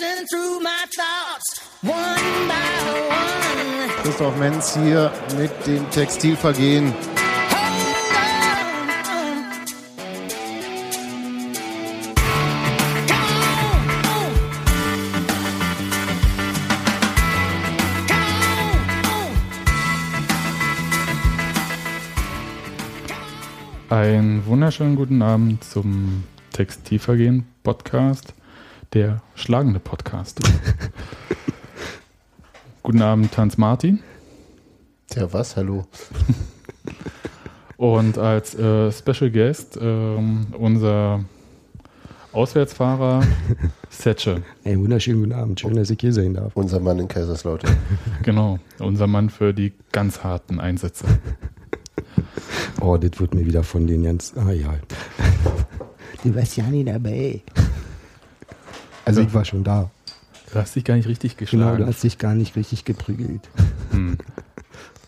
Racing through my thoughts, one by one. Christoph Menz hier mit dem Textilvergehen. Einen wunderschönen guten Abend zum Textilvergehen Podcast, der schlagende Podcast. guten Abend, Hans Martin. Tja, was? Hallo. Und als äh, Special Guest ähm, unser Auswärtsfahrer Setsche. Hey, wunderschönen guten Abend. Schön, dass ich hier sein darf. Unser Mann in Kaiserslautern. Genau, unser Mann für die ganz harten Einsätze. Oh, das wird mir wieder von den ganz. Ah ja. Du warst ja nicht dabei. Also ich war schon da. Du hast dich gar nicht richtig Genau, geschlagen. du hast dich gar nicht richtig geprügelt.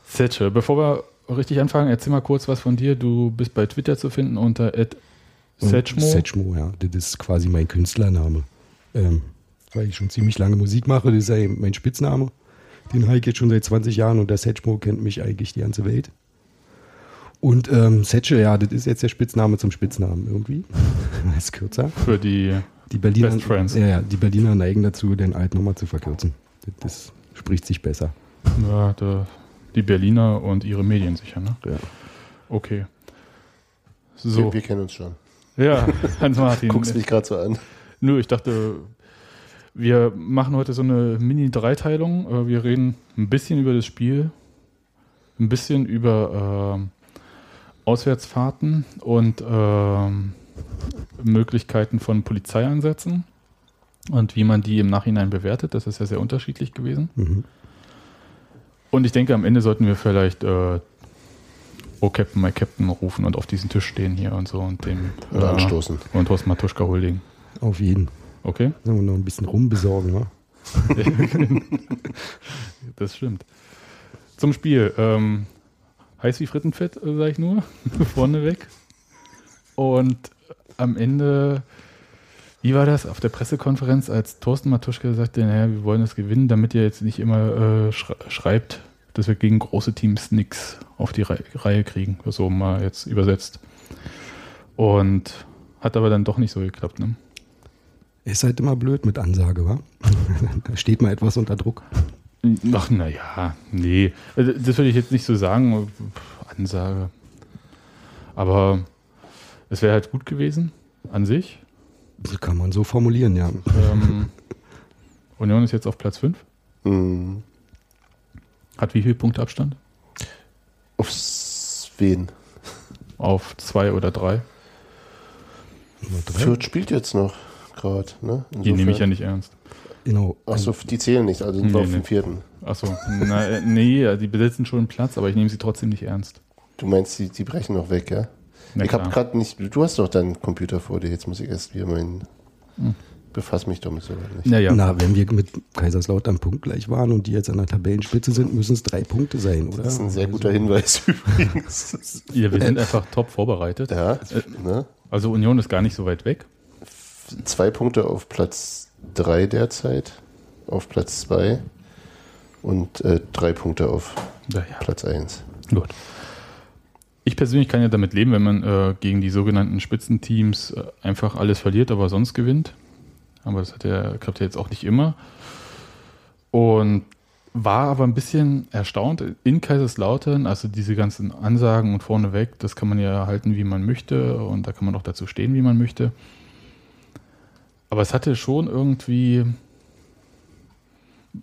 Setsche, bevor wir richtig anfangen, erzähl mal kurz was von dir. Du bist bei Twitter zu finden unter Setchmo. Setchmo, ja. Das ist quasi mein Künstlername. Ähm, weil ich schon ziemlich lange Musik mache, das ist ja eben mein Spitzname. Den habe ich jetzt schon seit 20 Jahren und der Setchmo kennt mich eigentlich die ganze Welt. Und ähm, Setsche, ja, das ist jetzt der Spitzname zum Spitznamen irgendwie. Das ist kürzer. Für die Die Berliner, Best Friends. Ja, ja, die Berliner neigen dazu, den Alt nochmal zu verkürzen. Das, das spricht sich besser. Ja, da, die Berliner und ihre Medien sicher, ne? Ja. Okay. Wir, So, wir kennen uns schon. ja, Hans-Martin. Guckst mich gerade so an. Nö, ich dachte, wir machen heute so eine Mini-Dreiteilung. Äh, Wir reden ein bisschen über das Spiel, ein bisschen über ähm, Auswärtsfahrten und ähm, Möglichkeiten von Polizeieinsätzen und wie man die im Nachhinein bewertet. Das ist ja sehr unterschiedlich gewesen. Mhm. Und ich denke, am Ende sollten wir vielleicht äh, Oh Captain, my Captain rufen und auf diesen Tisch stehen hier und so und dem Oder äh, anstoßen. und Horst Matuschka huldigen. Auf jeden. Okay? Sollen wir noch ein bisschen rumbesorgen, ne? Das stimmt. Zum Spiel. Ähm, heiß wie Frittenfett, äh, sag ich nur. Vorneweg. Und am Ende, wie war das auf der Pressekonferenz, als Thorsten Matuschka sagte, naja, wir wollen das gewinnen, damit ihr jetzt nicht immer äh, schre schreibt, dass wir gegen große Teams nichts auf die Rei- Reihe kriegen. So mal jetzt übersetzt. Und hat aber dann doch nicht so geklappt, ne? Ist halt immer blöd mit Ansage, wa? da steht mal etwas unter Druck. Ach, naja, nee. Also, Das würde ich jetzt nicht so sagen. Ansage. Aber es wäre halt gut gewesen an sich. Das kann man so formulieren, ja. Ähm, Union ist jetzt auf Platz 5. Mhm. Hat wie viel Punkte Abstand? Aufs wen? Auf zwei oder drei. Drei. Fürth spielt jetzt noch gerade, ne? Die nehme ich ja nicht ernst. Genau. Achso, die zählen nicht, also sind Nee, wir auf nee. dem vierten. Achso, äh, nee, die besetzen schon einen Platz, aber ich nehme sie trotzdem nicht ernst. Du meinst, die, die brechen noch weg, ja? Na ich habe gerade nicht. Du hast doch deinen Computer vor dir, jetzt muss ich erst wieder meinen. Hm. Befass mich damit so nicht. Naja, Na, wenn wir mit Kaiserslautern punktgleich waren und die jetzt an der Tabellenspitze sind, müssen es drei Punkte sein, oder? Das ist ein sehr guter Hinweis übrigens. ja, wir sind einfach top vorbereitet. Ja, ne? Also Union ist gar nicht so weit weg. Zwei Punkte auf Platz drei derzeit, auf Platz zwei und äh, drei Punkte auf Naja. Platz eins. Gut. Ich persönlich kann ja damit leben, wenn man äh, gegen die sogenannten Spitzenteams äh, einfach alles verliert, aber sonst gewinnt. Aber das hat ja, klappt ja jetzt auch nicht immer. Und war aber ein bisschen erstaunt in Kaiserslautern, also diese ganzen Ansagen und vorneweg, das kann man ja halten, wie man möchte und da kann man auch dazu stehen, wie man möchte. Aber es hatte schon irgendwie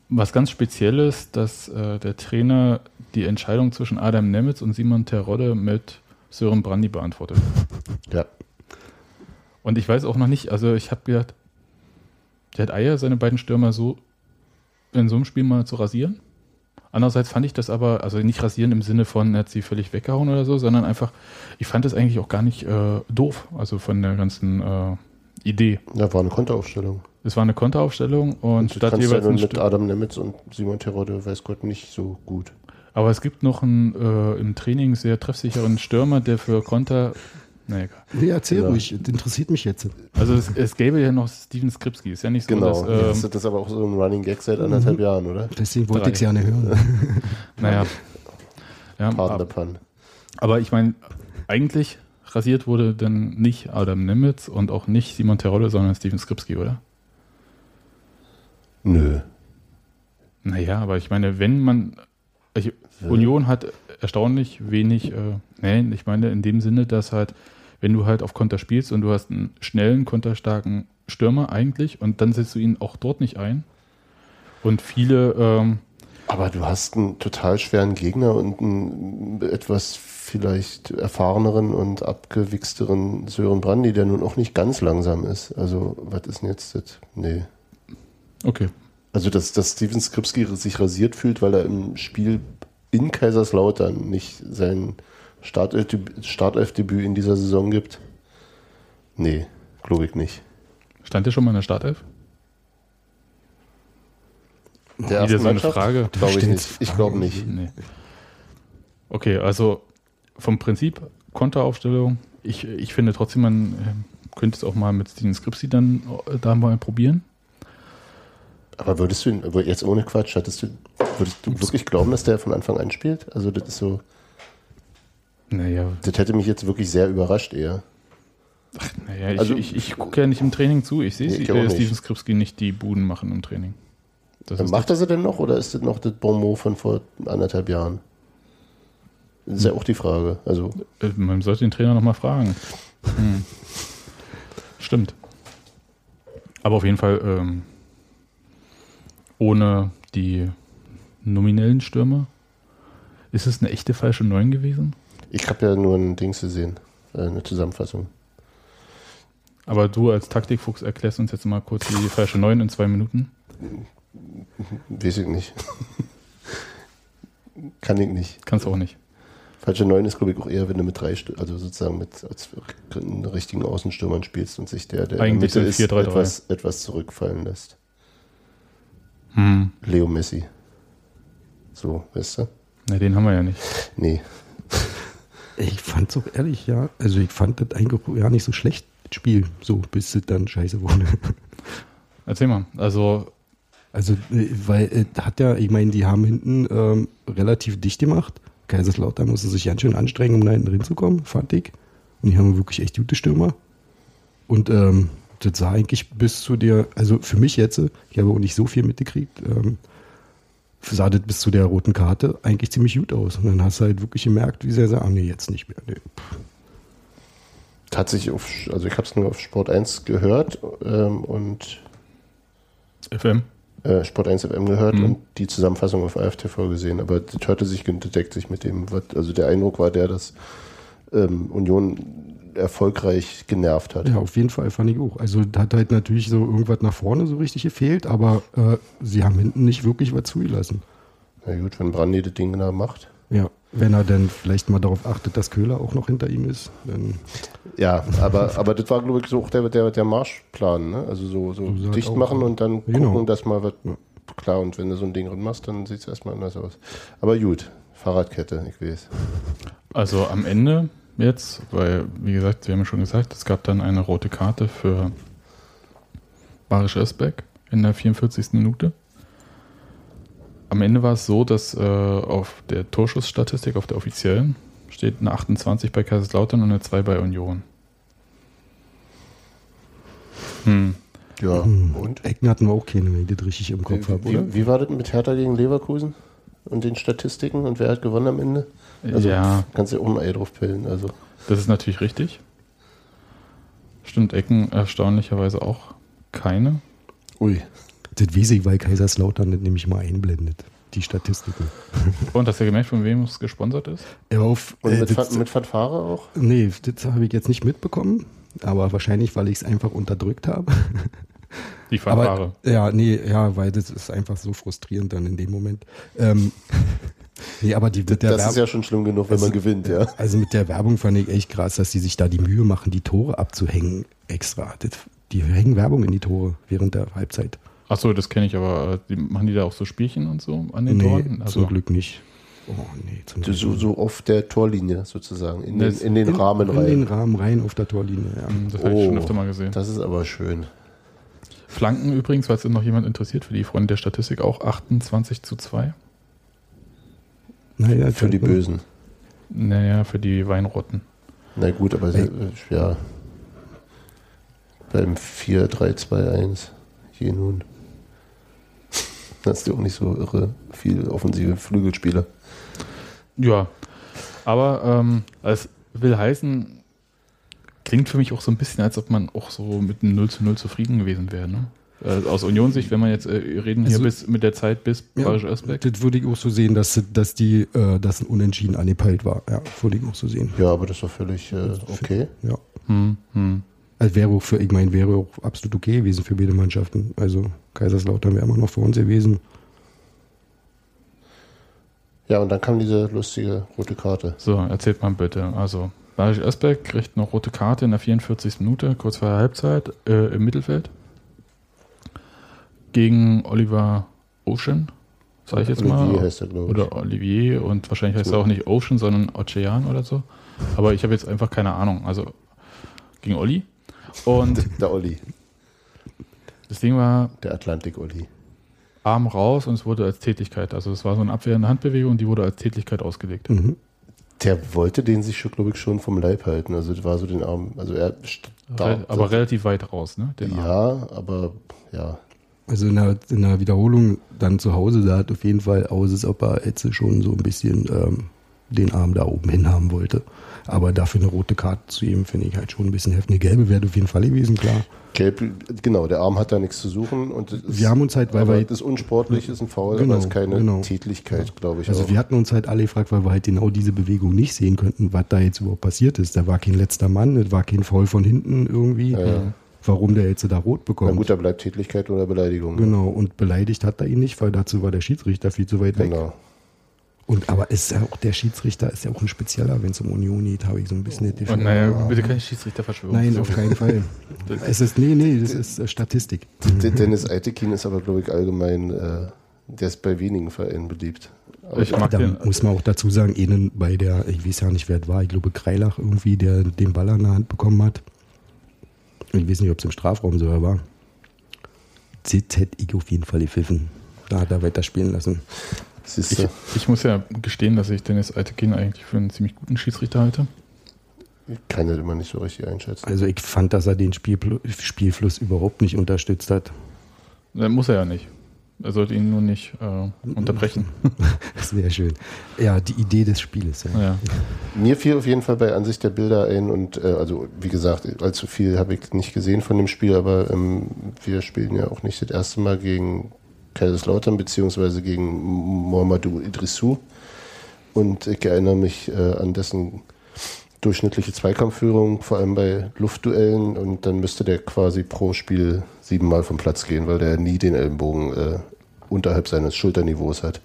was ganz Spezielles, dass äh, der Trainer die Entscheidung zwischen Adam Nemitz und Simon Terodde mit Sören Brandy beantwortet. Ja. Und ich weiß auch noch nicht, also ich habe gedacht, der hat Eier, seine beiden Stürmer so in so einem Spiel mal zu rasieren. Andererseits fand ich das aber, also nicht rasieren im Sinne von, er hat sie völlig weggehauen oder so, sondern einfach, ich fand das eigentlich auch gar nicht äh, doof, also von der ganzen äh, Idee. Da war eine Konteraufstellung. Es war eine Konteraufstellung und, du statt kannst ja jeweils ein mit Stür- Adam Nemitz und Simon Terodde, weiß Gott, nicht so gut. Aber es gibt noch einen äh, im Training sehr treffsicheren Stürmer, der für Konter Na egal. Nee, erzähl Ja. ruhig, das interessiert mich jetzt. Also es, es gäbe ja noch Steven Skripski. Ist ja nicht so, Genau. dass, ähm, ist das aber auch so ein Running Gag seit anderthalb Jahren, oder? Deswegen wollte ich es ja nicht hören. naja. Ja, Pardon ab- pun. aber ich meine, eigentlich rasiert wurde dann nicht Adam Nimitz und auch nicht Simon Terodde, sondern Steven Skripski, oder? Nö. Naja, aber ich meine, wenn man. Ich, Union hat erstaunlich wenig. Äh, nee, ich meine in dem Sinne, dass halt, wenn du halt auf Konter spielst und du hast einen schnellen, konterstarken Stürmer eigentlich und dann setzt du ihn auch dort nicht ein. Und viele. Ähm, Aber du hast einen total schweren Gegner und einen etwas vielleicht erfahreneren und abgewichsteren Sören Brandy, der nun auch nicht ganz langsam ist. Also, was ist denn jetzt das? Nee. Okay. Also, dass, dass Steven Skripski sich rasiert fühlt, weil er im Spiel in Kaiserslautern nicht sein Startelfdebüt Startelfdebüt in dieser Saison gibt. Nee, glaube ich nicht. Stand der schon mal in der Startelf? Der Wieder so eine? Frage. Glaube ich nicht. Ich glaube nicht. Nee. Okay, also vom Prinzip Konteraufstellung. Ich, ich finde trotzdem, man ähm, könnte es auch mal mit Steven Skripsi dann äh, da mal probieren. Aber würdest du ihn, jetzt ohne Quatsch, hattest du, würdest du wirklich glauben, dass der von Anfang an spielt? Also das ist so, Naja, das hätte mich jetzt wirklich sehr überrascht eher. naja ich, Also- ich, ich gucke ja nicht im Training zu. Ich sehe Nee, ich äh. Steven Skripski nicht die Buden machen im Training. Das ist Macht er sie denn noch oder ist das noch das Bonmot von vor anderthalb Jahren? Das ist ja auch die Frage. Also, Äh, Man sollte den Trainer nochmal fragen. Hm. Stimmt. Aber auf jeden Fall ähm, ohne die nominellen Stürmer. Ist es eine echte falsche 9 gewesen? ich habe ja nur ein Dings gesehen, äh, eine Zusammenfassung. Aber du als Taktikfuchs erklärst uns jetzt mal kurz die falsche 9 in zwei Minuten. Weiß ich nicht. Kann ich nicht. Kannst du auch nicht. Falsche 9 ist, glaube ich, auch eher, wenn du mit drei, also sozusagen mit als richtigen Außenstürmern spielst und sich der, der Eigentlich in der Mitte ist, 4-3-3. etwas, etwas zurückfallen lässt. Hm. Leo Messi. So, weißt du? Na, den haben wir ja nicht. Nee. Ich fand es auch ehrlich, ja. Also ich fand das eigentlich ja nicht so schlecht, das Spiel, so bis es dann scheiße wurde. Erzähl mal. Also, Also, äh, weil äh, hat ja, ich meine, die haben hinten ähm, relativ dicht gemacht. Kaiserslautern musste sich ganz schön anstrengen, um da hinten hinzukommen, fand ich. Und die haben wirklich echt gute Stürmer. Und ähm, das sah eigentlich bis zu der, also für mich jetzt, ich habe auch nicht so viel mitgekriegt, ähm, sah das bis zu der roten Karte eigentlich ziemlich gut aus. Und dann hast du halt wirklich gemerkt, wie sehr sie, ah nee, jetzt nicht mehr. Nee. Hat sich auf, also ich habe es nur auf Sport 1 gehört ähm, und FM. äh, Sport 1 FM gehört Mhm. und die Zusammenfassung auf AFTV gesehen, aber das hörte sich, das deckt sich mit dem, was, also der Eindruck war der, dass ähm, Union erfolgreich genervt hat. Ja, auf jeden Fall fand ich auch. Also hat halt natürlich so irgendwas nach vorne so richtig gefehlt, aber äh, sie haben hinten nicht wirklich was zugelassen. Na gut, wenn Brandy das Ding da macht. Ja, wenn er dann vielleicht mal darauf achtet, dass Köhler auch noch hinter ihm ist, dann Ja, aber, aber das war, glaube ich, so auch der, der, der Marschplan, ne? Also so, so dicht machen und dann Genau. gucken, dass mal was. Klar, und wenn du so ein Ding drin machst, dann sieht es erstmal anders aus. Aber gut, Fahrradkette, ich weiß. Also am Ende jetzt, weil, wie gesagt, wir haben ja schon gesagt, es gab dann eine rote Karte für Barisch Özbek in der 44. Minute. Am Ende war es so, dass äh, auf der Torschussstatistik, auf der offiziellen, steht eine 28 bei Kaiserslautern und eine 2 bei Union. Hm. Ja, und? Ecken hatten wir auch keine, wenn ich das richtig im Kopf habe, oder? Wie, wie war das mit Hertha gegen Leverkusen? Und den Statistiken? Und wer hat gewonnen am Ende? Also ja, kannst du ja auch ein Ei drauf pillen. Also, das ist natürlich richtig. Stimmt, Ecken erstaunlicherweise auch keine. ui. Das weiß ich, weil Kaiserslautern das nämlich mal einblendet, die Statistiken. Und hast du gemerkt, von wem es gesponsert ist? Ja, auf, Und äh, mit, das, mit Fanfare auch? nee, das habe ich jetzt nicht mitbekommen, aber wahrscheinlich, weil ich es einfach unterdrückt habe. Die Fanfare. Aber, ja, nee, ja, weil das ist einfach so frustrierend dann in dem Moment. Ähm, nee, aber die Das ist Werbung- ja schon schlimm genug, wenn man gewinnt, ja. Also mit der Werbung fand ich echt krass, dass die sich da die Mühe machen, die Tore abzuhängen extra. Das, die hängen Werbung in die Tore während der Halbzeit. Achso, das kenne ich, aber äh, die, machen die da auch so Spielchen und so an den nee, Toren? Also, zum Glück nicht. Oh, nee, zum So, so, so auf der Torlinie sozusagen, in den, in den Rahmen in den rein. Rahmen rein auf der Torlinie, ja. Das habe ich schon Oh, öfter mal gesehen. Das ist aber schön. Flanken übrigens, falls noch jemand interessiert für die Freunde der Statistik, auch 28 zu 2. Naja, Für die Bösen. Naja, für die Weinrotten. Na gut, aber Ey. äh, ja. Beim 4-3-2-1 je nun. Das ist ja auch nicht so irre viel offensive Flügelspieler. Ja, aber ähm, es will heißen, klingt für mich auch so ein bisschen, als ob man auch so mit einem 0 zu 0 zufrieden gewesen wäre. Ne? Äh, aus Unionssicht, wenn man jetzt äh, reden hier Also- bis mit der Zeit bis Ja, Barisch Özbeck. das würde ich auch so sehen, dass, dass die, äh, dass ein Unentschieden angepeilt war. Ja, würde ich auch so sehen. Ja, aber das war völlig äh, okay. Ja. Hm, hm. Also wäre auch für, ich meine, wäre auch absolut okay gewesen für beide Mannschaften. Also Kaiserslautern wäre immer noch vor uns gewesen. Ja, und dann kam diese lustige rote Karte. So, erzählt mal bitte. Also, Barisch Özbeck kriegt eine rote Karte in der 44. Minute, kurz vor der Halbzeit, äh, im Mittelfeld. Gegen Oliver Ocean, sage ich jetzt Olivier mal. heißt er, glaube ich. Oder Olivier und wahrscheinlich heißt er auch nicht Ocean, sondern Ocean oder so. Aber ich habe jetzt einfach keine Ahnung. Also gegen Olli. Und Der Olli, das Ding war der Atlantik-Olli. Arm raus und es wurde als Tätigkeit. Also es war so eine abwehrende Handbewegung die wurde als Tätigkeit ausgelegt. Mhm. Der wollte den sich, schon, glaube ich, schon vom Leib halten. Also das war so den Arm, also er Re aber relativ weit raus, ne? Den Arm. ja, aber ja. Also in der, in der Wiederholung dann zu Hause sah es auf jeden Fall aus, als ob er jetzt schon so ein bisschen ähm, den Arm da oben hin haben wollte. Aber dafür eine rote Karte zu ihm finde ich halt schon ein bisschen heftig. Eine gelbe wäre auf jeden Fall gewesen, klar. Gelb, genau, der Arm hat da nichts zu suchen. Und es ist, Wir haben uns halt, weil aber wir- das ist unsportlich, ist ein Foul, Genau, aber es ist keine genau. Tätlichkeit, glaube ich. Also auch. wir hatten uns halt alle gefragt, weil wir halt genau diese Bewegung nicht sehen könnten, was da jetzt überhaupt passiert ist. Da war kein letzter Mann, das war kein Foul von hinten irgendwie. ja. Warum der jetzt da rot Na bekommt. gut, da bleibt Tätlichkeit oder Beleidigung. Genau, und beleidigt hat er ihn nicht, weil dazu war der Schiedsrichter viel zu weit weg. Genau. Und aber ist ja auch der Schiedsrichter ist ja auch ein spezieller, wenn es um Union geht, habe ich so ein bisschen das Und Gefühl. naja, bitte keine Schiedsrichterverschwörung. Nein, auf keinen Fall. es ist, nee, nee, das ist äh, Statistik. Dennis Eitekin ist aber, glaube ich, allgemein, äh, der ist bei wenigen Vereinen beliebt. Aber Ich mag Da den. muss man auch dazu sagen, ihnen bei der, ich weiß ja nicht, wer es war, ich glaube Kreilach irgendwie, der den Ball an der Hand bekommen hat. Ich weiß nicht, ob es im Strafraum so war. Das hätte ich auf jeden Fall gepfiffen. Da hat er weiter spielen lassen. Ich, ich muss ja gestehen, dass ich Dennis Altekin eigentlich für einen ziemlich guten Schiedsrichter halte. ich kann das immer nicht so richtig einschätzen. Also ich fand, dass er den Spielpl Spielfluss überhaupt nicht unterstützt hat. Äh, Muss er ja nicht. Er sollte ihn nur nicht äh, unterbrechen. Das wäre schön. Ja, die Idee des Spieles. Ja. Ja. Mir fiel auf jeden Fall bei Ansicht der Bilder ein und äh, also wie gesagt, allzu viel habe ich nicht gesehen von dem Spiel, aber ähm, wir spielen ja auch nicht das erste Mal gegen Kaiserslautern beziehungsweise gegen Mohamedou Idrissou und ich erinnere mich äh, an dessen durchschnittliche Zweikampfführung, vor allem bei Luftduellen und dann müsste der quasi pro Spiel siebenmal vom Platz gehen, weil der nie den Ellenbogen äh, unterhalb seines Schulterniveaus hat.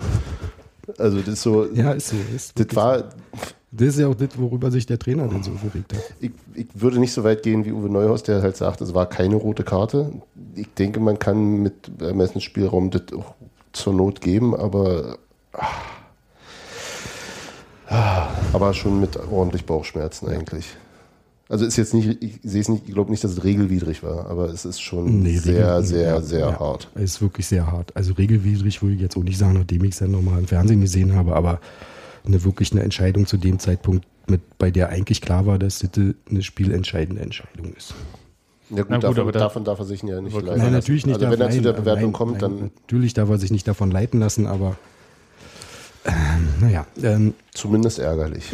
Also das ist so, Ja, ist so. Ist das war, das ist ja auch das, worüber sich der Trainer dann so aufgeregt hat. ich, ich würde nicht so weit gehen wie Uwe Neuhaus, der halt sagt, es war keine rote Karte. Ich denke, man kann mit Ermessensspielraum das auch zur Not geben, aber ah, aber schon mit ordentlich Bauchschmerzen eigentlich. Also ist jetzt nicht, ich sehe es nicht, ich glaube nicht, dass es regelwidrig war, aber es ist schon Nee, sehr, sehr, ja, sehr ja. hart. Es ist wirklich sehr hart. Also regelwidrig würde ich jetzt auch nicht sagen, nachdem ich es dann nochmal im Fernsehen gesehen habe, aber eine wirklich eine Entscheidung zu dem Zeitpunkt, mit, bei der eigentlich klar war, dass das eine spielentscheidende Entscheidung ist. Ja gut, Na gut, davon, aber da- davon darf er sich ja nicht leiten. Nein, lassen. natürlich nicht. Also darf- wenn er zu nein, der Bewertung nein, kommt, nein, dann Natürlich darf er sich nicht davon leiten lassen, aber naja, ähm, zumindest ärgerlich.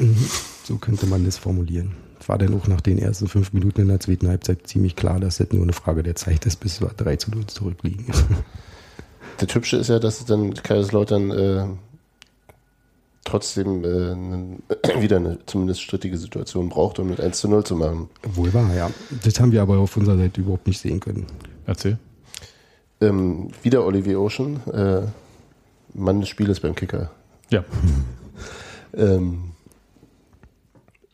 so könnte man das formulieren. Es war dann auch nach den ersten fünf Minuten in der zweiten Halbzeit ziemlich klar, dass das nur eine Frage der Zeit ist, bis wir 3 zu 0 zurückliegen. Das Hübsche ist ja, dass es dann Kaiserslautern äh, trotzdem äh, wieder eine zumindest strittige Situation braucht, um mit 1 zu 0 zu machen. Wohl wahr, ja. Das haben wir aber auf unserer Seite überhaupt nicht sehen können. Erzähl. Ähm, wieder Olivier Ocean, äh, Mann des Spieles beim Kicker. Ja, Ähm,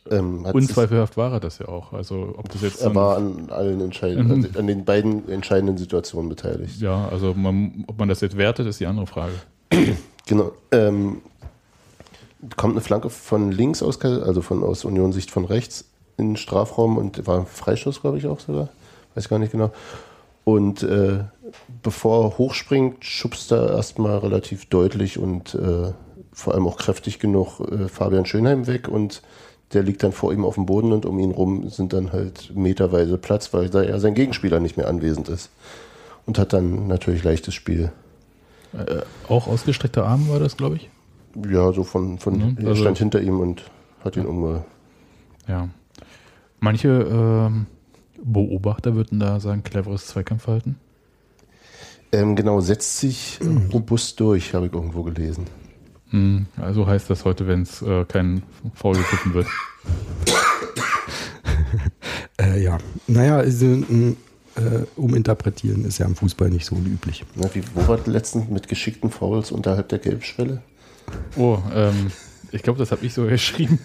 ähm, unzweifelhaft war er das ja auch. Also ob das jetzt er war an allen entscheidenden, Mhm. also an den beiden entscheidenden Situationen beteiligt. ja, also man, ob man das jetzt wertet, ist die andere Frage. Genau. Ähm, kommt eine Flanke von links aus, also von aus Union-Sicht von rechts in den Strafraum und war ein Freistoß, glaube ich, auch sogar. Weiß gar nicht genau. Und äh, bevor er hochspringt, schubst er erstmal relativ deutlich und äh, vor allem auch kräftig genug äh, Fabian Schönheim weg und der liegt dann vor ihm auf dem Boden und um ihn rum sind dann halt meterweise Platz, weil da ja sein Gegenspieler nicht mehr anwesend ist. Und hat dann natürlich leichtes Spiel. Äh, auch ausgestreckter Arm war das, glaube ich. Ja, so von, von Mhm, er also- stand hinter ihm und hat ihn umge. Ja. Manche ähm, Beobachter würden da sagen, cleveres Zweikampfverhalten. Ähm, genau, setzt sich robust durch, habe ich irgendwo gelesen. Hm, also heißt das heute, wenn es äh, kein Foul gepfiffen wird. Äh, ja, naja, also, mh, äh, uminterpretieren ist ja im Fußball nicht so üblich. Na, wie, wo war das letztens mit geschickten Fouls unterhalb der Gelbschwelle? Oh, ähm, ich glaube, das habe ich so geschrieben.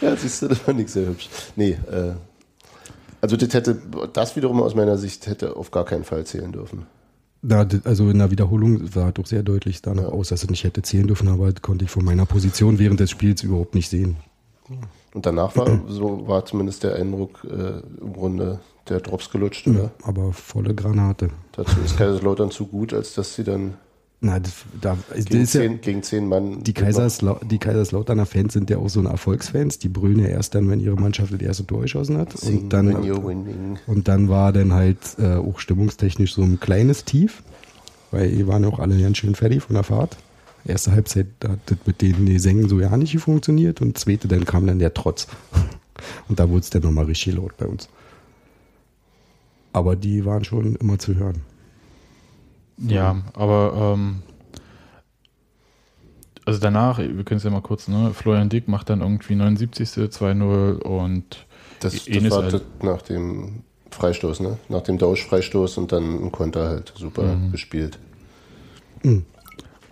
Ja, siehst du, das war nicht sehr hübsch. Nee, äh, also das hätte, das wiederum aus meiner Sicht hätte auf gar keinen Fall zählen dürfen. D- also in der Wiederholung sah doch sehr deutlich danach aus, dass er nicht hätte zählen dürfen, aber das konnte ich von meiner Position während des Spiels überhaupt nicht sehen. Und danach war, so war zumindest der Eindruck äh, im Grunde der Drops gelutscht, oder? Aber volle Granate. Dazu ist Kaiserslautern zu gut, als dass sie dann Na, das, da, gegen, ist ja, zehn, gegen zehn Mann. die, Kaiserslau die Kaiserslauterner Fans sind ja auch so eine Erfolgsfans. Die brüllen ja erst dann, wenn ihre Mannschaft das erste Tor geschossen hat. Sing Und dann, und dann war dann halt äh, auch stimmungstechnisch so ein kleines Tief, weil die waren ja auch alle ganz schön fertig von der Fahrt. Erste Halbzeit hat das mit den Gesängen so ja nicht funktioniert und zweite dann kam dann der Trotz. Und da wurde es dann nochmal richtig laut bei uns. Aber die waren schon immer zu hören. Ja, aber ähm, also danach, wir können es ja mal kurz, ne? Florian Dick macht dann irgendwie 79. 2-0 und Das, das war halt- nach dem Freistoß, ne? Nach dem Dausch-Freistoß und dann ein Konter halt super Mhm. gespielt.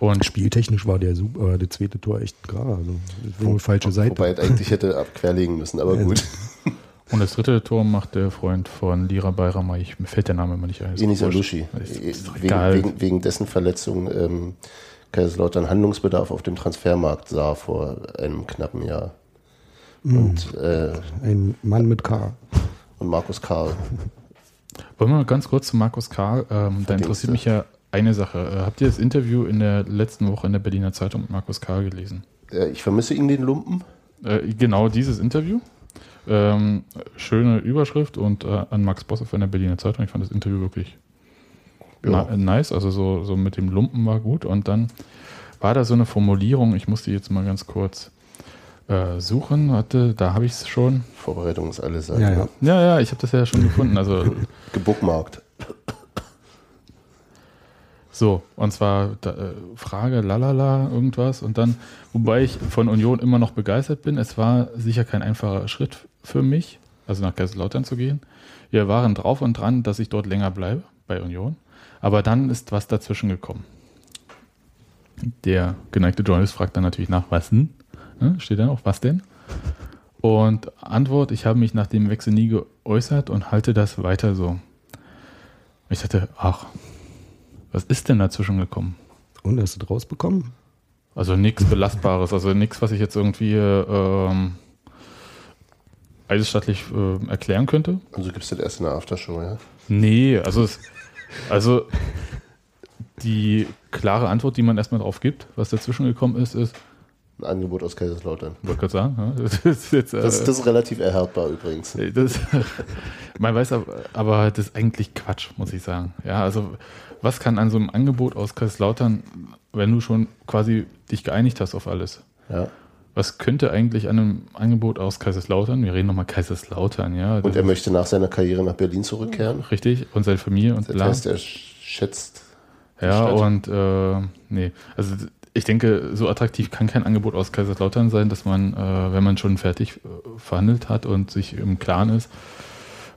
und Spieltechnisch war der super, äh, das zweite Tor echt gerade. Also, das war eine falsche Seite. Wobei eigentlich hätte ab querlegen müssen, aber Ja. gut. Und das dritte Tor macht der Freund von Lira Bayramay. Ich, mir fällt der Name immer nicht ein. Wurscht. Alushi. Wegen, wegen, wegen dessen Verletzung ähm, Kaiserslautern Handlungsbedarf auf dem Transfermarkt sah vor einem knappen Jahr. Mhm. Und, äh, Ein Mann mit K. und Markus Karl. Wollen wir mal ganz kurz zu Markus Karl? Ähm, da interessiert mich ja eine Sache. Äh, habt ihr das Interview in der letzten Woche in der Berliner Zeitung mit Markus Karl gelesen? Äh, ich vermisse ihn, den Lumpen. Äh, genau dieses Interview. Ähm, schöne Überschrift und äh, an Max Bosse von der Berliner Zeitung. Ich fand das Interview wirklich Ja. na, nice. Also so, so mit dem Lumpen war gut. Und dann war da so eine Formulierung, ich muss die jetzt mal ganz kurz äh, suchen. Warte, da habe ich es schon. Vorbereitung ist alles. Ja, ja. Ja, ja, ich habe das ja schon gefunden. Also Gebookmarkt. So, und zwar da, äh, Frage, lalala, irgendwas. Und dann, wobei ich von Union immer noch begeistert bin, es war sicher kein einfacher Schritt für mich, also nach Kaiserslautern zu gehen. Wir waren drauf und dran, dass ich dort länger bleibe bei Union. Aber dann ist was dazwischen gekommen. Der geneigte Journalist fragt dann natürlich nach, was denn? Ne? Steht dann auch, was denn? Und Antwort, ich habe mich nach dem Wechsel nie geäußert und halte das weiter so. Ich dachte, ach, was ist denn dazwischen gekommen? Und hast du das rausbekommen? Also nichts Belastbares, also nichts, was ich jetzt irgendwie ähm, eidesstattlich äh, erklären könnte. Also gibt es das erst in der Aftershow, ja? Nee, also es, also die klare Antwort, die man erstmal drauf gibt, was dazwischen gekommen ist, ist, Ein Angebot aus Kaiserslautern. wollte gerade sagen, das ist jetzt, äh, Das, das ist relativ erhärtbar übrigens. Das, man weiß aber, aber das ist eigentlich Quatsch, muss ich sagen. Ja, also was kann an so einem Angebot aus Kaiserslautern, wenn du schon quasi dich geeinigt hast auf alles, Ja. Was könnte eigentlich an einem Angebot aus Kaiserslautern, wir reden nochmal Kaiserslautern, ja, Und das er möchte nach seiner Karriere nach Berlin zurückkehren. richtig, und seine Familie und Das bla. heißt, er schätzt. Ja, und äh, nee, also ich denke, so attraktiv kann kein Angebot aus Kaiserslautern sein, dass man, äh, wenn man schon fertig äh, verhandelt hat und sich im Klaren ist,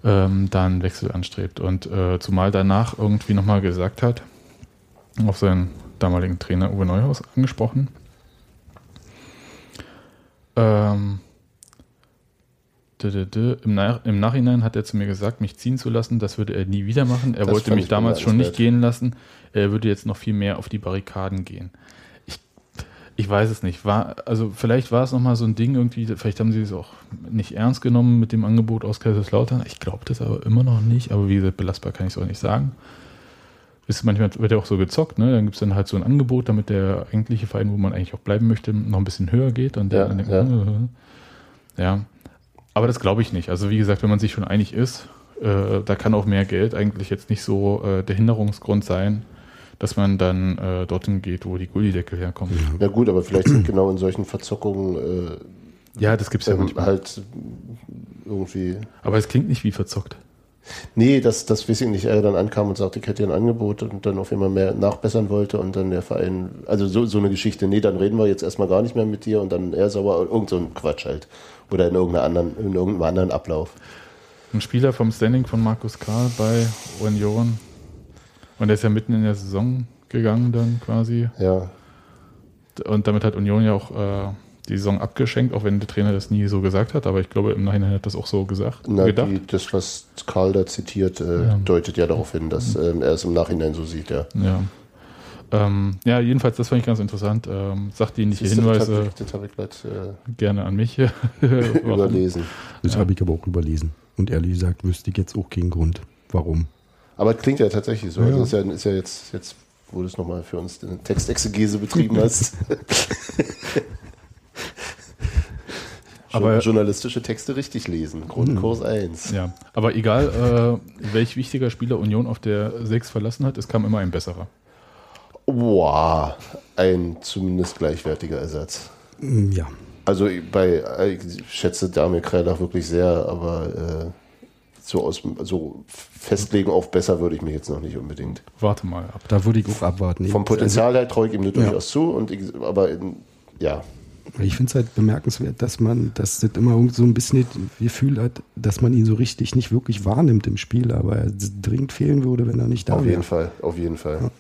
ähm, dann Wechsel anstrebt. Und äh, zumal danach irgendwie nochmal gesagt hat, auf seinen damaligen Trainer Uwe Neuhaus angesprochen, ähm, im, Nach im Nachhinein hat er zu mir gesagt, mich ziehen zu lassen, das würde er nie wieder machen. Er Das wollte mich ich damals schon nicht gehen lassen. Er würde jetzt noch viel mehr auf die Barrikaden gehen. Ich, Ich weiß es nicht. War, also vielleicht war es nochmal so ein Ding irgendwie, vielleicht haben sie es auch nicht ernst genommen mit dem Angebot aus Kaiserslautern. Ich glaube das aber immer noch nicht, aber wie gesagt, belastbar kann ich es auch nicht sagen. Ist manchmal wird ja auch so gezockt, ne? Dann gibt es dann halt so ein Angebot, damit der eigentliche Verein, wo man eigentlich auch bleiben möchte, noch ein bisschen höher geht. Und der Ja, dann denkt, ja. äh, ja. Aber das glaube ich nicht. Also wie gesagt, wenn man sich schon einig ist, äh, da kann auch mehr Geld eigentlich jetzt nicht so äh, der Hinderungsgrund sein, dass man dann äh, dorthin geht, wo die Gullideckel herkommen. Ja gut, aber vielleicht sind genau in solchen Verzockungen äh, Ja, das gibt's ja ähm, manchmal. halt irgendwie. Aber es klingt nicht wie verzockt. Nee, dass das weiß ich nicht, er dann ankam und sagte, ich hätte ein Angebot und dann auf einmal mehr nachbessern wollte und dann der Verein, also so, so eine Geschichte, nee, dann reden wir jetzt erstmal gar nicht mehr mit dir und dann er sauer, irgend so ein Quatsch halt. Oder in irgendeiner anderen, in irgendeinem anderen Ablauf. Ein Spieler vom Standing von Markus Karl bei Union. Und der ist ja mitten in der Saison gegangen dann quasi. Ja. Und damit hat Union ja auch äh, die Saison abgeschenkt, auch wenn der Trainer das nie so gesagt hat. Aber ich glaube, im Nachhinein hat das auch so gesagt, Na, gedacht. die, das, was Karl da zitiert, äh, Ja. deutet ja darauf hin, dass ähm, er es im Nachhinein so sieht, ja. Ja. Ähm, ja, jedenfalls, das fand ich ganz interessant. Ähm, Siehst du, das Hinweise hab ich- Das habe ich grad, äh, gerne an mich. Überlesen. Das habe ich aber auch überlesen. Und ehrlich gesagt wüsste ich jetzt auch keinen Grund, warum. Aber es klingt ja tatsächlich so. Ja, Also ja. ist ja, ist ja jetzt, jetzt, wo du es nochmal für uns eine Textexegese betrieben hast. Aber- journalistische Texte richtig lesen. Grundkurs 1. Ja, aber egal, äh, welch wichtiger Spieler Union auf der 6 verlassen hat, es kam immer ein besserer. Wow, ein zumindest gleichwertiger Ersatz. Mm, Ja. Also bei, ich schätze Damir Kreilach wirklich sehr, aber äh, so aus so festlegen auf besser würde ich mich jetzt noch nicht unbedingt. Warte mal ab. Da würde ich auch abwarten. Vom Potenzial her traue ich ihm Ja. durchaus zu, und ich, aber in, ja, Also, ich finde es halt bemerkenswert, dass man, dass das immer so ein bisschen das Gefühl hat, dass man ihn so richtig nicht wirklich wahrnimmt im Spiel, aber er dringend fehlen würde, wenn er nicht da auf wäre. jeden Fall, auf jeden Fall.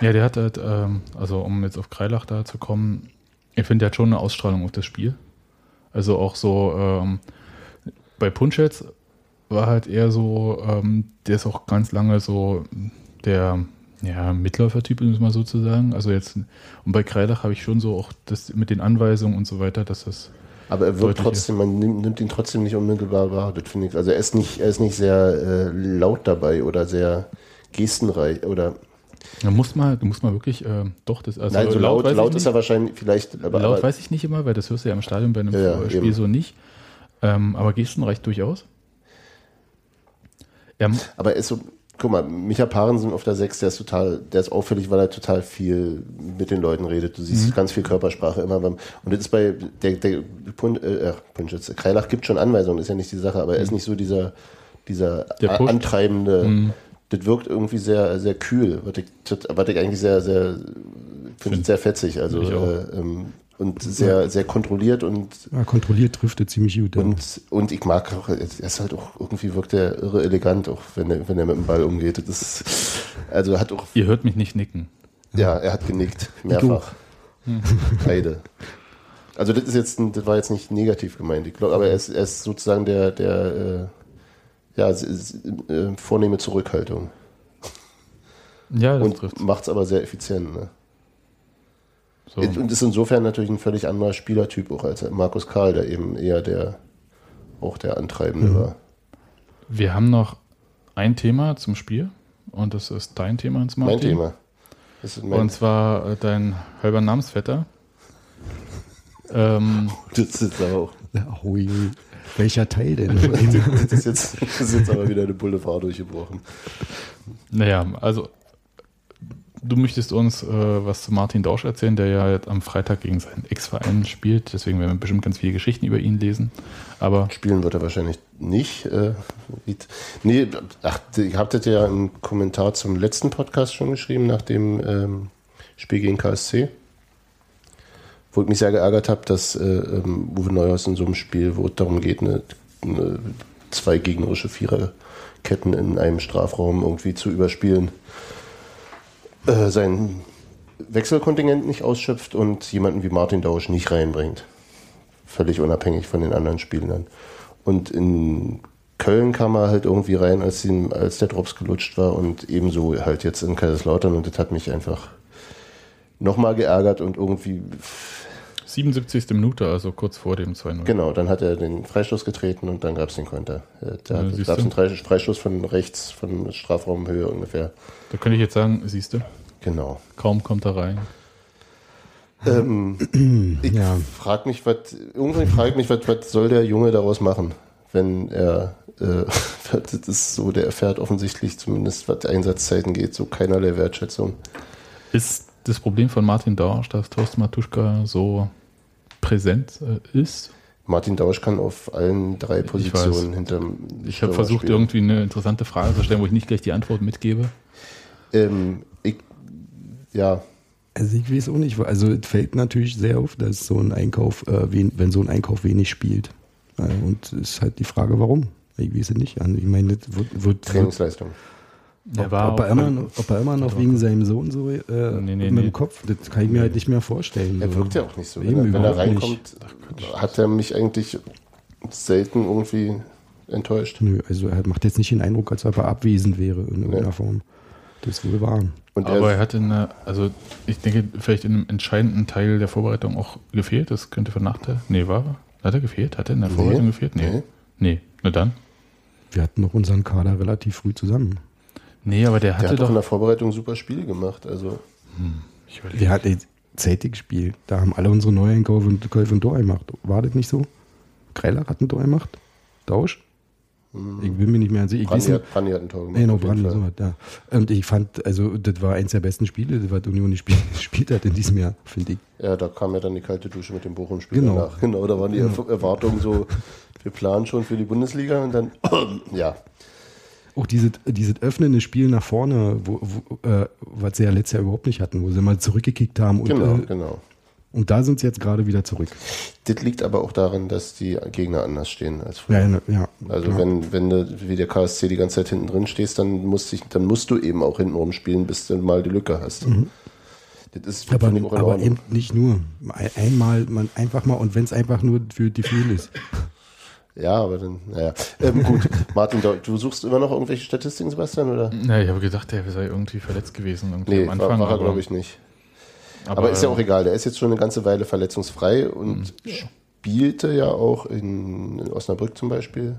Ja, der hat halt, ähm, also um jetzt auf Kreilach da zu kommen, ich finde, der hat schon eine Ausstrahlung auf das Spiel. Also auch so, ähm, bei Punschetz war halt eher so, ähm, der ist auch ganz lange so der ja, Mitläufertyp, um es mal so zu sagen. Also jetzt, und bei Kreilach habe ich schon so auch das mit den Anweisungen und so weiter, dass das Aber er wirkt trotzdem, man nimmt, nimmt ihn trotzdem nicht unmittelbar wahr. Das finde ich. Also er ist nicht, er ist nicht sehr äh, laut dabei oder sehr gestenreich oder Da muss man, du musst mal wirklich, äh, doch, das, also nein, so laut, ich laut ist nicht. er wahrscheinlich vielleicht, aber, laut aber weiß ich nicht immer, weil das hörst du ja im Stadion bei einem Ja, ja, Spiel eben. so nicht. Ähm, aber Gesten reicht durchaus. Er, Aber er ist so, guck mal, Micha Parensen auf der 6, der ist total, der ist auffällig, weil er total viel mit den Leuten redet. Du siehst Mhm. ganz viel Körpersprache immer beim, und das ist bei, der, der Pun, äh, ach, Punschitz, Kreilach gibt schon Anweisungen, ist ja nicht die Sache, aber er ist nicht so dieser, dieser Mhm. Antreibende, Mhm. das wirkt irgendwie sehr, sehr kühl, was ich, was ich eigentlich sehr, sehr, finde ich sehr fetzig, also, äh, ähm, und sehr, sehr kontrolliert und Ja, kontrolliert trifft er ziemlich gut. Ja. und, und ich mag auch, er ist halt auch, irgendwie wirkt er irre elegant, auch wenn er, wenn er mit dem Ball umgeht. Das ist, also hat auch, ihr hört mich nicht nicken. ja, er hat genickt, mehrfach. Beide. Also das ist jetzt, das war jetzt nicht negativ gemeint, ich glaube, aber er ist, er ist sozusagen der, der, äh, ja, äh, vornehme Zurückhaltung. Ja, das Und trifft. macht es aber sehr effizient. Ne? So. Und ist insofern natürlich ein völlig anderer Spielertyp auch als Markus Karl, der eben eher der, auch der Antreibende war. Wir haben noch ein Thema zum Spiel und das ist dein Thema ins Mein Thema. Das ist mein Und zwar äh, dein halber Namensvetter. Ähm, Das ist aber auch. Hui. Welcher Teil denn? Das ist, jetzt, das ist jetzt aber wieder eine Boulevard durchgebrochen. naja, also du möchtest uns äh, was zu Martin Dausch erzählen, der ja am Freitag gegen seinen Ex-Verein spielt. Deswegen werden wir bestimmt ganz viele Geschichten über ihn lesen. Aber Spielen wird er wahrscheinlich nicht. Äh, nee, ach, ich habe das ja im Kommentar zum letzten Podcast schon geschrieben, nach dem ähm, Spiel gegen KSC. Wo ich mich sehr geärgert habe, dass äh, ähm, Uwe Neuhaus in so einem Spiel, wo es darum geht, eine, eine, zwei gegnerische Viererketten in einem Strafraum irgendwie zu überspielen, äh, sein Wechselkontingent nicht ausschöpft und jemanden wie Martin Dausch nicht reinbringt. Völlig unabhängig von den anderen Spielern. Und in Köln kam er halt irgendwie rein, als, ihm, als der Drops gelutscht war und ebenso halt jetzt in Kaiserslautern und das hat mich einfach, nochmal geärgert und irgendwie, 77. Minute, also kurz vor dem 2-0. genau, dann hat er den Freistoß getreten und dann gab es den Konter. Äh, Da Ja, gab es einen Fre- Freistoß von rechts, von Strafraumhöhe ungefähr. Da könnte ich jetzt sagen, siehst du, Genau. kaum kommt er rein. Ähm, ich Ja. frage mich, was, irgendwie frage ich mich, was, was soll der Junge daraus machen, wenn er, äh, das ist so, der erfährt offensichtlich zumindest, was Einsatzzeiten geht, so keinerlei Wertschätzung. Ist das Problem von Martin Dorsch, dass Thorsten Matuschka so präsent äh, ist? Martin Dausch kann auf allen drei Positionen hinterm Ich habe versucht, spielen. irgendwie eine interessante Frage zu stellen, wo ich nicht gleich die Antwort mitgebe. Ähm, ich, ja, Also ich weiß auch nicht, also es fällt natürlich sehr auf, dass so ein Einkauf, äh, wen, wenn so ein Einkauf wenig spielt. Äh, und es ist halt die Frage, warum. Ich weiß es nicht. Also ich meine, das wird, wird, wird Trainingsleistung. Er ob, war ob, er immer, noch- ob er immer noch wegen seinem Sohn so äh, Nee, nee, mit nee. dem Kopf, das kann ich mir halt nicht mehr vorstellen. Er so. wirkt ja auch nicht so. Eben Wenn er, wenn er reinkommt, hat er mich eigentlich selten irgendwie enttäuscht. Nö, also er macht jetzt nicht den Eindruck, als ob er abwesend wäre in irgendeiner Form. Das ist wohl wahr. Und Aber er, er hatte eine, also ich denke, vielleicht in einem entscheidenden Teil der Vorbereitung auch gefehlt. Das könnte von Nachteil. Nee, war er? Hat er gefehlt? Hat er in der Vorbereitung gefehlt? Nee. Nee. Nee. Na dann. Wir hatten noch unseren Kader relativ früh zusammen. Nee, aber der der hatte hat doch in doch. der Vorbereitung super Spiele gemacht. Also Ich überlege. Wir hatten gespielt. Da haben alle unsere Neueinkäufe und Käufe ein Tor gemacht. War das nicht so? Kreiler hat ein Tor gemacht? Tausch? Ich bin mir nicht mehr sicher. Ich weiß Brandi hat, Brandi hat ein Tor gemacht. Genau, Brandi, so, ja. Und ich fand, also, das war eins der besten Spiele, das was Union gespielt, gespielt hat in diesem Jahr, finde ich. Ja, da kam ja dann die kalte Dusche mit dem Bochum-Spiel Genau. danach. Genau, da waren die Erf- Erwartungen so, wir planen schon für die Bundesliga und dann, ja. Auch dieses, dieses öffnende Spiel nach vorne, wo, wo, äh, was sie ja letztes Jahr überhaupt nicht hatten, wo sie mal zurückgekickt haben. Und, Genau, äh, genau. und da sind sie jetzt gerade wieder zurück. Das liegt aber auch daran, dass die Gegner anders stehen als früher. Ja, ja. Also ja. wenn, wenn du wie der KSC die ganze Zeit hinten drin stehst, dann musst, ich, dann musst du eben auch hinten rumspielen, bis du mal die Lücke hast. Das ist aber, aber eben nicht nur. Ein- Einmal, man einfach mal, und wenn es einfach nur für die Gefühl ist. Ja, aber dann, naja. Ähm, gut, Martin, du suchst immer noch irgendwelche Statistiken, Sebastian, oder? Na, ich habe gedacht, der sei irgendwie verletzt gewesen. Irgendwie Nee, am Anfang, war, war er, aber- glaube ich, nicht. Aber, ist ja auch egal, der ist jetzt schon eine ganze Weile verletzungsfrei und spielte ja auch in, in Osnabrück zum Beispiel.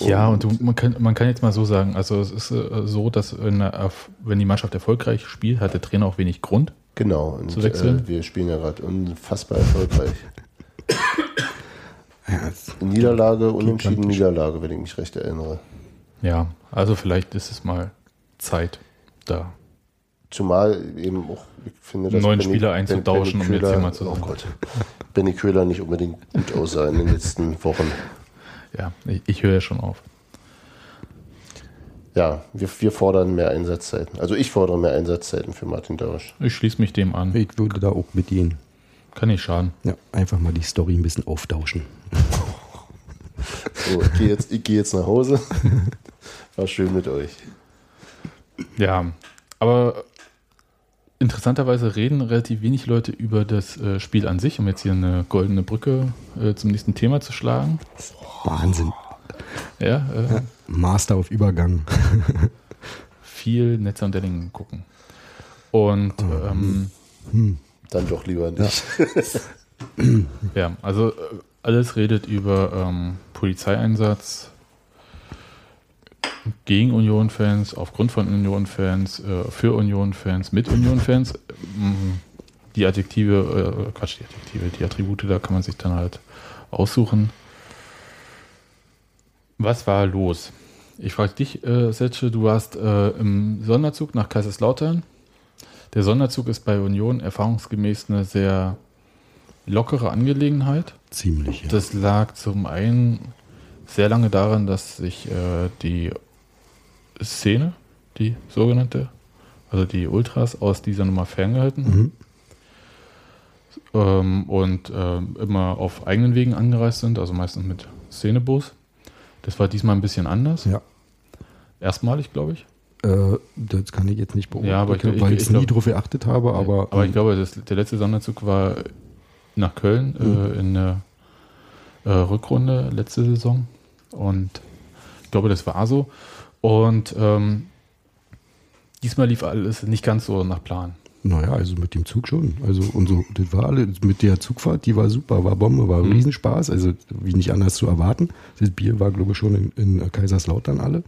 Ja, und du, man, kann, man kann jetzt mal so sagen, also es ist äh, so, dass wenn, er auf- wenn die Mannschaft erfolgreich spielt, hat der Trainer auch wenig Grund. Genau, und Zu wechseln? Äh, wir spielen ja gerade unfassbar erfolgreich. Ja, Niederlage, unentschieden gigantisch. Niederlage, wenn ich mich recht erinnere. Ja, also vielleicht ist es mal Zeit da. Zumal eben auch, ich finde, dass Benny- Spieler einzutauschen, Benny um jetzt Köhler- hier mal zu Oh sagen. Gott. Benny Köhler nicht unbedingt gut aussah in den letzten Wochen. Ja, ich, ich höre ja schon auf. Ja, wir, wir fordern mehr Einsatzzeiten. Also ich fordere mehr Einsatzzeiten für Martin Dausch. Ich schließe mich dem an. ich würde da auch mitgehen. Kann nicht schaden. Ja, einfach mal die Story ein bisschen auftauschen. So, ich gehe jetzt, ich geh jetzt nach Hause. War schön mit euch. Ja, aber interessanterweise reden relativ wenig Leute über das äh, Spiel an sich, um jetzt hier eine goldene Brücke äh, zum nächsten Thema zu schlagen. Wahnsinn. Ja, äh, Master auf Übergang. viel Netzer und Dellingen gucken. Und ähm, Dann doch lieber nicht. ja, also äh, alles redet über ähm, Polizeieinsatz gegen Union-Fans, aufgrund von Union-Fans, äh, für Union-Fans, mit Union-Fans. Ähm, die Adjektive, äh, Quatsch, die Adjektive, die Attribute, da kann man sich dann halt aussuchen. Was war los? Ich frage dich, äh, Setsche, du warst äh, im Sonderzug nach Kaiserslautern. Der Sonderzug ist bei Union erfahrungsgemäß eine sehr lockere Angelegenheit. Ziemlich. Ja. Das lag zum einen sehr lange daran, dass sich äh, die Szene, die sogenannte, also die Ultras aus dieser Nummer ferngehalten. Mhm. ähm, und ähm, immer auf eigenen Wegen angereist sind, also meistens mit Szenebus. Das war diesmal ein bisschen anders. ja. Erstmalig, glaube ich. Äh, das kann ich jetzt nicht beobachten, Ja, aber ich- ich- weil ich ich nie glaub- drauf geachtet habe, aber, Aber ich ähm, glaube, das, der letzte Sonderzug war nach Köln äh, in der äh, Rückrunde letzte Saison. Und ich glaube, das war so. Und ähm, diesmal lief alles nicht ganz so nach Plan. Naja, also mit dem Zug schon. Also und so, das war alles, mit der Zugfahrt, die war super, war Bombe, war ein Riesenspaß, also wie nicht anders zu erwarten. Das Bier war, glaube ich, schon in, in Kaiserslautern alle.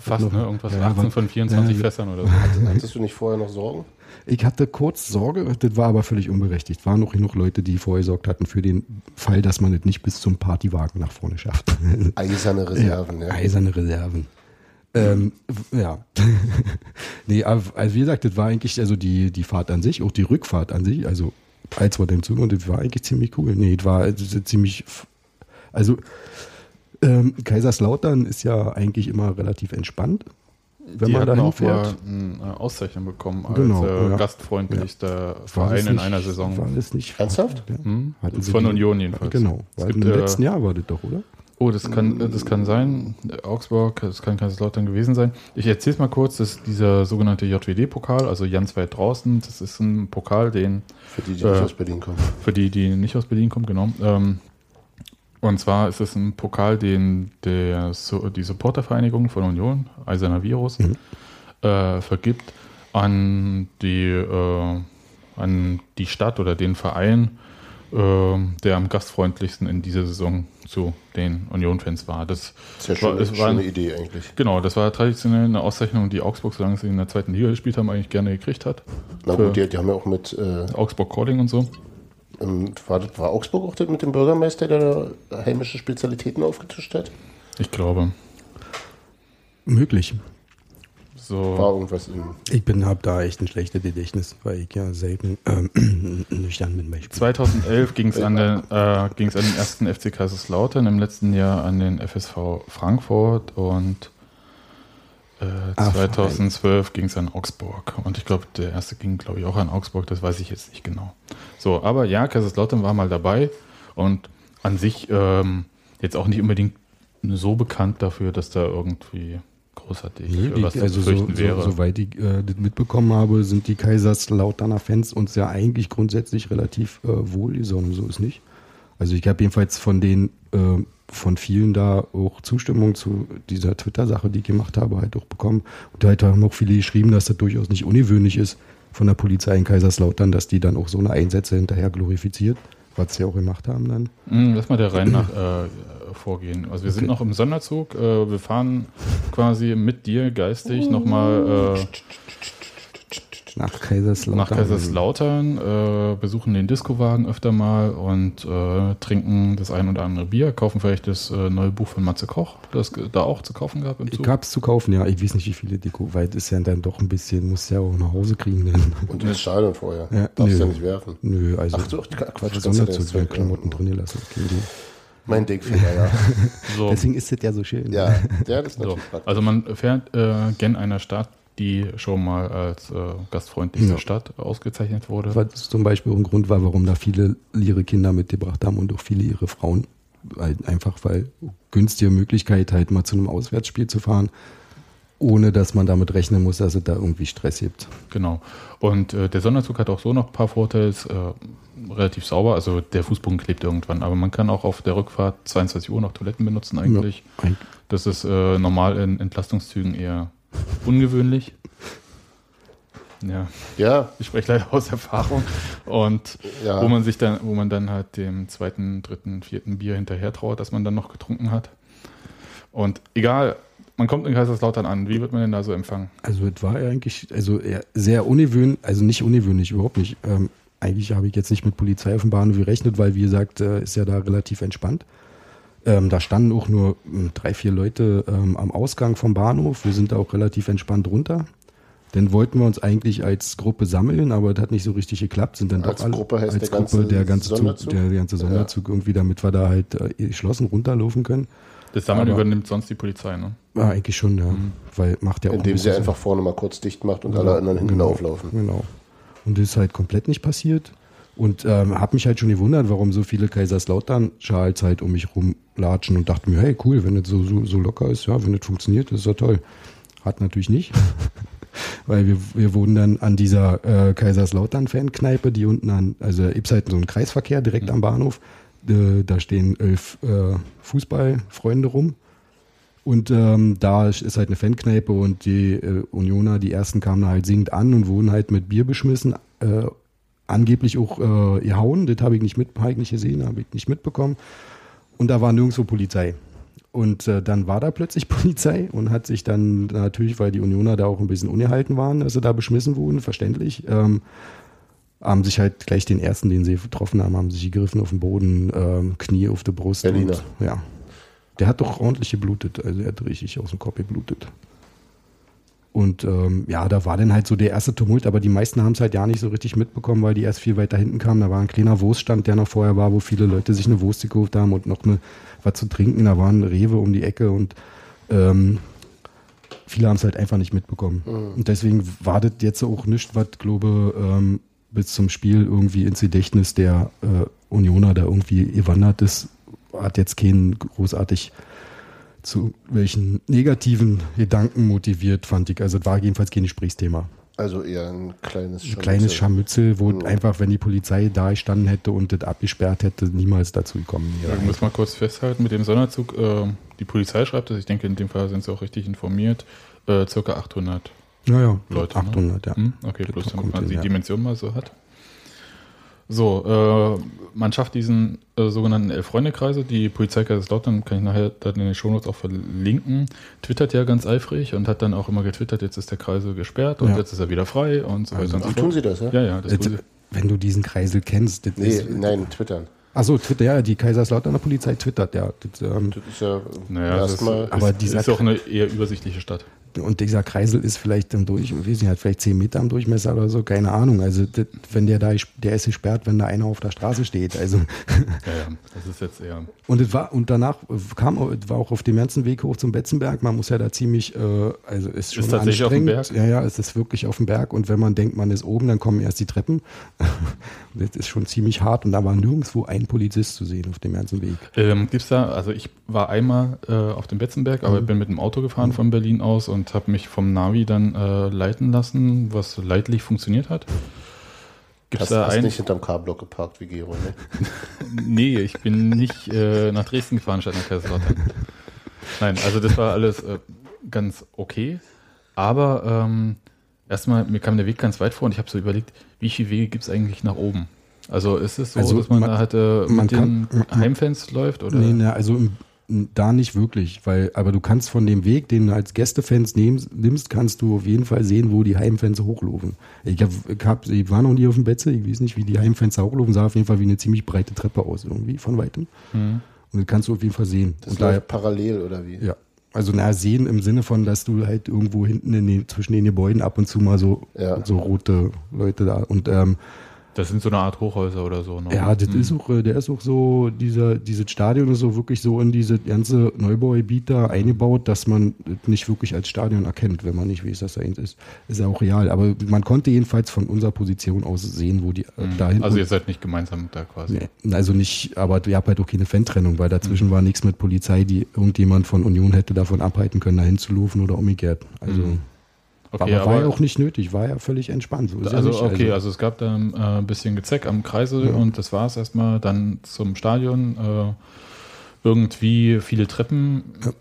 Fast, ne? Irgendwas Ja, 18 aber- von 24 Ja, Fässern oder so. Hattest du nicht vorher noch Sorgen? Ich hatte kurz Sorge, das war aber völlig unberechtigt. Waren noch genug Leute, die vorgesorgt hatten für den Fall, dass man es nicht bis zum Partywagen nach vorne schafft. Eiserne Reserven, ja. Eiserne Reserven. Ähm, ja. nee, aber, also wie gesagt, das war eigentlich also die, die Fahrt an sich, auch die Rückfahrt an sich, also als wir dann zu und das war eigentlich ziemlich cool. Nee, das war also ziemlich, also ähm, Kaiserslautern ist ja eigentlich immer relativ entspannt, wenn die man da hinfährt. eine Auszeichnung bekommen als Genau, äh, ja. gastfreundlichster War Verein das in nicht- einer Saison. War das nicht Ernsthaft? Ja. Hm? Von die- Union jedenfalls. Genau, Es gibt, im äh, letzten Jahr war das doch, oder? Oh, das kann, das kann sein. Augsburg, das kann Kaiserslautern gewesen sein. Ich erzähle es mal kurz. Das ist dieser sogenannte JWD-Pokal, also ganz weit draußen. Das ist ein Pokal, den Für die, die Äh. nicht aus Berlin kommen. für die, die nicht aus Berlin kommen, genau. Ähm, und zwar ist es ein Pokal, den der, die Supportervereinigung von Union, Eiserner Virus, äh, vergibt an die, äh, an die Stadt oder den Verein, äh, der am gastfreundlichsten in dieser Saison zu den Union-Fans war. Das Das ist ja war, schon eine war schöne ein, Idee eigentlich. Genau, das war traditionell eine Auszeichnung, die Augsburg, solange sie in der zweiten Liga gespielt haben, eigentlich gerne gekriegt hat. Na gut, die, die haben ja auch mit, äh, Augsburg Calling und so. Ähm, war, war Augsburg auch das mit dem Bürgermeister, der da heimische Spezialitäten aufgetischt hat? Ich glaube. Möglich. So. War irgendwas im. Ich bin hab da echt ein schlechtes Gedächtnis, weil ich ja selten ähm, nüchtern bin bei Spielen. 2011 ging es an, den, äh, ging's an den ersten FC Kaiserslautern, im letzten Jahr an den FSV Frankfurt und äh, Ah, 2012 ging es an Augsburg. Und ich glaube, der erste ging, glaube ich, auch an Augsburg, das weiß ich jetzt nicht genau. So, aber ja, Kaiserslautern war mal dabei und an sich ähm, jetzt auch nicht unbedingt so bekannt dafür, dass da irgendwie großartig Nee, die, was zu also so, befürchten so, wäre. soweit ich äh, das mitbekommen habe, sind die Kaiserslauterner Fans uns ja eigentlich grundsätzlich relativ äh, wohlgesonnen, so ist nicht. Also ich habe jedenfalls von den äh, von vielen da auch Zustimmung zu dieser Twitter-Sache, die ich gemacht habe, halt auch bekommen. Und da haben auch viele geschrieben, dass das durchaus nicht ungewöhnlich ist von der Polizei in Kaiserslautern, dass die dann auch so eine Einsätze hinterher glorifiziert, was sie auch gemacht haben dann. Mm, Lass mal der Reihe nach äh, vorgehen. Also wir sind noch im Sonderzug. Äh, wir fahren quasi mit dir geistig nochmal äh, Nach Kaiserslautern. nach Kaiserslautern, äh, besuchen den Discowagen öfter mal und äh, trinken das ein oder andere Bier, kaufen vielleicht das äh, neue Buch von Matze Koch, das da auch zu kaufen gab im Zug. gab's zu kaufen, ja. Ich weiß nicht, wie viele Deko, weil das ist ja dann doch ein bisschen, muss ja auch nach Hause kriegen. Dann. Und das Stadion vorher. Ja, Darfst nö. ja nicht werfen. Nö, also. Ach so, Quatsch, das wenn weg, Klamotten drin gelassen. Okay, die- Mein Denkfehler, ja. So. Deswegen ist das ja so schön. ja, das ist So. natürlich praktisch. Also man fährt äh, gen einer Stadt, die schon mal als äh, gastfreundlichste Ja. Stadt ausgezeichnet wurde. Was zum Beispiel auch ein Grund war, warum da viele ihre Kinder mitgebracht haben und auch viele ihre Frauen. Halt einfach weil günstige Möglichkeit, halt mal zu einem Auswärtsspiel zu fahren, ohne dass man damit rechnen muss, dass es da irgendwie Stress gibt. Genau. Und äh, der Sonderzug hat auch so noch ein paar Vorteile, ist, äh, relativ sauber, also der Fußboden klebt irgendwann, aber man kann auch auf der Rückfahrt 22 Uhr noch Toiletten benutzen eigentlich. Ja, Das ist äh, normal in Entlastungszügen eher ungewöhnlich. Ja, Ja, ich spreche leider aus Erfahrung. Und Ja. wo man sich dann, wo man dann halt dem zweiten, dritten, vierten Bier hinterher traut, das man dann noch getrunken hat. Und egal, man kommt in Kaiserslautern an, wie wird man denn da so empfangen? Also es war ja eigentlich also sehr ungewöhnlich, also nicht ungewöhnlich, überhaupt nicht. Ähm, eigentlich habe ich jetzt nicht mit Polizei auf dem Bahnhof gerechnet, weil wie gesagt, äh, ist ja da relativ entspannt. Ähm, da standen auch nur ähm, drei, vier Leute ähm, am Ausgang vom Bahnhof. Wir sind da auch relativ entspannt runter. Dann wollten wir uns eigentlich als Gruppe sammeln, aber das hat nicht so richtig geklappt. Sind dann Als doch alle, Gruppe heißt als der Gruppe, ganze der ganze Sonderzug? Zug, der, der ganze Sonderzug irgendwie, damit wir da halt äh, geschlossen runterlaufen können. Das Sammeln Aber- übernimmt sonst die Polizei, ne? Ja, eigentlich schon, ja. Weil macht ja auch indem einen sie einfach vorne mal kurz dicht macht und alle anderen hinten genau, auflaufen. Genau. Und das ist halt komplett nicht passiert. Und ähm, habe mich halt schon gewundert, warum so viele Kaiserslautern-Schals halt um mich rumlatschen und dachte mir, hey, cool, wenn das so, so, so locker ist, ja, wenn das funktioniert, das ist ja toll. Hat natürlich nicht. Weil wir, wir wurden dann an dieser äh, Kaiserslautern-Fankneipe, die unten an, also gibt halt so einen Kreisverkehr direkt am Bahnhof. Äh, da stehen elf äh, Fußballfreunde rum. Und ähm, da ist halt eine Fankneipe und die äh, Unioner, die ersten kamen da halt singend an und wurden halt mit Bier beschmissen. Äh, angeblich auch äh, gehauen, das habe ich nicht mit, hab ich nicht gesehen, habe ich nicht mitbekommen. Und da war nirgendwo Polizei. Und äh, dann war da plötzlich Polizei und hat sich dann natürlich, weil die Unioner da auch ein bisschen ungehalten waren, dass sie da beschmissen wurden, verständlich, ähm, haben sich halt gleich den ersten, den sie getroffen haben, haben sich gegriffen auf den Boden, ähm, Knie auf der Brust. Berliner. Und, ja. Der hat doch ordentlich geblutet, also er hat richtig aus dem Kopf geblutet. Und ähm, ja, da war dann halt so der erste Tumult, aber die meisten haben es halt ja nicht so richtig mitbekommen, weil die erst viel weiter hinten kamen. Da war ein kleiner Wurststand, der noch vorher war, wo viele Leute sich eine Wurst gekauft haben und noch eine, was zu trinken. Da war ein Rewe um die Ecke und ähm, viele haben es halt einfach nicht mitbekommen. Und deswegen war das jetzt auch nicht, was, glaube ähm, bis zum Spiel irgendwie ins Gedächtnis der äh, Unioner da irgendwie gewandert ist. Hat jetzt keinen großartig zu welchen negativen Gedanken motiviert, fand ich. Also es war jedenfalls kein Gesprächsthema. Also eher ein kleines Ein kleines Scharmützel. Scharmützel, wo Mhm. einfach, wenn die Polizei da gestanden hätte und das abgesperrt hätte, niemals dazu gekommen wäre. Ich muss mal kurz festhalten mit dem Sonderzug. Äh, die Polizei schreibt es, ich denke, in dem Fall sind sie auch richtig informiert. Äh, circa 800 Naja, Leute, ne? 800, ja. Hm? Okay, Das bloß damit kommt man hin, die ja. Dimension mal so hat. So, äh, man schafft diesen äh, sogenannten Elf-Freunde-Kreise. Die Polizei Kaiserslautern, kann ich nachher dann in den Shownotes auch verlinken, twittert ja ganz eifrig und hat dann auch immer getwittert, jetzt ist der Kreisel gesperrt und Ja. jetzt ist er wieder frei und so weiter Also, und so Ach, fort. tun sie das, ja? Ja, ja, das sie. wenn du diesen Kreisel kennst, das Nee, ist. nein, twittern. Achso, Twitter, ja, die Kaiserslauterner Polizei twittert, ja. Das, ähm, Das ist ja Naja, das ist, erstmal. Aber ist, dieser- ist auch eine eher übersichtliche Stadt. Und dieser Kreisel ist vielleicht im Durch, ich weiß nicht, hat vielleicht 10 Meter im Durchmesser oder so, keine Ahnung. Also, das, wenn der da, der ist gesperrt, wenn da einer auf der Straße steht. Also, Ja, ja, das ist jetzt eher. und es war, und danach kam, war auch auf dem ganzen Weg hoch zum Betzenberg. Man muss ja da ziemlich, äh, also ist schon tatsächlich auf dem anstrengend. Ja, ja, es ist wirklich auf dem Berg. Und wenn man denkt, man ist oben, dann kommen erst die Treppen. das ist schon ziemlich hart. Und da war nirgendwo ein Polizist zu sehen auf dem ganzen Weg. Ähm, gibt's da, also ich war einmal äh, auf dem Betzenberg, Mhm. aber bin mit dem Auto gefahren von Berlin aus und habe mich vom Navi dann äh, leiten lassen, was leidlich funktioniert hat. Gibt's Hast, da hast ein? nicht hinterm K-Block geparkt wie Gero, ne? Nee, ich bin nicht äh, nach Dresden gefahren statt nach Kaiserslautern. Nein, also das war alles äh, ganz okay. Aber ähm, erstmal, mir kam der Weg ganz weit vor und ich habe so überlegt, wie viele Wege gibt es eigentlich nach oben? Also ist es so, Also dass man, man- da halt äh, man mit den kann- Heimfans läuft? Oder? Nee, na, also im, da nicht wirklich, weil, aber du kannst von dem Weg, den du als Gästefans nimmst, nimmst kannst du auf jeden Fall sehen, wo die Heimfans hochlaufen. Ich, hab, ich, hab, ich war noch nie auf dem Betze, ich weiß nicht, wie die Heimfans da hochlaufen, sah auf jeden Fall wie eine ziemlich breite Treppe aus, irgendwie von weitem. Mhm. Und das kannst du auf jeden Fall sehen. Das Und läuft daher, parallel oder wie? ja. Also na, sehen im Sinne von, dass du halt irgendwo hinten in den, zwischen den Gebäuden ab und zu mal so, Ja. so rote Leute da. Und ähm, Das sind so eine Art Hochhäuser oder so. Ne? Ja, das Mhm. ist auch, äh, der ist auch so, dieser, dieses Stadion ist so wirklich so in diese ganze Neubaugebiet da eingebaut, dass man es nicht wirklich als Stadion erkennt, wenn man nicht weiß, dass da eins ist. Ist ja auch real. Aber man konnte jedenfalls von unserer Position aus sehen, wo die äh, da hinten. Also ihr seid nicht gemeinsam da quasi. Nee, also nicht, aber ihr habt halt auch keine Fan-Trennung, weil dazwischen war nichts mit Polizei, die irgendjemand von Union hätte davon abhalten können, dahin zu laufen oder umgekehrt. Also, Okay, aber, war ja auch nicht nötig, war ja völlig entspannt. So ja Also nicht. okay, also, es gab dann äh, ein bisschen Gezeck am Kreisel Ja. und das war es erstmal. Dann zum Stadion äh, irgendwie viele Treppen Ja.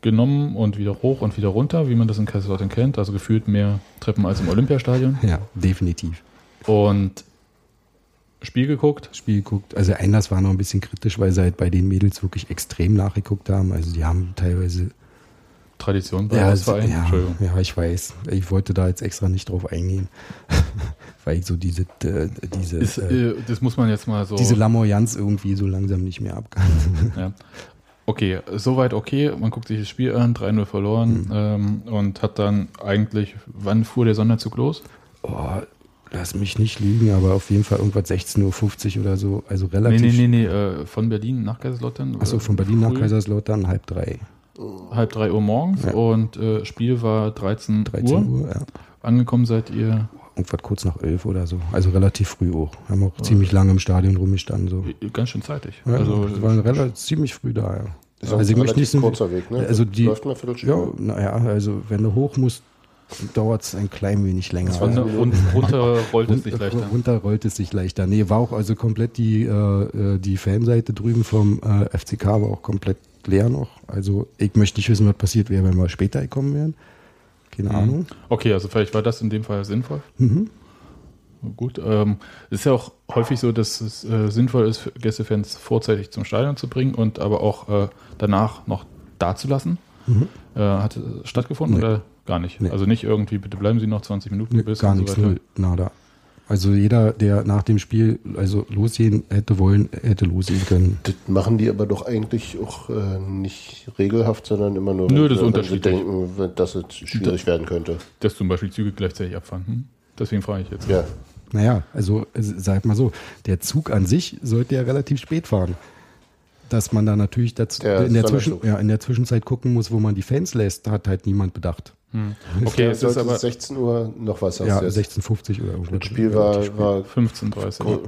genommen und wieder hoch und wieder runter, wie man das in Kaiserslautern kennt. Also gefühlt mehr Treppen als im Olympiastadion. ja, definitiv. Und Spiel geguckt. Spiel geguckt. Also Einlass war noch ein bisschen kritisch, weil sie halt bei den Mädels wirklich extrem nachgeguckt haben. Also die haben teilweise. Tradition bei Ja, uns Verein. ja, ja, ich weiß. Ich wollte da jetzt extra nicht drauf eingehen. weil ich so diese, äh, diese, Ist, äh, äh, das muss man jetzt mal so. diese Lamoyanz irgendwie so langsam nicht mehr abkann. Ja. Okay, soweit okay. Man guckt sich das Spiel an, 3-0 verloren ähm, und hat dann eigentlich, wann fuhr der Sonderzug los? oh, lass mich nicht lügen, aber auf jeden Fall irgendwas 16.50 Uhr oder so. Also Nee, relativ. nee, nee, nee, äh, von Berlin nach Kaiserslautern. Achso, von Berlin nach früh, Kaiserslautern halb drei. Halb drei Uhr morgens Ja. und äh, Spiel war 13, 13 Uhr. Uhr, ja. Angekommen seid ihr Irgendwas kurz nach elf oder so. Also relativ früh auch. Haben auch ziemlich lange im Stadion rumgestanden. So. ganz schön zeitig. Ja, also, wir waren relativ ziemlich früh da, ja. Ist auch Also ein ich möchte relativ kurzer Weg, ne? Also die, Läuft eine Viertelstunde. ja, naja, also wenn du hoch musst, dauert es ein klein wenig länger. Und run- runter rollt es sich leichter. Runter rollt es sich leichter. Nee, war auch also komplett die, äh, äh, die Fanseite drüben vom äh, FCK war auch komplett leer noch. Also ich möchte nicht wissen, was passiert wäre, wenn wir später gekommen wären. Keine Ahnung. Okay, also vielleicht war das in dem Fall sinnvoll. Gut. Ähm, es ist ja auch häufig so, dass es äh, sinnvoll ist, Gästefans vorzeitig zum Stadion zu bringen und aber auch äh, danach noch dazulassen. Äh, hat es stattgefunden Nee. oder gar nicht? Nee. Also nicht irgendwie, bitte bleiben Sie noch 20 Minuten Nee, bis gar so nichts, weiter. null, nada. Also jeder, der nach dem Spiel also losgehen hätte wollen, hätte losgehen können. Das machen die aber doch eigentlich auch äh, nicht regelhaft, sondern immer nur, Nö, das ist wenn sie unterschiedlich. denken, dass es schwierig werden könnte. Dass zum Beispiel Züge gleichzeitig abfahren. Hm? Deswegen frage ich jetzt. Ja, Naja, also äh, sag mal so, der Zug an sich sollte ja relativ spät fahren. Dass man da natürlich dazu, Der in, der Zwischen, ja, in der Zwischenzeit gucken muss, wo man die Fans lässt, hat halt niemand bedacht. Okay, ja, es ist aber 16 Uhr noch was. Ja, hast du jetzt. 16.50 oder irgendwas. Das Spiel war, war 15.30 Uhr.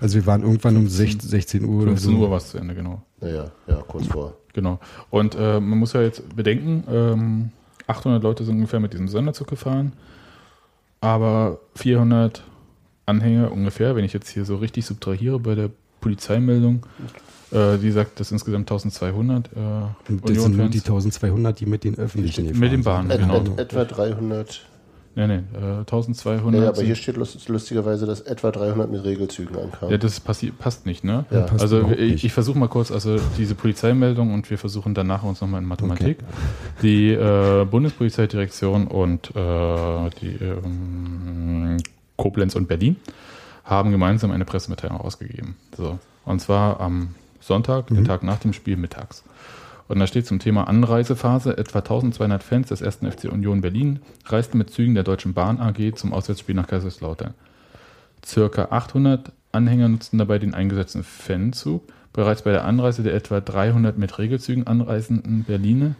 Also wir waren irgendwann um 16, 16 Uhr oder 15 so. Uhr war es zu Ende, genau. naja, ja, kurz vor. Genau. Und äh, man muss ja jetzt bedenken, ähm, 800 Leute sind ungefähr mit diesem Sonderzug gefahren, aber 400 Anhänger ungefähr, wenn ich jetzt hier so richtig subtrahiere bei der Polizeimeldung, äh, die sagt, das sind insgesamt 1200 äh, Und das sind nur die Union-Fans. 1200, die mit den öffentlichen Mit den Bahnen, sind. genau. Et, et, etwa 300. Nee, nee, äh, 1200. Ja, aber hier steht lust, lustigerweise, dass etwa 300 mit Regelzügen ankamen. Ja, das passi passt nicht, ne? Ja, passt also ich, ich versuche mal kurz, also diese Polizeimeldung und wir versuchen danach uns nochmal in Mathematik. Die äh, Bundespolizeidirektion und äh, die ähm, Koblenz und Berlin haben gemeinsam eine Pressemitteilung ausgegeben. So. Und zwar am Sonntag, den Tag nach dem Spiel mittags. Und da steht zum Thema Anreisephase, etwa 1200 Fans des 1. FC Union Berlin reisten mit Zügen der Deutschen Bahn AG zum Auswärtsspiel nach Kaiserslautern. Circa 800 Anhänger nutzten dabei den eingesetzten Fanzug. Bereits bei der Anreise der etwa 300 mit Regelzügen anreisenden Berliner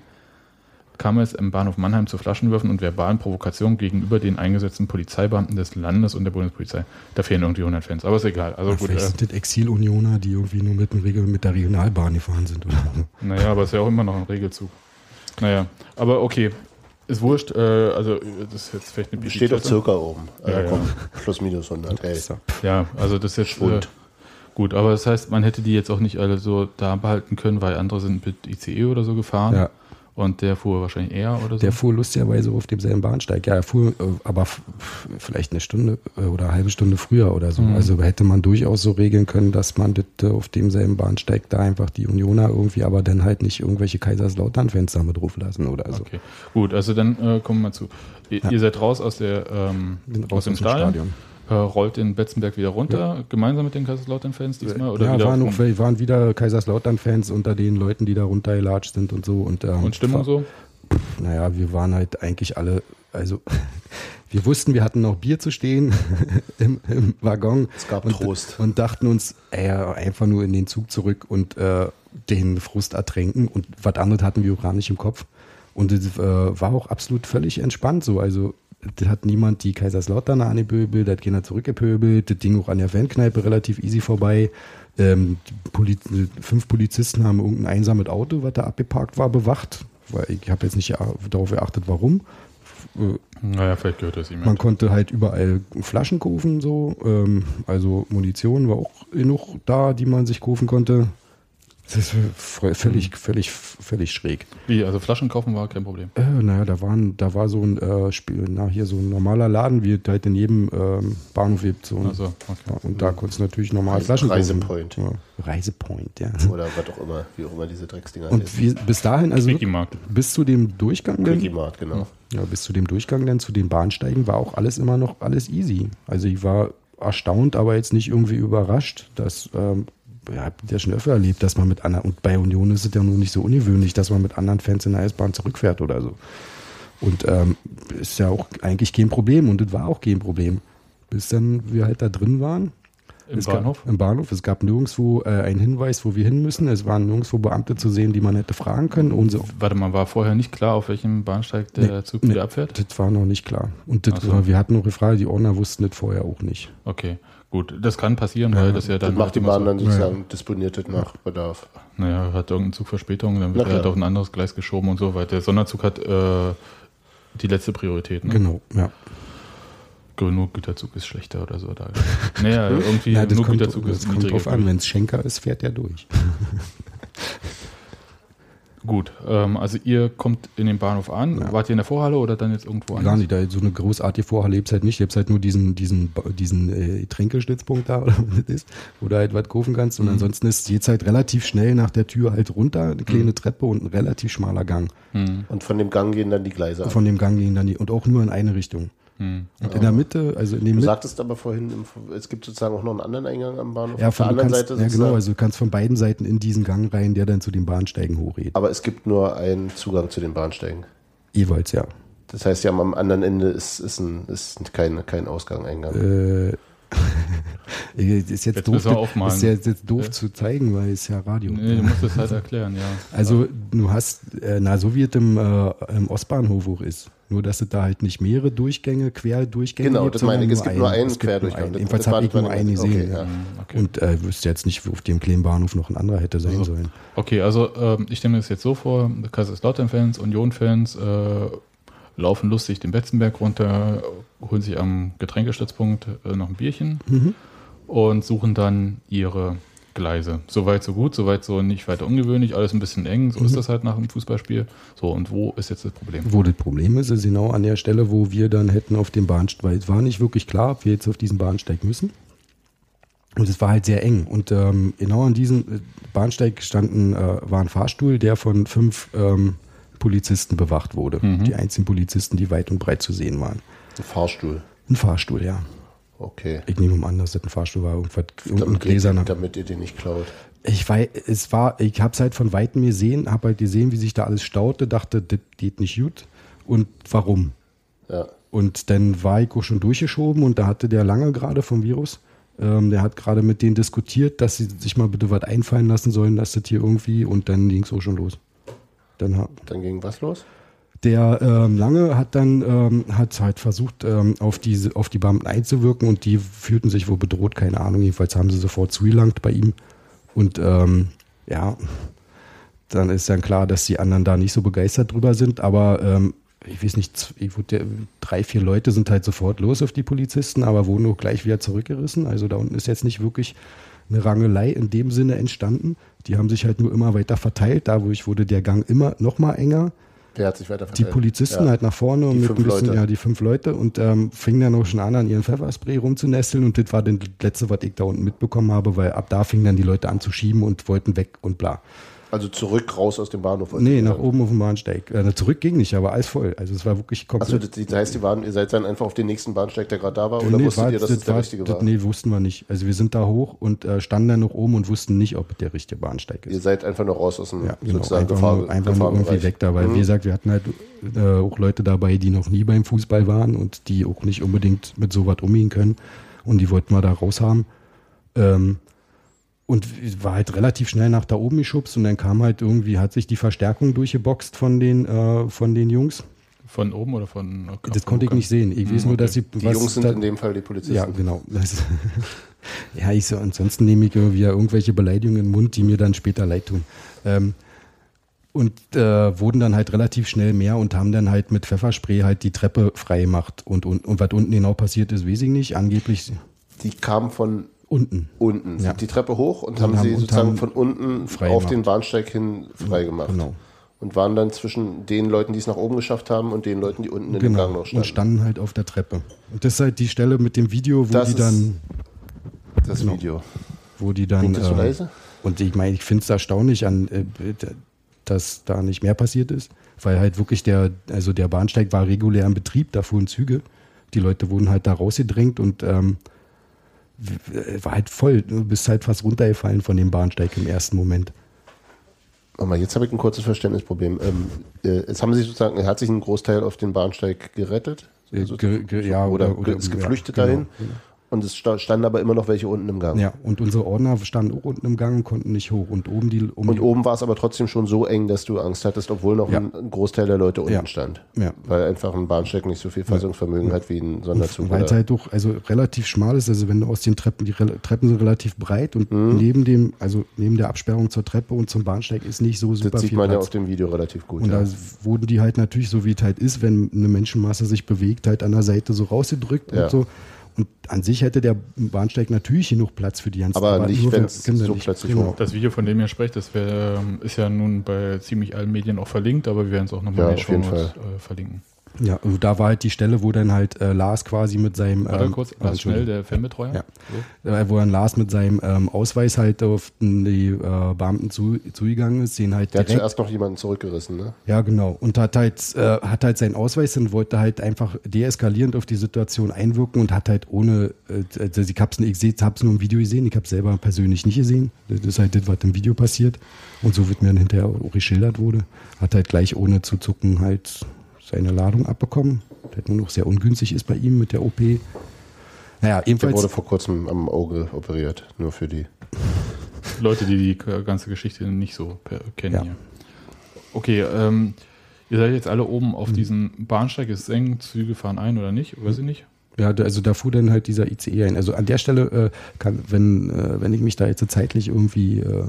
kam es im Bahnhof Mannheim zu Flaschenwürfen und verbalen Provokationen gegenüber den eingesetzten Polizeibeamten des Landes und der Bundespolizei. Da fehlen irgendwie 100 Fans, aber ist egal. Also gut, vielleicht äh, sind das Exil-Unioner, die irgendwie nur mit, dem Regel, mit der Regionalbahn gefahren sind. Oder so. naja, aber es ist ja auch immer noch ein Regelzug. Naja, aber okay, ist wurscht. Äh, also das ist jetzt vielleicht eine Steht auf Pipi-Klasse. circa oben. Also Ja, ja. komm, plus minus 100. Hey. Ja, also das ist jetzt äh, Schwund. gut, aber das heißt, man hätte die jetzt auch nicht alle so da behalten können, weil andere sind mit ICE oder so gefahren. Ja. Und der fuhr wahrscheinlich eher oder so. Der fuhr lustigerweise auf demselben Bahnsteig. Ja, er fuhr äh, aber vielleicht eine Stunde äh, oder eine halbe Stunde früher oder so. Also hätte man durchaus so regeln können, dass man das äh, auf demselben Bahnsteig da einfach die Unioner irgendwie, aber dann halt nicht irgendwelche Kaiserslautern-Fans damit drauf lassen oder so. Okay, gut, also dann äh, kommen wir mal zu. Ihr, ihr seid raus aus, der, ähm, Sind aus dem Stadion, Äh, rollt in Betzenberg wieder runter, gemeinsam mit den Kaiserslautern-Fans diesmal? Oder ja, wieder waren, wir waren wieder Kaiserslautern-Fans unter den Leuten, die da runtergelatscht sind und so. Und, ähm, und Stimmung so? Naja, wir waren halt eigentlich alle, also wir wussten, wir hatten noch Bier zu stehen im, im Waggon. Es gab und, Trost. Und dachten uns, ey, einfach nur in den Zug zurück und äh, den Frust ertränken. Und was anderes hatten wir auch gar nicht im Kopf. Und es äh, war auch absolut völlig entspannt so. Also da hat niemand die Kaiserslauterner angepöbelt, da hat keiner zurückgepöbelt. Das ging auch an der Fankneipe relativ easy vorbei. Ähm, die Poli fünf Polizisten haben irgendein einsames Auto, was da abgeparkt war, bewacht. Weil ich habe jetzt nicht darauf geachtet, warum. Äh, Naja, vielleicht gehört das ihm. man konnte halt überall Flaschen kaufen, so. Ähm, also Munition war auch genug da, die man sich kaufen konnte. Das ist völlig, völlig, völlig schräg. Wie, also Flaschen kaufen war kein Problem. Äh, naja, da waren, da war so ein äh, Spiel, na, hier so ein normaler Laden, wie es halt in jedem ähm, Bahnhof gibt. So. Also, okay. ja, und da konntest du natürlich normal Reise- Flaschen kaufen. Reisepoint. Ja, Reisepoint, ja. Oder was auch immer, wie auch immer diese Drecksdinger Und wir, bis dahin, also Quickie-Markt. bis zu dem Durchgang, dann, Quickie-Mart, genau. ja, bis zu dem Durchgang dann zu den Bahnsteigen war auch alles immer noch alles easy. Also ich war erstaunt, aber jetzt nicht irgendwie überrascht, dass ähm, ja, hab ja schon öfter erlebt, dass man mit anderen, und bei Union ist es ja nun nicht so ungewöhnlich, dass man mit anderen Fans in der S-Bahn zurückfährt oder so. Und ähm, ist ja auch eigentlich kein Problem und das war auch kein Problem. Bis dann wir halt da drin waren. Im es Bahnhof? Gab, Im Bahnhof. Es gab nirgendwo äh, einen Hinweis, wo wir hin müssen. Es waren nirgendwo Beamte zu sehen, die man hätte fragen können. Unser, Warte mal, war vorher nicht klar, auf welchem Bahnsteig der Zug wieder abfährt? Das war noch nicht klar. Und das, so. wir hatten noch gefragt, die Ordner wussten das vorher auch nicht. Okay, gut. Das kann passieren, weil das ja Das dann. macht die immer Bahn dann so, sozusagen disponiert das nach Bedarf. Naja, hat irgendein Zug Verspätung, dann wird er halt auf ein anderes Gleis geschoben und so, weil der Sonderzug hat äh, die letzte Priorität. Ne? Genau, ja. Nur Güterzug ist schlechter oder so. Da. Naja, irgendwie ja das nur kommt, Güterzug das ist kommt niedriger. drauf an. Wenn es Schenker ist, fährt er durch. Gut, ähm, also ihr kommt in den Bahnhof an. Ja. Wart ihr in der Vorhalle oder dann jetzt irgendwo Gar anders? nicht, da so eine großartige Vorhalle lebst halt nicht. Du halt nur diesen, diesen, diesen äh, Tränkestützpunkt da oder was das ist, wo du halt was kaufen kannst. Mhm. Und ansonsten ist jetzt halt relativ schnell nach der Tür halt runter, eine kleine Mhm. Treppe und ein relativ schmaler Gang. Und von dem Gang gehen dann die Gleise ab. Von dem Gang gehen dann die, und auch nur in eine Richtung. Hm. Und in der Mitte, also in dem Du Mitte, sagtest aber vorhin, es gibt sozusagen auch noch einen anderen Eingang am Bahnhof. ja, der von, du anderen kannst, Seite ja genau, also du kannst von beiden Seiten in diesen Gang rein, der dann zu den Bahnsteigen hochgeht. aber es gibt nur einen Zugang zu den Bahnsteigen. Jeweils, ja. Das heißt, ja, am anderen Ende ist, ist, ein, ist kein, kein Ausgang, Eingang. Äh, ist jetzt, Jetzt doof, ist jetzt, jetzt doof Ja. zu zeigen, weil es ja Radio. Nee, du musst es halt erklären, ja. Also du hast, äh, na so wie es im, äh, im Ostbahnhof auch ist. Nur, dass es da halt nicht mehrere Durchgänge, Querdurchgänge Genau, gibt, das meine ich. Es gibt nur einen Querdurchgang. einen. Das- Jedenfalls habe ich nur einen gesehen. okay, ja. ja. Okay. Und äh, wüsste jetzt nicht, auf dem kleinen Bahnhof noch ein anderer hätte sein sollen. Okay, also ähm, ich stelle mir das jetzt so vor, Kaiserslautern-Fans, Union-Fans äh, laufen lustig den Betzenberg runter, holen sich am Getränkestützpunkt äh, noch ein Bierchen Mhm. und suchen dann ihre Gleise. Soweit so gut, soweit so nicht weiter ungewöhnlich, alles ein bisschen eng, so Mhm. ist das halt nach einem Fußballspiel. So, und wo ist jetzt das Problem? Wo das Problem ist, ist genau an der Stelle, wo wir dann hätten auf dem Bahnsteig, weil es war nicht wirklich klar, ob wir jetzt auf diesen Bahnsteig müssen. Und es war halt sehr eng. Und ähm, genau an diesem äh, Bahnsteig standen, äh, war ein Fahrstuhl, der von fünf ähm, Polizisten bewacht wurde. Die einzigen Polizisten, die weit und breit zu sehen waren. Ein Fahrstuhl. Ein Fahrstuhl, ja. Okay. Ich nehme mal an, dass das ein Fahrstuhl war, irgendwas, irgendein Damit, gläserner. damit ihr den nicht klaut. Ich weiß, es war, ich habe es halt von Weitem gesehen, habe halt gesehen, wie sich da alles staute, dachte, das geht nicht gut. Und warum? Ja. Und dann war ich auch schon durchgeschoben und da hatte der lange gerade vom Virus, ähm, der hat gerade mit denen diskutiert, dass sie sich mal bitte was einfallen lassen sollen, dass das hier irgendwie und dann ging es auch schon los. Dann Dann ging was los? Der ähm, Lange hat dann ähm, hat halt versucht, ähm, auf, diese, auf die Beamten einzuwirken und die fühlten sich wohl bedroht, keine Ahnung. Jedenfalls haben sie sofort zugelangt bei ihm. Und ähm, ja, dann ist dann klar, dass die anderen da nicht so begeistert drüber sind, aber ähm, ich weiß nicht, ich wurde, drei, vier Leute sind halt sofort los auf die Polizisten, aber wurden auch gleich wieder zurückgerissen. Also da unten ist jetzt nicht wirklich eine Rangelei in dem Sinne entstanden. Die haben sich halt nur immer weiter verteilt. Dadurch wurde der Gang immer noch mal enger Wer hat sich weiter die verteilt? Polizisten ja. halt nach vorne und Die mit fünf ein bisschen, Leute. ja, die fünf Leute und ähm, fingen dann auch schon an, an ihren Pfefferspray rumzunesteln und das war dann das letzte, was ich da unten mitbekommen habe, weil ab da fingen dann die Leute an zu schieben und wollten weg und bla. Also zurück, raus aus dem Bahnhof. Nee, nach oben auf dem Bahnsteig. Äh, zurück ging nicht, aber alles voll. Also es war wirklich komplett. das, das heißt, die waren, ihr seid dann einfach auf den nächsten Bahnsteig, der gerade da war? Nee, Oder nee, wusstet war- ihr, dass es der war- richtige das, war? Nee, wussten wir nicht. Also wir sind da hoch und äh, standen dann noch oben und wussten nicht, ob der richtige Bahnsteig ist. Ihr seid einfach nur raus aus dem Ja, genau. sozusagen Einfach, Gefahr, nur, einfach nur irgendwie weg da, weil Mhm. wie gesagt, wir hatten halt äh, auch Leute dabei, die noch nie beim Fußball waren und die auch nicht unbedingt mit sowas umgehen können und die wollten wir da raus haben. Ähm, und war halt relativ schnell nach da oben geschubst und dann kam halt irgendwie, hat sich die Verstärkung durchgeboxt von den, äh, von den Jungs. Von oben oder von. okay, Das konnte ich nicht sehen. Ich weiß nur, dass sie. Die Jungs sind in dem Fall die Polizisten. Ja, genau. Das, ja, ich so, ansonsten nehme ich irgendwie ja irgendwelche Beleidigungen in den Mund, die mir dann später leid tun. Ähm, und äh, wurden dann halt relativ schnell mehr und haben dann halt mit Pfefferspray halt die Treppe frei gemacht. Und, und, und was unten genau passiert ist, weiß ich nicht. Angeblich Die kamen von unten. unten, sind Ja. die Treppe hoch und Und haben haben- sie sozusagen von unten auf gemacht. den Bahnsteig hin frei gemacht. Genau. Und waren dann zwischen den Leuten, die es nach oben geschafft haben und den Leuten, die unten in dem Genau. Gang noch standen. Und standen halt auf der Treppe. Und das ist halt die Stelle mit dem Video, wo Das die dann, das genau. Video. wo die dann. So äh, leise? Und ich meine, ich finde es erstaunlich, an, äh, dass da nicht mehr passiert ist, weil halt wirklich der, also der Bahnsteig war regulär in Betrieb, da fuhren Züge. Die Leute wurden halt da rausgedrängt und ähm, war halt voll. Du bist halt fast runtergefallen von dem Bahnsteig im ersten Moment. Warte mal, jetzt habe ich ein kurzes Verständnisproblem. Ähm, äh, jetzt haben sie sozusagen, er hat sich einen Großteil auf den Bahnsteig gerettet. Äh, Also, ge- ge- ja, oder, oder- oder- ist ja, geflüchtet genau, dahin. genau. Und es sta- standen aber immer noch welche unten im Gang. Ja, und unsere Ordner standen auch unten im Gang und konnten nicht hoch. Und oben die. Um Und die, oben war es aber trotzdem schon so eng, dass du Angst hattest, obwohl noch Ja. ein, Großteil der Leute unten Ja. stand. Ja. Weil einfach ein Bahnsteig nicht so viel Fassungsvermögen hat wie ein Sonderzug. Weil es halt doch also relativ schmal ist, also wenn du aus den Treppen, die Rel- Treppen sind relativ breit und Mhm. neben dem, also neben der Absperrung zur Treppe und zum Bahnsteig ist nicht so super das sieht viel man ja Platz. auf dem Video relativ gut. und ja. da wurden die halt natürlich, so wie es halt ist, wenn eine Menschenmasse sich bewegt, halt an der Seite so rausgedrückt Ja. und so. Und an sich hätte der Bahnsteig natürlich genug Platz für die ganzen Aber nicht, nur wenn es so nicht. plötzlich genau. hoch- Das Video, von dem ihr sprecht, das wär, ähm, ist ja nun bei ziemlich allen Medien auch verlinkt, aber wir werden es auch nochmal Ja, in den Shownotes äh, verlinken. Ja, und da war halt die Stelle, wo dann halt äh, Lars quasi mit seinem Warte ähm, kurz, ganz schnell, der Filmbetreuer. Ja. So. Äh, wo dann Lars mit seinem ähm, Ausweis halt auf die äh, Beamten zu, zugegangen ist, den halt Der hat direkt zuerst noch jemanden zurückgerissen, ne? Ja, genau. Und hat halt, äh, hat halt seinen Ausweis und wollte halt einfach deeskalierend auf die Situation einwirken und hat halt ohne, äh, also ich hab's, ich seh- hab's nur im Video gesehen, ich hab's selber persönlich nicht gesehen. Das ist halt das, was im Video passiert. Und so wird mir dann hinterher auch geschildert wurde. Hat halt gleich ohne zu zucken halt seine Ladung abbekommen. Das nur noch sehr ungünstig ist bei ihm mit der OP. Naja, Der ebenfalls. wurde vor kurzem am Auge operiert, nur für die. Leute, die die ganze Geschichte nicht so kennen Ja. hier. Okay, ähm, ihr seid jetzt alle oben Mhm. auf diesem Bahnsteig, ist es eng, Züge fahren ein oder nicht, weiß ich nicht. Ja, also da fuhr dann halt dieser ICE ein. Also an der Stelle äh, kann, wenn, äh, wenn ich mich da jetzt zeitlich irgendwie äh,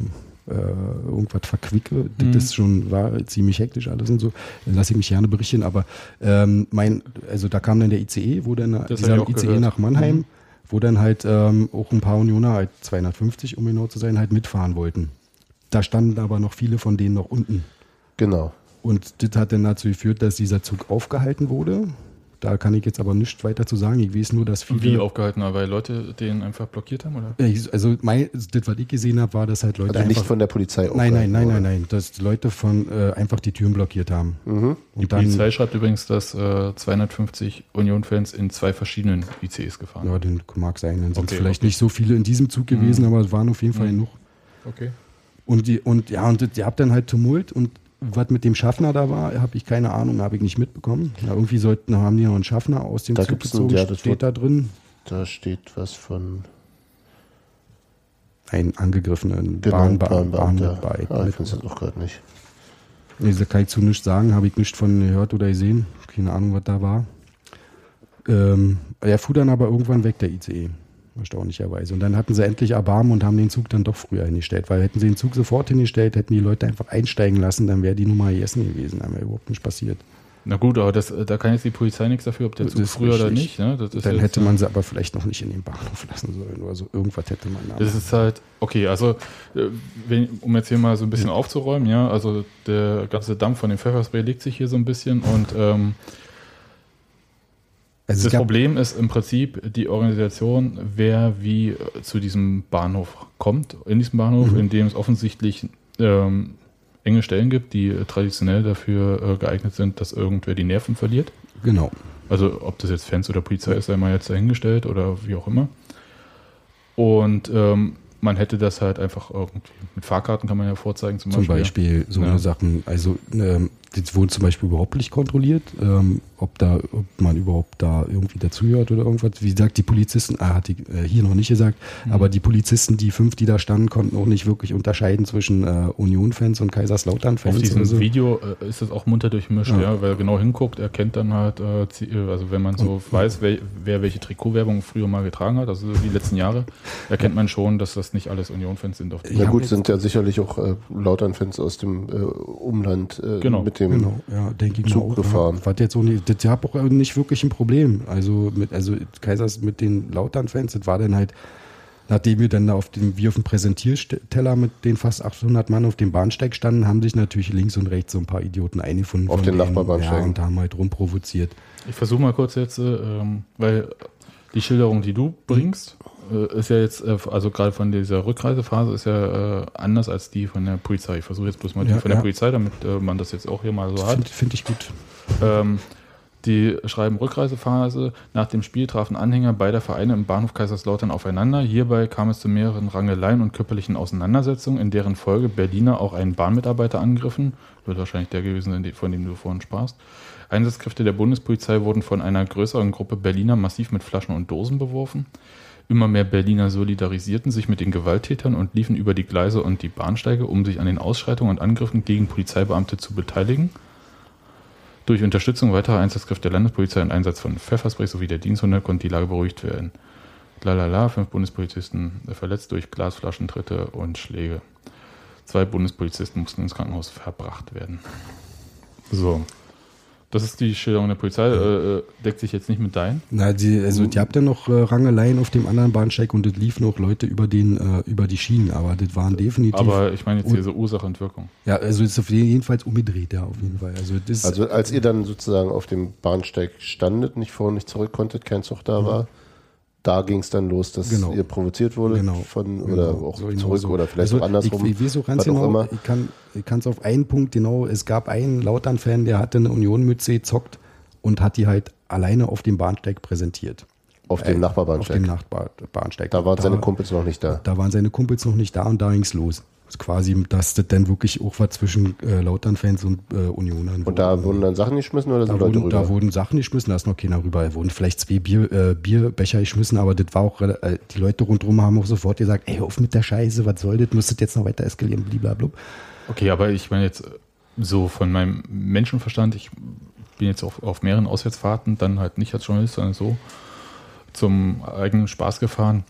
äh, irgendwas verquicke, das Mhm. ist schon war ziemlich hektisch alles und so, dann lasse ich mich gerne berichten. Aber ähm, mein, also da kam dann der ICE, wo dann dieser ICE gehört. nach Mannheim, Mhm. wo dann halt ähm, auch ein paar Unioner, halt 250 um genau zu sein, halt mitfahren wollten. Da standen aber noch viele von denen noch unten. Genau. Und das hat dann dazu geführt, dass dieser Zug aufgehalten wurde. Da kann ich jetzt aber nichts weiter zu sagen. Ich weiß nur, dass viele. Wie aufgehalten, weil Leute den einfach blockiert haben, oder? Also mein, das, was ich gesehen habe, war, dass halt Leute Also nicht einfach. von der Polizei nein, nein, nein, aufgehalten nein, nein. Dass Leute von äh, einfach die Türen blockiert haben. Mhm. Die Und dann, Polizei schreibt übrigens, dass äh, 250 Union-Fans in zwei verschiedenen ICEs gefahren ja, den mag sein. Dann sind es Okay, vielleicht okay. nicht so viele in diesem Zug gewesen, aber es waren auf jeden Fall Mhm. genug. Okay. Und die, und ja, und ihr habt dann halt Tumult und was mit dem Schaffner da war, habe ich keine Ahnung, habe ich nicht mitbekommen. Ja, irgendwie sollten, haben die noch einen Schaffner aus dem Da Zug gibt's einen- gezogen, ja, das steht da drin. Da steht was von Ein angegriffenen genau, Bahn, Bahn, Bahnbeamter. Bahn, Ah, ich finde es auch gerade nicht. Nee, da kann ich zu nichts sagen, habe ich nicht von gehört oder gesehen. Keine Ahnung, was da war. Ähm, er fuhr dann aber irgendwann weg, der ICE. Erstaunlicherweise. Und dann hatten sie endlich Erbarmen und haben den Zug dann doch früher hingestellt. Weil hätten sie den Zug sofort hingestellt, hätten die Leute einfach einsteigen lassen, dann wäre die Nummer gegessen gewesen. Dann wäre überhaupt nicht passiert. Na gut, aber das, da kann jetzt die Polizei nichts dafür, ob der Zug früher oder nicht. Ne? Dann hätte äh, man sie aber vielleicht noch nicht in den Bahnhof lassen sollen oder so. Irgendwas hätte man da. Das ist halt, okay, also äh, wenn, um jetzt hier mal so ein bisschen aufzuräumen, ja, also der ganze Dampf von dem Pfefferspray legt sich hier so ein bisschen und ähm, also das Problem ist im Prinzip die Organisation, wer wie äh, zu diesem Bahnhof kommt, in diesem Bahnhof, Mhm. in dem es offensichtlich ähm, enge Stellen gibt, die traditionell dafür äh, geeignet sind, dass irgendwer die Nerven verliert. genau. Also ob das jetzt Fans oder Polizei ist, sei mal jetzt dahingestellt oder wie auch immer. Und ähm, man hätte das halt einfach irgendwie mit Fahrkarten kann man ja vorzeigen zum, Zum Beispiel so Ja. eine Sachen, also ähm, das wurde zum Beispiel überhaupt nicht kontrolliert, ähm, ob da, ob man überhaupt da irgendwie dazugehört oder irgendwas. Wie gesagt, die Polizisten, ah, hat die äh, hier noch nicht gesagt, Mhm. aber die Polizisten, die fünf, die da standen, konnten auch nicht wirklich unterscheiden zwischen äh, Union-Fans und Kaiserslautern-Fans. Auf diesem so. Video äh, ist das auch munter durchmischt, Ja. ja. wer genau hinguckt, erkennt dann halt, äh, äh, also wenn man so weiß, wer, wer welche Trikotwerbung früher mal getragen hat, also die letzten Jahre, erkennt man schon, dass das nicht alles Union-Fans sind. Auf Na hab gut, sind ja sicherlich auch äh, Lautern-Fans aus dem äh, Umland äh, Genau. mit dem Genau, ja, denke ich Zug mal auch. gefahren. Ja. Was jetzt so nicht, das habe auch nicht wirklich ein Problem. Also mit, also Kaisers mit den Lautern-Fans, das war dann halt, nachdem wir dann da auf dem, wie auf dem Präsentierteller mit den fast 800 Mann auf dem Bahnsteig standen, haben sich natürlich links und rechts so ein paar Idioten eingefunden. Auf von den denen, Nachbarbahnsteigen. Ja, und haben halt rumprovoziert. Ich versuche mal kurz jetzt, äh, ähm, weil die Schilderung, die du bringst, äh, ist ja jetzt, äh, also gerade von dieser Rückreisephase, ist ja äh, anders als die von der Polizei. Ich versuche jetzt bloß mal Ja, die von ja. der Polizei, damit äh, man das jetzt auch hier mal so hat. Finde find ich gut. Ähm, die schreiben Rückreisephase. Nach dem Spiel trafen Anhänger beider Vereine im Bahnhof Kaiserslautern aufeinander. Hierbei kam es zu mehreren Rangeleien und körperlichen Auseinandersetzungen, in deren Folge Berliner auch einen Bahnmitarbeiter angriffen. Wird wahrscheinlich der gewesen sein, von dem du vorhin sprachst. Einsatzkräfte der Bundespolizei wurden von einer größeren Gruppe Berliner massiv mit Flaschen und Dosen beworfen. Immer mehr Berliner solidarisierten sich mit den Gewalttätern und liefen über die Gleise und die Bahnsteige, um sich an den Ausschreitungen und Angriffen gegen Polizeibeamte zu beteiligen. Durch Unterstützung weiterer Einsatzkräfte der Landespolizei und Einsatz von Pfefferspray sowie der Diensthunde konnte die Lage beruhigt werden. Lalala, fünf Bundespolizisten verletzt durch Glasflaschentritte und Schläge. Zwei Bundespolizisten mussten ins Krankenhaus verbracht werden. So. Das ist die Schilderung der Polizei. Äh, äh, deckt sich jetzt nicht mit deinen. Na, die, also die habt ja noch äh, Rangeleien auf dem anderen Bahnsteig und es liefen noch Leute über den äh, über die Schienen, aber das waren definitiv. Aber ich meine jetzt hier so Ursache und Wirkung. ja, also es ist auf jeden, jedenfalls umgedreht, ja, auf jeden Fall. Also das Also als ihr dann sozusagen auf dem Bahnsteig standet, nicht vor und nicht zurück konntet, kein Zug da war, da ging es dann los, dass Genau. ihr provoziert wurde Genau. von Genau. oder auch So genau zurück so. oder vielleicht also, auch andersrum. Ich, ich weiß ganz was auch genau, immer. ich kann ich kann es auf einen Punkt genau, es gab einen Lautern-Fan, der hatte eine Union-Mütze gezockt und hat die halt alleine auf dem Bahnsteig präsentiert. Auf dem Äh, Nachbarbahnsteig. Auf dem Nachbarbahnsteig. da waren seine Kumpels noch nicht da. Da waren seine Kumpels noch nicht da und da ging's los. Quasi, dass das dann wirklich auch was zwischen äh, Lautern-Fans und äh, Unionern Und da wurden dann Sachen geschmissen oder da sind Leute wurden, da rüber? wurden Sachen geschmissen, da ist noch keiner rüber. Da wurden vielleicht zwei Bier, äh, Bierbecher geschmissen, aber das war auch, äh, die Leute rundherum haben auch sofort gesagt, ey, auf mit der Scheiße, was soll das, müsstet jetzt noch weiter eskalieren, blablabla. Okay, aber ich meine jetzt äh, so von meinem Menschenverstand, ich bin jetzt auf, auf mehreren Auswärtsfahrten, dann halt nicht als Journalist, sondern so zum eigenen Spaß gefahren.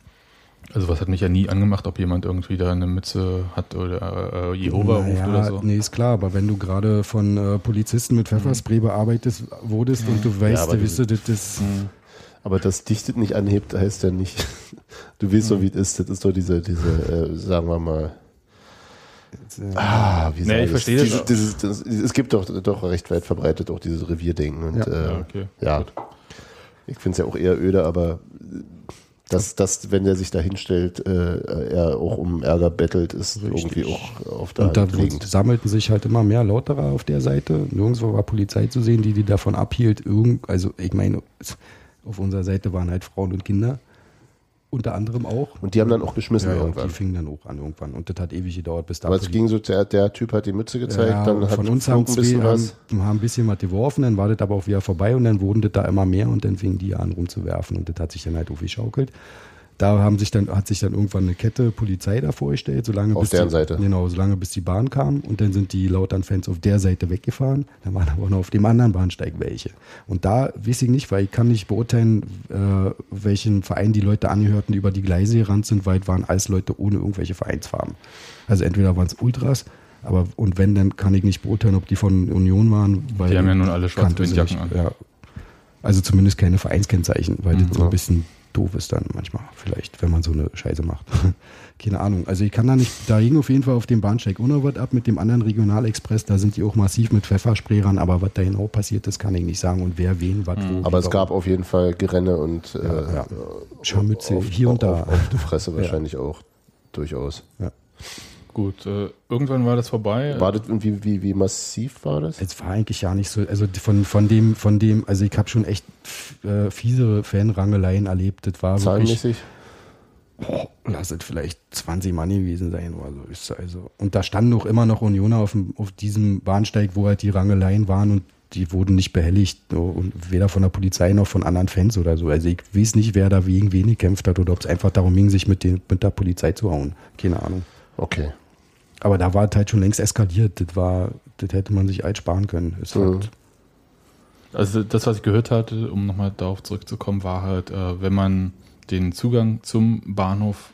Also was hat mich ja nie angemacht, ob jemand irgendwie da eine Mütze hat oder äh, Jehova ruft Naja, oder so. Nee, ist klar, aber wenn du gerade von äh, Polizisten mit Pfefferspray bearbeitet wurdest und du weißt, aber du wisst, das ist, Aber das dichtet nicht anhebt, heißt ja nicht. Du weißt so, wie es ist. Das ist doch diese, diese äh, sagen wir mal. Ah, wie Nee, ich verstehe das auch. dieses, das, es gibt doch, doch recht weit verbreitet auch dieses Revierdenken. Und, Ja. äh, Ja, okay. ja. Ich finde es ja auch eher öde, aber dass, dass wenn der sich da hinstellt, äh, er auch um Ärger bettelt, ist irgendwie auch auf der Und da sammelten sich halt immer mehr Lauterer auf der Seite. Nirgendwo war Polizei zu sehen, die die davon abhielt. Irgend, also ich meine, auf unserer Seite waren halt Frauen und Kinder. Unter anderem auch. Und die haben dann auch geschmissen Ja, irgendwann. die fingen dann auch an irgendwann. Und das hat ewig gedauert, bis da Aber es ging so, der, der Typ hat die Mütze gezeigt, ja, dann hat von uns haben ein bisschen zwei haben, was. haben ein bisschen was geworfen, dann war das aber auch wieder vorbei und dann wurden das da immer mehr und dann fingen die an rumzuwerfen und das hat sich dann halt aufgeschaukelt. Da haben sich dann, hat sich dann irgendwann eine Kette Polizei da vorgestellt, solange Auf bis deren die, Seite. Genau, solange bis die Bahn kam und dann sind die Lautern-Fans auf der Seite weggefahren. Dann waren aber noch auf dem anderen Bahnsteig welche. Und da weiß ich nicht, weil ich kann nicht beurteilen, äh, welchen Verein die Leute angehörten, die über die Gleise gerannt sind, weil es waren alles Leute ohne irgendwelche Vereinsfarben. Also entweder waren es Ultras, aber und wenn, dann kann ich nicht beurteilen, ob die von Union waren, weil Die haben ja nun alle schwarze nicht. an. Ja. Also zumindest keine Vereinskennzeichen, weil das so ein bisschen doof ist dann manchmal, vielleicht, wenn man so eine Scheiße macht. Keine Ahnung. Also ich kann da nicht, da ging auf jeden Fall auf dem Bahnsteig Unerwart ab mit dem anderen Regionalexpress, da sind die auch massiv mit Pfefferspray ran, aber was da genau passiert ist, kann ich nicht sagen und wer wen, was, wo. Aber wie, es gab auf jeden Fall Gerenne und äh, Ja, ja. Scharmützel auf, hier und da. Auf, auf die Fresse wahrscheinlich auch. Durchaus. Gut, äh, irgendwann war das vorbei. War das irgendwie, wie, wie massiv war das? Es war eigentlich ja nicht so, also von, von dem, von dem, also ich habe schon echt äh, fiesere Fanrangeleien erlebt. Das war wirklich, Zahlenmäßig? lass es vielleicht 20 Mann gewesen sein oder so. Ist also. Und da standen auch immer noch Unioner auf, dem, auf diesem Bahnsteig, wo halt die Rangeleien waren und die wurden nicht behelligt. Und weder von der Polizei noch von anderen Fans oder so. Also ich weiß nicht, wer da gegen wen gekämpft hat oder ob es einfach darum ging, sich mit, den, mit der Polizei zu hauen. Keine Ahnung. Okay. Aber da war es halt schon längst eskaliert. Das war, das hätte man sich alt sparen können. Ist Mhm. halt, Also das, was ich gehört hatte, um nochmal darauf zurückzukommen, war halt, äh, wenn man den Zugang zum Bahnhof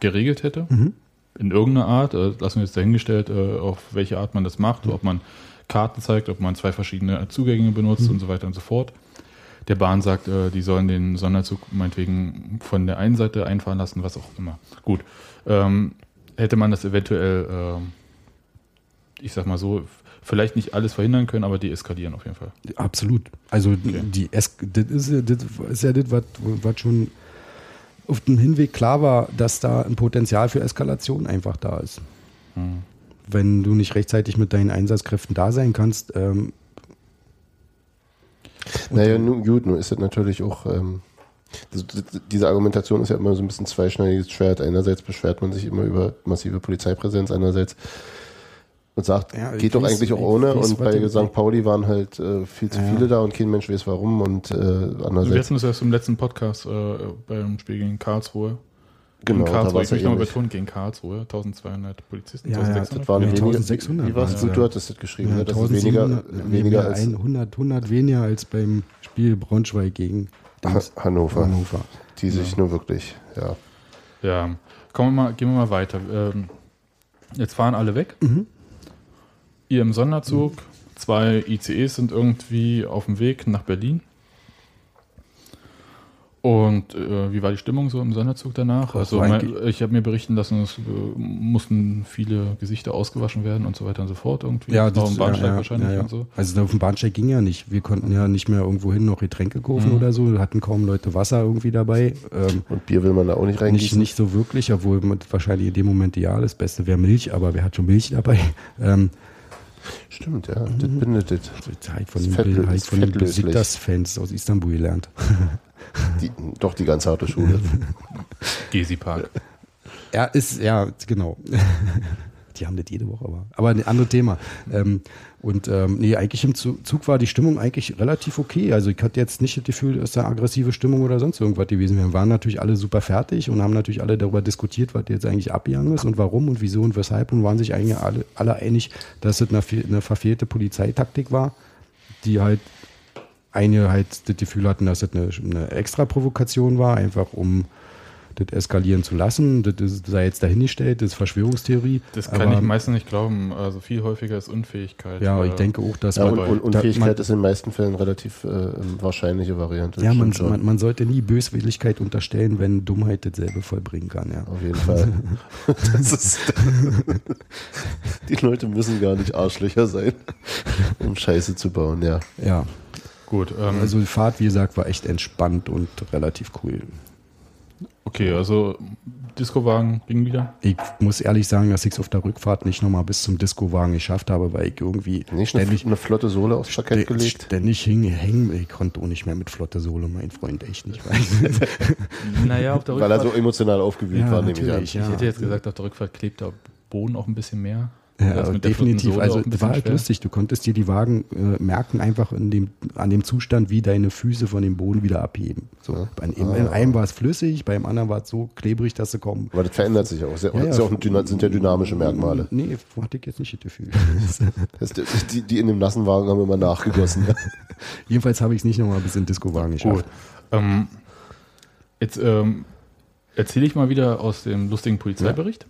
geregelt hätte, Mhm. in irgendeiner Art, äh, lassen wir jetzt dahingestellt, äh, auf welche Art man das macht, ob man Karten zeigt, ob man zwei verschiedene Zugänge benutzt und so weiter und so fort. Der Bahn sagt, die sollen den Sonderzug meinetwegen von der einen Seite einfahren lassen, was auch immer. Gut. Ähm, hätte man das eventuell, ähm, ich sag mal so, vielleicht nicht alles verhindern können, aber deeskalieren auf jeden Fall. Absolut. Also die es das ist, ja- das ist ja das, was, was schon auf dem Hinweg klar war, dass da ein Potenzial für Eskalation einfach da ist. Hm. Wenn du nicht rechtzeitig mit deinen Einsatzkräften da sein kannst, ähm, Naja, nun, gut, nun ist das natürlich auch, ähm, diese Argumentation ist ja immer so ein bisschen zweischneidiges Schwert. Einerseits beschwert man sich immer über massive Polizeipräsenz, andererseits und sagt, Ja, geht doch eigentlich auch ohne. und bei du- St. Pauli waren halt äh, viel zu Ja. viele da und kein Mensch weiß warum. Und äh, Wir andererseits, hatten das erst im letzten Podcast äh, beim Spiel gegen Karlsruhe. genau, gegen Karlsruhe, war ich es ja möchte nochmal betonen, gegen Karlsruhe, 1200 Polizisten, Ja, ja, 1600. Das waren Ja, weniger, 1600 Wie waren es, Du ja. hattest das geschrieben, Ja, das ist weniger, 1700, weniger als ein, 100, 100 weniger als beim Spiel Braunschweig gegen Dings, Hannover, Hannover. die sich nur wirklich, ja. Ja, kommen wir mal, gehen wir mal weiter. Ähm, jetzt fahren alle weg. Mhm. Ihr im Sonderzug, zwei ICEs sind irgendwie auf dem Weg nach Berlin. Und äh, wie war die Stimmung so im Sonderzug danach? Also mein, ich habe mir berichten lassen, es äh, mussten viele Gesichter ausgewaschen werden und so weiter und so fort irgendwie. Ja, das im Bahnsteig ja, ja, wahrscheinlich ja, ja. und so. Also auf dem Bahnsteig ging ja nicht. Wir konnten ja nicht mehr irgendwo hin noch Getränke kaufen Mhm. oder so. Wir hatten kaum Leute Wasser irgendwie dabei. Ähm, Und Bier will man da auch nicht nicht, reingießen. nicht so wirklich, obwohl wahrscheinlich in dem Moment ja, das Beste wäre Milch, aber wer hat schon Milch dabei? Ähm, Stimmt, ja, das bindet das. das halt von Das den, halt von den. Besiktas-Fans aus Istanbul gelernt. Die, doch die ganz harte Schule. Gezi Park. Ja, ist, ja, genau. Die haben das jede Woche, aber, aber ein anderes Thema. Ähm, und ähm, nee, eigentlich im Zu- Zug war die Stimmung eigentlich relativ okay. Also ich hatte jetzt nicht das Gefühl, dass da aggressive Stimmung oder sonst irgendwas gewesen wäre. Wir waren natürlich alle super fertig und haben natürlich alle darüber diskutiert, was jetzt eigentlich abgegangen ist und warum und wieso und weshalb und waren sich eigentlich alle, alle einig, dass es eine, fe- eine verfehlte Polizeitaktik war, die halt einige halt das Gefühl hatten, dass das eine, eine extra Provokation war, einfach um das eskalieren zu lassen. Das ist, sei jetzt dahingestellt, das ist Verschwörungstheorie. Das kann Aber, ich meistens nicht glauben. Also viel häufiger ist Unfähigkeit. Ja, ich denke auch, dass Ja, und, man, und Unfähigkeit da, ist in den meisten Fällen relativ äh, wahrscheinliche Variante. man, ja, man, man, man sollte nie Böswilligkeit unterstellen, wenn Dummheit dasselbe vollbringen kann. Ja. Auf jeden Fall. Das ist, die Leute müssen gar nicht Arschlöcher sein, um Scheiße zu bauen, ja. ja, Gut, ähm, also die Fahrt, wie gesagt, war echt entspannt und relativ cool. okay, also Discowagen ging wieder. Ich muss ehrlich sagen, dass ich es auf der Rückfahrt nicht nochmal bis zum Discowagen geschafft habe, weil ich irgendwie Nicht eine, ständig, eine flotte Sohle aufs Parkett gelegt. ständig hing, hängen. Ich konnte auch nicht mehr mit flotte Sohle, mein Freund, echt nicht. Weiß. Naja, auf der Weil er so emotional aufgewühlt Ja, war, nehme ich an. natürlich, ja. Ich hätte jetzt gesagt, auf der Rückfahrt klebt der Boden auch ein bisschen mehr. Ja, definitiv. Also war halt schwer. lustig. Du konntest dir die Wagen äh, merken, einfach in dem, an dem Zustand, wie deine Füße von dem Boden wieder abheben. So, bei einem, Ah. in einem war es flüssig, beim anderen war es so klebrig, dass sie kommen. Aber das verändert sich auch. Sehr, Ja, ja. ja auch sind ja dynamische Merkmale. Nee, hatte ich jetzt nicht das Gefühl. Die, die in dem nassen Wagen haben immer nachgegossen. Ja. Jedenfalls habe ich es nicht nochmal bis in den Disco-Wagen Gut. geschafft. Ähm, jetzt ähm, erzähle ich mal wieder aus dem lustigen Polizeibericht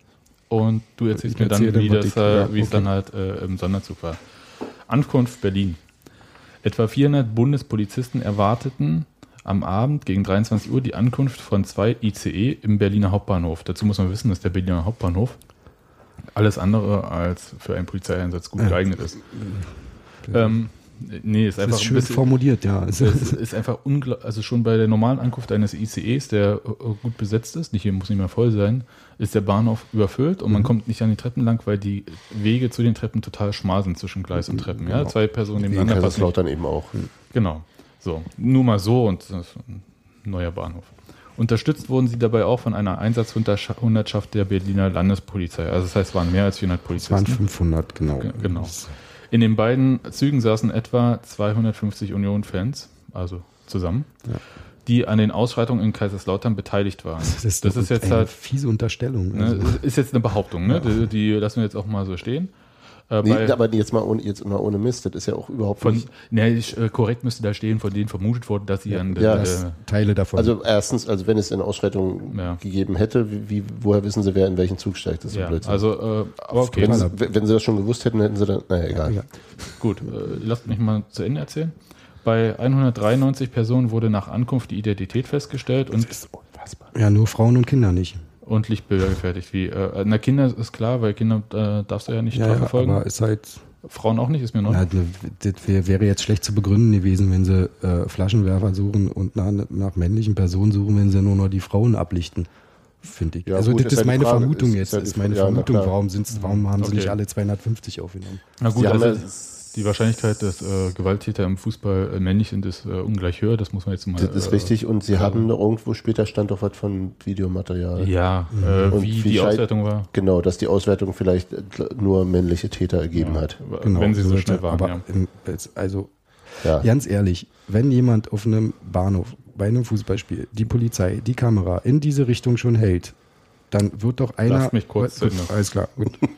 und du erzählst mir dann, wie, das, äh, ja, wie es okay. dann halt äh, im Sonderzug war. Ankunft Berlin. Etwa 400 Bundespolizisten erwarteten am Abend gegen 23 Uhr die Ankunft von zwei ICE im Berliner Hauptbahnhof. Dazu muss man wissen, dass der Berliner Hauptbahnhof alles andere als für einen Polizeieinsatz gut geeignet ist. Ähm, nee, ist Das einfach ist ein schön bisschen, formuliert, ja. es ist, ist einfach unglaublich, also schon bei der normalen Ankunft eines ICEs, der äh, gut besetzt ist, nicht hier muss nicht mehr voll sein, ist der Bahnhof überfüllt und Mhm. man kommt nicht an die Treppen lang, weil die Wege zu den Treppen total schmal sind zwischen Gleis und Treppen. Ja, Genau. zwei Personen nebeneinander passen nicht. Kaiserslautern eben auch. Genau. So, nur mal so und das ist ein neuer Bahnhof. Unterstützt wurden sie dabei auch von einer Einsatzhundertschaft der Berliner Landespolizei. Also das heißt, es waren mehr als 400 Es waren Polizisten. 500, genau. Ge- genau. In den beiden Zügen saßen etwa 250 Union-Fans, also zusammen, Ja. die an den Ausschreitungen in Kaiserslautern beteiligt waren. Das ist, das ist jetzt eine halt, fiese Unterstellung. ne, Also, ist jetzt eine Behauptung, ne? Die, die lassen wir jetzt auch mal so stehen. Äh, Nee, aber jetzt mal, ohne, jetzt mal ohne Mist, das ist ja auch überhaupt von, nicht. ne, ich, äh, korrekt müsste da stehen, von denen vermutet wurde, dass sie an Ja, äh, dass Teile davon. Also erstens, also wenn es eine Ausschreitung Ja. gegeben hätte, wie, wie, woher wissen sie, wer in welchen Zug steigt? Das ist ja, Blödsinn. also, äh, aber okay, wenn, sie, wenn sie das schon gewusst hätten, hätten sie dann, naja, egal. ja. gut, äh, lasst mich mal zu Ende erzählen. Bei 193 Personen wurde nach Ankunft die Identität festgestellt und ist unfassbar. ja, nur Frauen und Kinder nicht. Und Lichtbilder gefertigt. Wie, äh, na, Kinder ist klar, weil Kinder äh, darfst du ja nicht Ja, ja, strafverfolgen. aber ist halt Frauen auch nicht, ist mir neu. Na, das wär, wäre jetzt schlecht zu begründen gewesen, wenn sie äh, Flaschenwerfer suchen und nach, nach männlichen Personen suchen, wenn sie nur noch die Frauen ablichten. Finde ich. Ja, also gut, das ist ist, ja die meine Frage, Vermutung ist- jetzt. ist ja die ist meine Frage, ja, Vermutung. klar. warum, sind's, warum haben sie Okay. nicht alle 250 aufgenommen? Na gut, Sie also, ja, Die Wahrscheinlichkeit, dass äh, Gewalttäter im Fußball äh, männlich sind, ist äh, ungleich höher. Das muss man jetzt mal. Das ist äh, richtig. Und sie haben irgendwo später stand doch was von Videomaterial. Ja, äh, Und wie wie die Auswertung war. Genau, dass die Auswertung vielleicht äh, nur männliche Täter ergeben hat. Genau, wenn sie so schnell waren. Aber ja. also Ja. ganz ehrlich, wenn jemand auf einem Bahnhof bei einem Fußballspiel die Polizei, die Kamera in diese Richtung schon hält, dann wird doch einer. Lass mich kurz Gut, zu Ende. alles klar. Gut.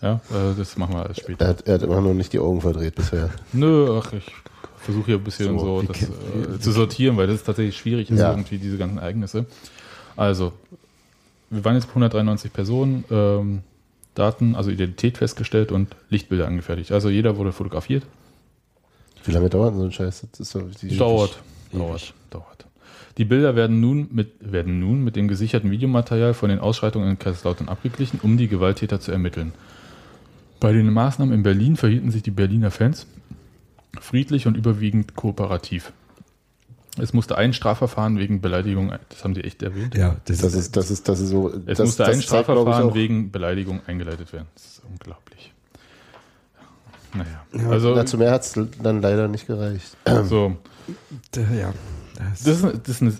Ja, äh, das machen wir alles später. Er hat, er hat immer noch nicht die Augen verdreht bisher. Nö, ach, ich versuche hier ein bisschen So, so, das, äh, zu sortieren, weil das ist tatsächlich schwierig, ist Ja. irgendwie diese ganzen Ereignisse. Also, wir waren jetzt 193 Personen, ähm, Daten, also Identität festgestellt und Lichtbilder angefertigt. Also jeder wurde fotografiert. Wie lange dauert denn so ein Scheiß? Das ist so die Dauert, dauert, dauert. Die Bilder werden nun, mit, werden nun mit dem gesicherten Videomaterial von den Ausschreitungen in Kaiserslautern abgeglichen, um die Gewalttäter zu ermitteln. Bei den Maßnahmen in Berlin verhielten sich die Berliner Fans friedlich und überwiegend kooperativ. Es musste ein Strafverfahren wegen Beleidigung, das haben sie echt erwähnt. Ja, das, Das ist, das ist, das ist so. Es das, musste das ein Strafverfahren wegen Beleidigung eingeleitet werden. Das ist unglaublich. Naja, Also, also dazu mehr hat es dann leider nicht gereicht. so. ja. Das, Das ist, das ist eine,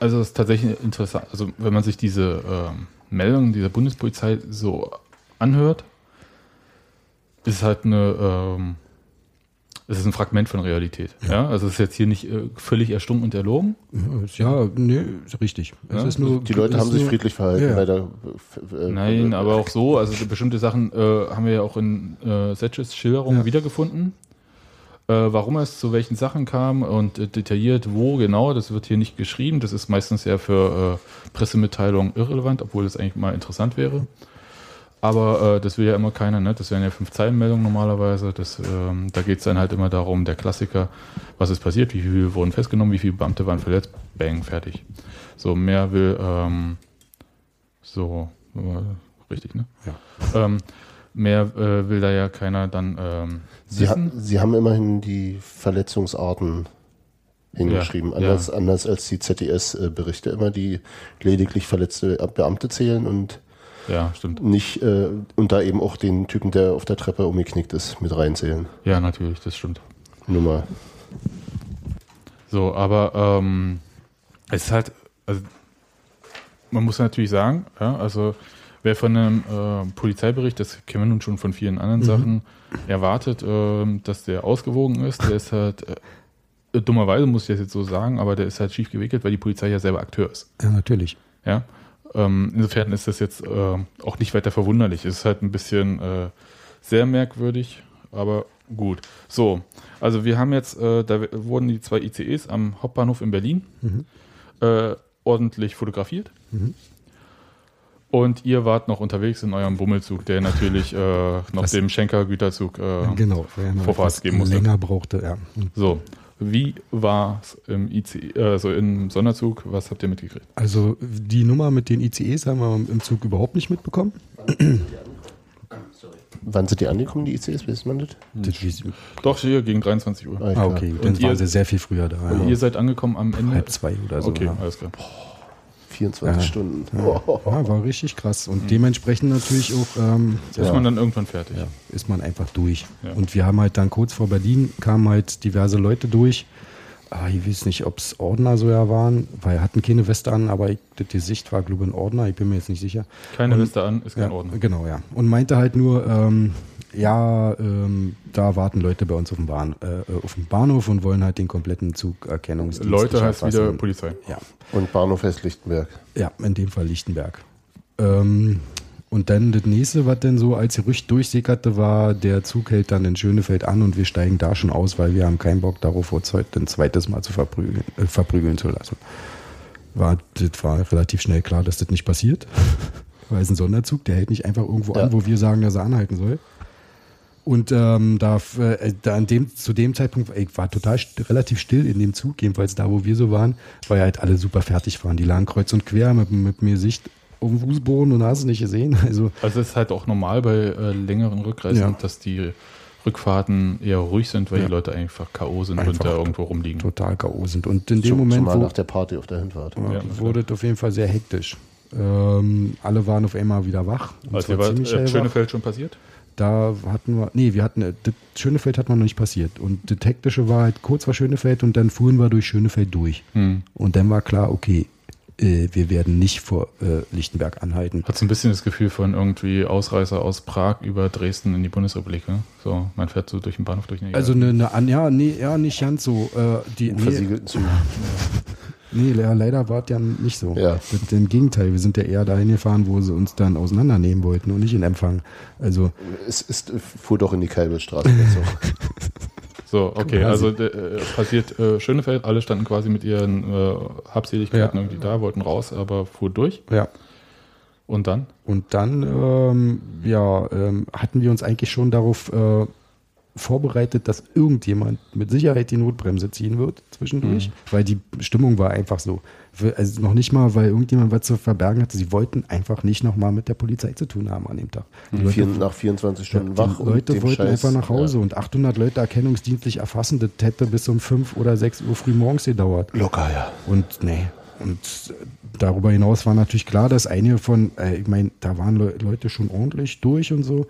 also das ist tatsächlich interessant. Also wenn man sich diese ähm, Meldung dieser Bundespolizei so anhört, ist es halt eine, ähm, es ist ein Fragment von Realität. Ja, also es ist jetzt hier nicht äh, völlig erstunken und erlogen. ja, nee, ist richtig. Es Ja, ist nur, Die Leute haben sich nur, friedlich verhalten. Ja, ja. Leider, äh, Nein, äh, aber auch so. Also bestimmte Sachen äh, haben wir ja auch in äh, Setches Schilderungen Ja. wiedergefunden. Äh, warum es zu welchen Sachen kam und äh, detailliert wo genau, das wird hier nicht geschrieben. Das ist meistens ja für äh, Pressemitteilungen irrelevant, obwohl das eigentlich mal interessant wäre. Aber äh, das will ja immer keiner, ne? Das wären ja fünf Zeilenmeldungen normalerweise. Das, ähm, da geht es dann halt immer darum, der Klassiker, was ist passiert, wie viele wurden festgenommen, wie viele Beamte waren verletzt, bang, fertig. So, mehr will ähm, so, äh, richtig, ne? Ja. Ähm, mehr äh, will da ja keiner dann ähm, Sie, ha. Sie haben immerhin die Verletzungsarten hingeschrieben, Ja, anders, ja. anders als die ZDS-Berichte immer, die lediglich verletzte Beamte zählen und Ja, stimmt. nicht äh, und da eben auch den Typen, der auf der Treppe umgeknickt ist, mit reinzählen. Ja, natürlich, das stimmt. Nur mal. So, aber ähm, es ist halt, also man muss natürlich sagen, ja, also wer von einem äh, Polizeibericht, das kennen wir nun schon von vielen anderen Sachen, erwartet, ähm, dass der ausgewogen ist, der ist halt, äh, dummerweise muss ich das jetzt so sagen, aber der ist halt schief gewickelt, weil die Polizei ja selber Akteur ist. ja, natürlich. Ja. Ähm, insofern ist das jetzt äh, auch nicht weiter verwunderlich. Es ist halt ein bisschen äh, sehr merkwürdig, aber gut. So, also wir haben jetzt, äh, da wurden die zwei ICEs am Hauptbahnhof in Berlin äh, ordentlich fotografiert. Und ihr wart noch unterwegs in eurem Bummelzug, der natürlich äh, noch Was- dem Schenker-Güterzug äh, genau. noch Vorfahrt geben musste. länger brauchte, ja. So, wie war es im ICE, äh, also im Sonderzug? Was habt ihr mitgekriegt? Also die Nummer mit den ICEs haben wir im Zug überhaupt nicht mitbekommen. Wann sind die angekommen, die ICs? Wissen man das? Das Doch, hier gegen 23 Uhr. Ah, Ah, okay, dann Und ihr- waren sie sehr viel früher da. Und Ja. ihr seid angekommen am Ende? Halb zwei oder so. Okay, ja. alles klar. 24 Ja. Stunden. Ja, war richtig krass. Und dementsprechend natürlich auch ähm, Ist man dann irgendwann fertig? ja, ist man einfach durch. Ja. Und wir haben halt dann kurz vor Berlin kamen halt diverse Leute durch. Ah, ich weiß nicht, ob es Ordner so ja waren, weil hatten keine Weste an, aber ich, das Gesicht war, glaube ich, ein Ordner, ich bin mir jetzt nicht sicher. Keine Und- Weste an, ist kein Ja, Ordner. genau, ja. Und meinte halt nur, ähm, ja, ähm, da warten Leute bei uns auf dem, Bahn, äh, auf dem Bahnhof und wollen halt den kompletten Zugerkennungsdienst. Leute heißt erfassen. wieder Polizei. Ja, Und Bahnhof West Lichtenberg. ja, in dem Fall Lichtenberg. Ähm, und dann das nächste, was denn so als Gerücht durchsickerte, war, der Zug hält dann in Schönefeld an und wir steigen da schon aus, weil wir haben keinen Bock darauf, uns heute ein zweites Mal zu verprügeln, äh, verprügeln zu lassen. War, das war relativ schnell klar, dass das nicht passiert. Weil es ein Sonderzug, der hält nicht einfach irgendwo Ja. an, wo wir sagen, dass er anhalten soll. Und ähm, da, äh, da an dem, zu dem Zeitpunkt, ich war total st relativ still in dem Zug, jedenfalls da, wo wir so waren, weil halt alle super fertig waren. Die lagen kreuz und quer mit, mit mir Sicht auf dem Fußboden und hast es nicht gesehen. Also Also es ist halt auch normal bei äh, längeren Rückreisen, Ja. dass die Rückfahrten eher ruhig sind, weil Ja. die Leute einfach K.O. sind und Einfach da irgendwo rumliegen. total K.O. sind. Und in dem Zum- Moment, Zumal wo, nach der Party auf der Hinfahrt. ja, Ja, wurde es auf jeden Fall sehr hektisch. Ähm, alle waren auf einmal wieder wach. Und Also war äh. Schönefeld schon passiert? Da hatten wir, nee, wir hatten, äh, das Schönefeld hat noch nicht passiert. Und das Hektische war halt kurz vor Schönefeld und dann fuhren wir durch Schönefeld durch. Hm. Und dann war klar, okay, äh, wir werden nicht vor äh, Lichtenberg anhalten. Hat so ein bisschen das Gefühl von irgendwie Ausreißer aus Prag über Dresden in die Bundesrepublik. Ne? So, man fährt so durch den Bahnhof durch. Nee, Also eine, eine ja, nee, ja, nicht ganz so. Äh, die, In nee, versiegelten Zügen. nee, leider war es ja nicht so. Ja. Das, Im Gegenteil, wir sind ja eher dahin gefahren, wo sie uns dann auseinandernehmen wollten und nicht in Empfang. Also Es ist, fuhr doch in die Kalbelstraße. So, okay, also äh, passiert äh, Schönefeld, alle standen quasi mit ihren äh, Habseligkeiten Ja. irgendwie da, wollten raus, aber fuhr durch. ja. Und dann? Und dann ähm, ja, ähm, hatten wir uns eigentlich schon darauf äh, vorbereitet, dass irgendjemand mit Sicherheit die Notbremse ziehen wird zwischendurch, weil die Stimmung war einfach so. Also noch nicht mal, weil irgendjemand was zu verbergen hatte. Sie wollten einfach nicht nochmal mit der Polizei zu tun haben an dem Tag. Die Leute, nach 24 Stunden die wach. und Leute wollten Scheiß, einfach nach Hause Ja. und 800 Leute erkennungsdienstlich erfassen. Das hätte bis um 5 oder 6 Uhr früh morgens gedauert. Locker, ja. Und nee. Und darüber hinaus war natürlich klar, dass einige von, äh, ich meine, da waren Le Leute schon ordentlich durch und so.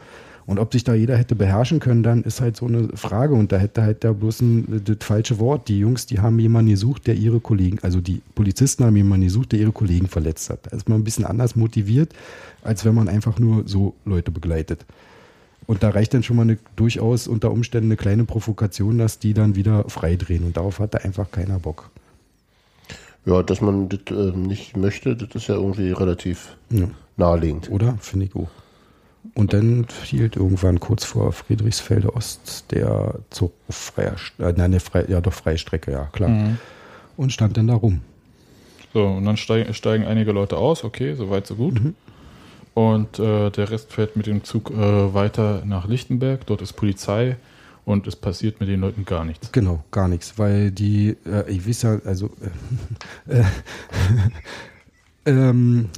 Und ob sich da jeder hätte beherrschen können, dann ist halt so eine Frage. Und da hätte halt da bloß ein, das falsche Wort. Die Jungs, die haben jemanden gesucht, der ihre Kollegen, also die Polizisten haben jemanden gesucht, der ihre Kollegen verletzt hat. Da ist man ein bisschen anders motiviert, als wenn man einfach nur so Leute begleitet. Und da reicht dann schon mal eine, durchaus unter Umständen eine kleine Provokation, dass die dann wieder freidrehen. Und darauf hatte einfach keiner Bock. Ja, dass man das äh, nicht möchte, das ist ja irgendwie relativ Ja. naheliegend. Oder? Finde ich auch. Und dann hielt irgendwann kurz vor Friedrichsfelde Ost der Zug auf freier, äh, nein, ne, frei, ja doch freie Strecke, ja klar. Und stand dann da rum. So, und dann steigen, steigen einige Leute aus, okay, soweit so gut. Und äh, der Rest fährt mit dem Zug äh, weiter nach Lichtenberg. Dort ist Polizei und es passiert mit den Leuten gar nichts. Genau, gar nichts, weil die, äh, ich weiß ja, also, äh, äh, ähm,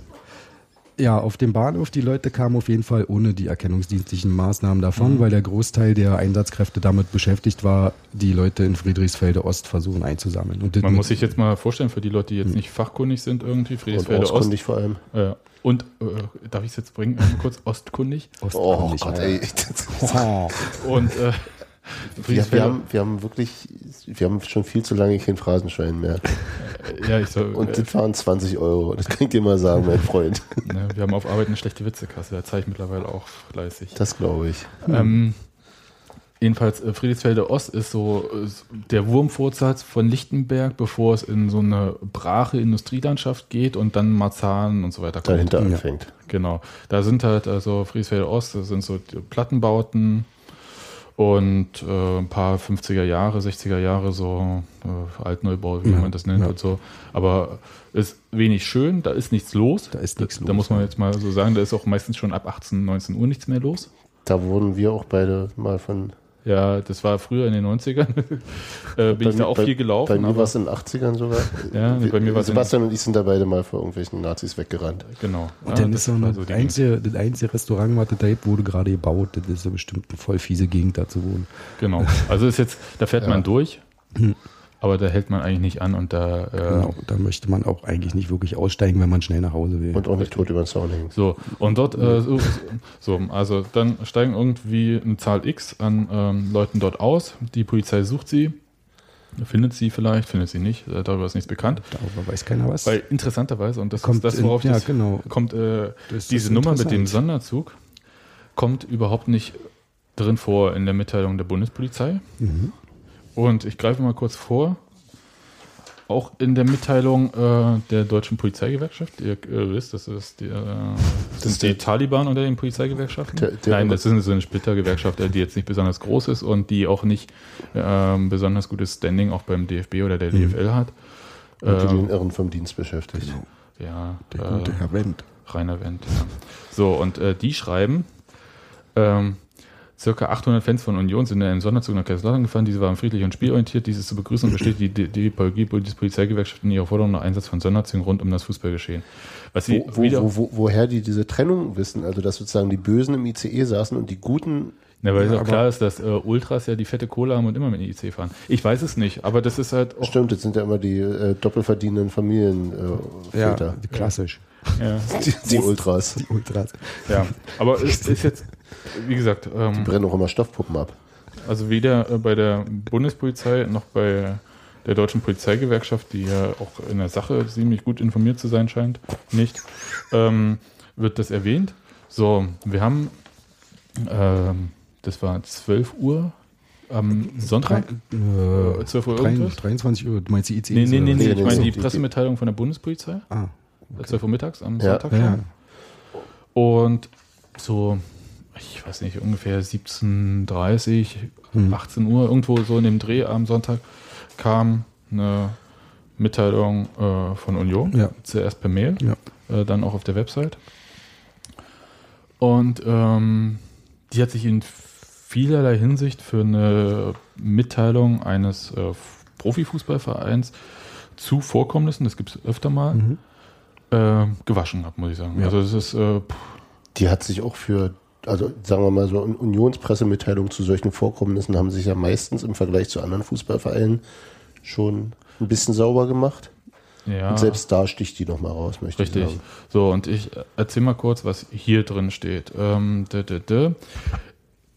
ja, auf dem Bahnhof, die Leute kamen auf jeden Fall ohne die erkennungsdienstlichen Maßnahmen davon, weil der Großteil der Einsatzkräfte damit beschäftigt war, die Leute in Friedrichsfelde Ost versuchen einzusammeln. Und Man muss sich jetzt mal vorstellen, für die Leute, die jetzt nicht fachkundig sind irgendwie, Und Friedrichsfelde Ost. vor allem. Äh, und, äh, darf ich es jetzt bringen, kurz, ostkundig. Oh Ostkundig, Gott, ja. ey. Und äh, Wir, wir, haben, wir haben wirklich, wir haben schon viel zu lange kein Phrasenschwein mehr. ja, ich soll, Und äh, das waren 20 Euro. Das kann ich dir mal sagen, mein Freund. ne, wir haben auf Arbeit eine schlechte Witzekasse, da zahle ich mittlerweile auch fleißig. Das glaube ich. Ähm, jedenfalls, äh, Friedrichsfelde Ost ist so der Wurmfortsatz von Lichtenberg, bevor es in so eine brache Industrielandschaft geht und dann Marzahn und so weiter kommt. Dahinter Ja. anfängt. Genau. Da sind halt also Friedrichsfelde Ost, das sind so die Plattenbauten und äh, ein paar 50er Jahre, 60er Jahre, so äh, Altneubau, wie Ja, man das nennt ja. und so. Aber ist wenig schön, da ist nichts los. Da ist nichts Da los, muss man jetzt mal so sagen, da ist auch meistens schon ab 18, 19 Uhr nichts mehr los. Da wurden wir auch beide mal von. Ja, das war früher in den 90ern. äh, bin bei ich da auch bei, viel gelaufen. Bei mir war es in den 80ern sogar. Ja, nee, bei mir Sebastian und ich sind da beide mal vor irgendwelchen Nazis weggerannt. Genau. Und Ja, dann das ist noch so das, einzige, das einzige Restaurant, was da wurde gerade gebaut. Das ist ja bestimmt eine voll fiese Gegend da zu wohnen. Genau. Also ist jetzt, da fährt Ja. man durch, aber da hält man eigentlich nicht an und da äh, Genau. Da möchte man auch eigentlich nicht wirklich aussteigen, wenn man schnell nach Hause will. Und auch nicht tot über den Zaun hängen. so. Und dort, äh, so, so, also dann steigen irgendwie eine Zahl X an ähm, Leuten dort aus. Die Polizei sucht sie, findet sie vielleicht, findet sie nicht, äh, darüber ist nichts bekannt. Darüber weiß keiner was. Weil interessanterweise, und das Kommt ist das, worauf in- ja, das genau. kommt, äh, Das diese Nummer mit dem. Sonderzug kommt überhaupt nicht drin vor in der Mitteilung der Bundespolizei. Mhm. Und ich greife mal kurz vor. Auch in der Mitteilung äh, der deutschen Polizeigewerkschaft, ihr äh, wisst, das ist die, äh, das sind die Taliban unter den Polizeigewerkschaften. Der- der- Nein, das ist so eine Splittergewerkschaft, äh, die jetzt nicht besonders groß ist und die auch nicht ähm, besonders gutes Standing auch beim DFB oder der Mhm. DFL hat. Und die Ähm, den Irren vom Dienst beschäftigt. ja, der äh, gute Herr Wendt. Rainer Wendt. Ja. So, und äh, die schreiben, ähm, circa 800 Fans von Union sind in einem Sonderzug nach Kaiserslautern gefahren. Diese waren friedlich und spielorientiert. Dies ist zu begrüßen und bestätigt die, die, die, die Polizeigewerkschaft in ihrer Forderung nach Einsatz von Sonderzügen rund um das Fußballgeschehen. Was sie Wo, wo, wieder, wo, wo, woher die diese Trennung wissen, also dass sozusagen die Bösen im ICE saßen und die Guten. na, weil es Ja, auch aber- klar ist, dass äh, Ultras ja die fette Kohle haben und immer mit dem IC fahren. Ich weiß es nicht, aber das ist halt auch. Stimmt, das sind ja immer die äh, doppelverdienenden Familienväter. Äh, Ja, klassisch. Ja. die, die Ultras. Ultras. Ja, aber es ist jetzt wie gesagt, ähm, Brennen auch immer Stoffpuppen ab. Also weder äh, bei der Bundespolizei noch bei der deutschen Polizeigewerkschaft, die ja auch in der Sache ziemlich gut informiert zu sein scheint, nicht, ähm, wird das erwähnt. So, wir haben, ähm, das war 12 Uhr am Sonntag. Äh, 12 Uhr 23, irgendwas? 23 Uhr, du meinst die ICE? Nee, nee, nee, nee, Nee, ich meine die Pressemitteilung von der Bundespolizei. Ah, 12 Uhr mittags am Ja. Sonntag. ja, ja. Und so, ich weiß nicht, ungefähr 17.30 Hm. 18 Uhr, irgendwo so in dem Dreh am Sonntag, kam eine Mitteilung äh, von Union. Ja. Zuerst per Mail, Ja. äh, dann auch auf der Website. Und ähm, die hat sich in vielerlei Hinsicht für eine Mitteilung eines äh, Profifußballvereins zu Vorkommnissen, das gibt es öfter mal, Mhm. äh, gewaschen habe, muss ich sagen. Ja. Also das ist äh, pff, Die hat sich auch für, also sagen wir mal so, Unionspressemitteilungen zu solchen Vorkommnissen haben sich ja meistens im Vergleich zu anderen Fußballvereinen schon ein bisschen sauber gemacht. ja Und selbst da sticht die nochmal raus, möchte richtig. ich sagen. So und ich erzähle mal kurz, was hier drin steht. Ähm, dä, dä, dä.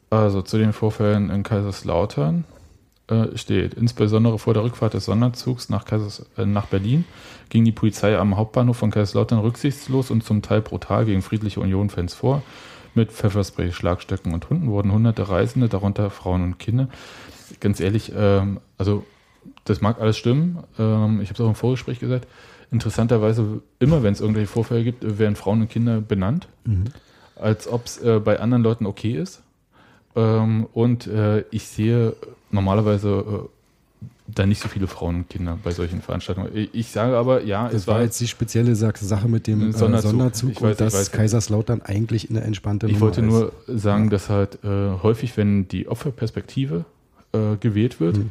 Also zu den Vorfällen in Kaiserslautern äh, steht, insbesondere vor der Rückfahrt des Sonderzugs nach, Kaisers, äh, nach Berlin ging die Polizei am Hauptbahnhof von Kaiserslautern rücksichtslos und zum Teil brutal gegen friedliche Union-Fans vor. Mit Pfefferspray, Schlagstöcken und Hunden wurden hunderte Reisende, darunter Frauen und Kinder. Ganz ehrlich, ähm, also das mag alles stimmen. Ähm, ich habe es auch im Vorgespräch gesagt. Interessanterweise, immer wenn es irgendwelche Vorfälle gibt, werden Frauen und Kinder benannt, als ob es äh, bei anderen Leuten okay ist. Ähm, und äh, ich sehe normalerweise äh, da nicht so viele Frauen und Kinder bei solchen Veranstaltungen. Ich, sage aber, ja, Es war jetzt die spezielle Sa- Sache mit dem äh, Sonderzug. Sonderzug, Ich weiß, und dass weiß. Kaiserslautern eigentlich eine entspannte Ich Nummer wollte ist. nur sagen, dass halt äh, häufig, wenn die Opferperspektive äh, gewählt wird, Hm.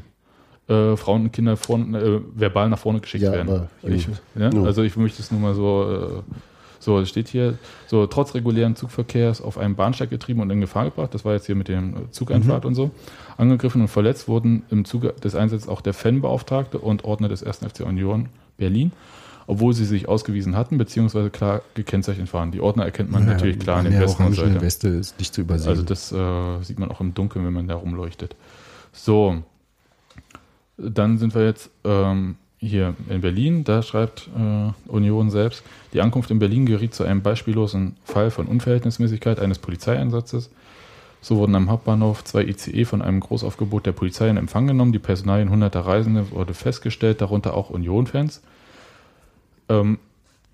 äh, Frauen und Kinder vorn, äh, verbal nach vorne geschickt Ja, werden. aber Ich, ja, Nun. also ich möchte es nur mal so, äh, so es steht hier, so trotz regulären Zugverkehrs auf einem Bahnsteig getrieben und in Gefahr gebracht, das war jetzt hier mit dem Mhm. Zugeinfahrt und so, angegriffen und verletzt wurden im Zuge des Einsatzes auch der Fanbeauftragte und Ordner des 1. FC Union Berlin, obwohl sie sich ausgewiesen hatten, beziehungsweise klar gekennzeichnet waren. Die Ordner erkennt man Ja, natürlich klar an den der Westen Seite. Weste ist nicht zu übersehen. Also das äh, sieht man auch im Dunkeln, wenn man da rumleuchtet. So, dann sind wir jetzt ähm, hier in Berlin. Da schreibt äh, Union selbst, die Ankunft in Berlin geriet zu einem beispiellosen Fall von Unverhältnismäßigkeit eines Polizeieinsatzes. So wurden am Hauptbahnhof zwei ICE von einem Großaufgebot der Polizei in Empfang genommen. Die Personalien hunderter Reisende wurde festgestellt, darunter auch Union-Fans. Ähm,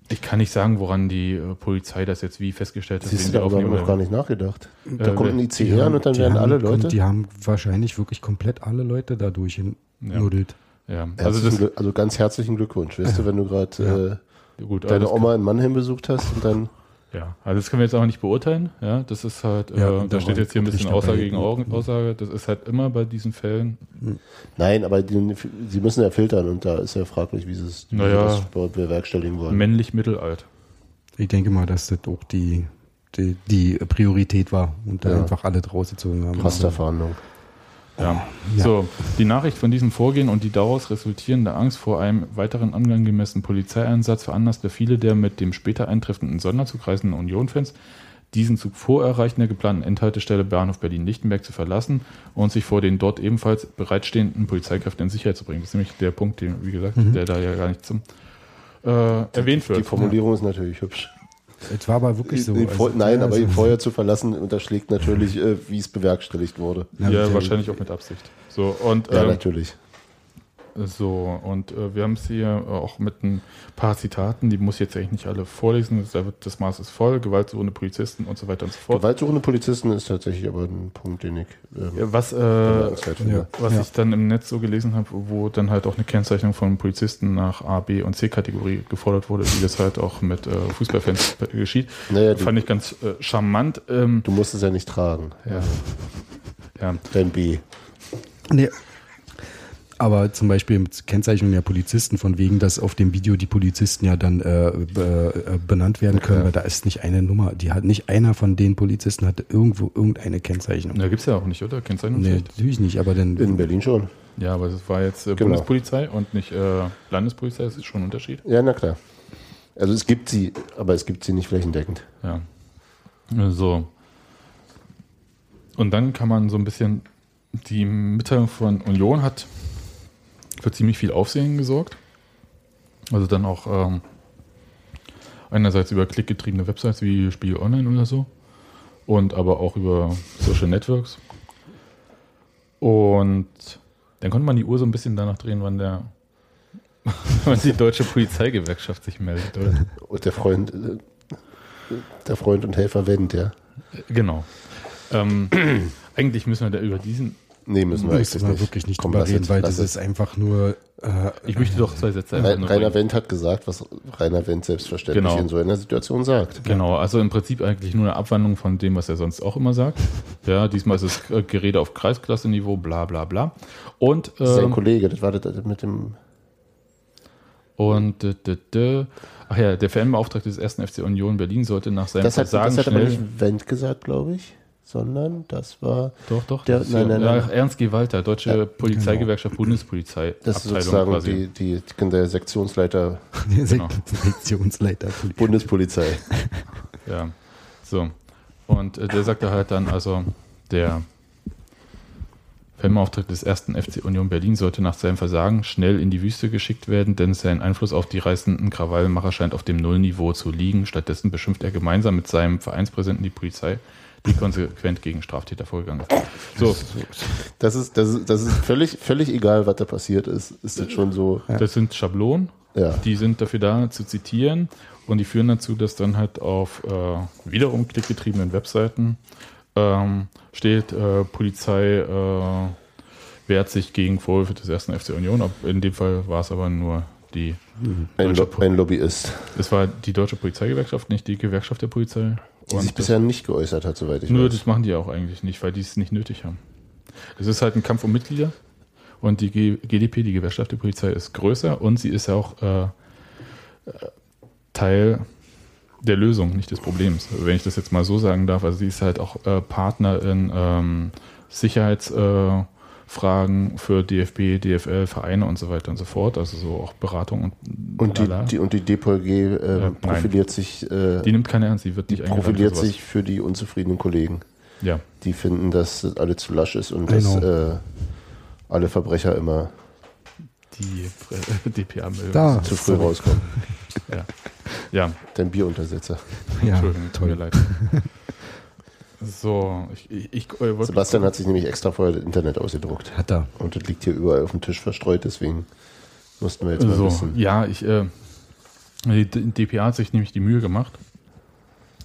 ich kann nicht sagen, woran die äh, Polizei das jetzt wie festgestellt hat. Siehst wegen du, der aber Aufnahme. noch gar nicht nachgedacht. Da Äh, kommt ein die ICE an und dann werden haben, alle Leute. Die haben wahrscheinlich wirklich komplett alle Leute dadurch hinnuddelt. Ja, also Herzlichen das, also ganz herzlichen Glückwunsch, weißt du, wenn du gerade gut, äh, aber deine Oma in Mannheim besucht hast und dann Ja, also das können wir jetzt auch nicht beurteilen. Ja, das ist halt, Ja, äh, da steht jetzt hier ein bisschen. Aussage gegen Au- Aussage. Das ist halt immer bei diesen Fällen. Nein, aber die, sie müssen ja filtern und da ist ja fraglich, wie sie es Naja. bewerkstelligen wollen. Männlich mittelalt. Ich denke mal, dass das auch die, die, die Priorität war und da Ja. einfach alle draus gezogen haben. Rasterfahndung. Ja. Ja. So, die Nachricht von diesem Vorgehen und die daraus resultierende Angst vor einem weiteren angemessenen Polizeieinsatz veranlasste viele der mit dem später eintreffenden Sonderzug reisenden Union-Fans, diesen Zug vor Erreichen der geplanten Endhaltestelle Bahnhof Berlin-Lichtenberg zu verlassen und sich vor den dort ebenfalls bereitstehenden Polizeikräften in Sicherheit zu bringen. Das ist nämlich der Punkt, den, wie gesagt, der da ja gar nicht zum äh, erwähnt wird. Die Formulierung ist natürlich hübsch. Es war aber wirklich so. Also, nein, ja, aber also- ihn vorher zu verlassen unterschlägt natürlich, äh, wie es bewerkstelligt wurde. Ja, Ja, wahrscheinlich auch mit Absicht. So, und Ja, ähm, natürlich. So, und äh, wir haben es hier auch mit ein paar Zitaten, die muss ich jetzt eigentlich nicht alle vorlesen, da wird, das Maß ist voll, gewaltsuchende Polizisten und so weiter und so fort. Gewaltsuchende Polizisten ist tatsächlich aber ein Punkt, den ich ähm, Ja, was äh, ja. was ich dann im Netz so gelesen habe, wo dann halt auch eine Kennzeichnung von Polizisten nach A, B und C-Kategorie gefordert wurde, wie das halt auch mit äh, Fußballfans geschieht, Naja, du, fand ich ganz äh, charmant. Ähm, du musst es ja nicht tragen. ja. ja. Dein B. Nee. Aber zum Beispiel mit Kennzeichnung der Polizisten, von wegen, dass auf dem Video die Polizisten ja dann äh, äh, benannt werden können, Ja. weil da ist nicht eine Nummer. Die hat nicht einer von den Polizisten hatte irgendwo irgendeine Kennzeichnung. Da gibt es ja auch nicht, oder? Nee, Kennzeichnungspflicht? natürlich nicht, aber dann. In Berlin schon. Ja, aber das war jetzt äh, Genau. Bundespolizei und nicht äh, Landespolizei, das ist schon ein Unterschied. Ja, na klar. Also es gibt sie, aber es gibt sie nicht flächendeckend. Ja. So. Und dann kann man so ein bisschen, die Mitteilung von Union hat für ziemlich viel Aufsehen gesorgt. Also dann auch ähm, einerseits über klickgetriebene Websites wie Spiegel Online oder so und aber auch über Social Networks. Und dann konnte man die Uhr so ein bisschen danach drehen, wann der wann die deutsche Polizeigewerkschaft sich meldet, oder? Und der Freund, der Freund und Helfer Wendt, ja. Genau. Ähm, eigentlich müssen wir da über diesen. Nee, müssen wir eigentlich nicht. wirklich nicht Komm, drüber reden, weil das ist einfach nur. Äh, Ich möchte doch zwei Sätze Rainer bringen. Wendt hat gesagt, was Rainer Wendt selbstverständlich Genau. in so einer Situation sagt. Genau, also im Prinzip eigentlich nur eine Abwandlung von dem, was er sonst auch immer sagt. Ja, diesmal ist es äh, Gerede auf Kreisklasse-Niveau, bla bla bla. Und, Sein ähm, Kollege, das war das mit dem. und d, d, d, ach ja, der Fanbeauftragte des ersten FC Union Berlin sollte nach seinem Das hat, Versagen das hat aber schnell. nicht Wendt gesagt, glaube ich, sondern das war. doch, doch. Der- das ist nein, ja- nein, nein. ja, Ernst G. Walter, Deutsche Ja, Polizeigewerkschaft, Bundespolizei. Das ist Abteilung sozusagen die, die, der Sektionsleiter der Genau. Sektionsleiter. Bundespolizei. Ja, so. Und äh, der sagte halt dann, also der Fanbeauftragte des ersten FC Union Berlin sollte nach seinem Versagen schnell in die Wüste geschickt werden, denn sein Einfluss auf die reißenden Krawallmacher scheint auf dem Nullniveau zu liegen. Stattdessen beschimpft er gemeinsam mit seinem Vereinspräsidenten die Polizei, die konsequent gegen Straftäter vorgegangen ist. So, Das ist, das ist, das ist völlig, völlig egal, was da passiert ist. Ist das schon so. das sind Schablonen, Ja. die sind dafür da zu zitieren und die führen dazu, dass dann halt auf äh, wiederum klickgetriebenen Webseiten ähm, steht, äh, Polizei äh, wehrt sich gegen Vorwürfe des ersten FC Union. Ob- In dem Fall war es aber nur die, Ein, Deutsche Lo ein Lobbyist, es war die deutsche Polizeigewerkschaft, nicht die Gewerkschaft der Polizei. Die sich Und bisher nicht geäußert hat, soweit ich nö, weiß. das machen die auch eigentlich nicht, weil die es nicht nötig haben. Es ist halt ein Kampf um Mitglieder und die GDP, die Gewerkschaft der Polizei, ist größer und sie ist ja auch äh, äh, Teil der Lösung, nicht des Problems. Wenn ich das jetzt mal so sagen darf, also sie ist halt auch äh, Partner in ähm, Sicherheitsfragen äh, Fragen für DFB, DFL, Vereine und so weiter und so fort, also so auch Beratung und Und die, die, und die DPG äh, nein. profiliert sich, äh, die nimmt keine ernst, die wird die nicht für profiliert sowas. sich für die unzufriedenen Kollegen. Ja, Die finden, dass das alles zu lasch ist und dass Genau. äh, alle Verbrecher immer die äh, DPA -Müll. Da. zu früh sorry. rauskommen. Ja. ja, Dein Bieruntersetzer. Ja, Entschuldigung, tut mir leid. So, ich, ich, ich äh, wollte. Sebastian hat sich nämlich extra vorher das Internet ausgedruckt. Hat er. Und das liegt hier überall auf dem Tisch verstreut, deswegen mussten wir jetzt mal So, wissen. ja, ich, äh, die DPA hat sich nämlich die Mühe gemacht,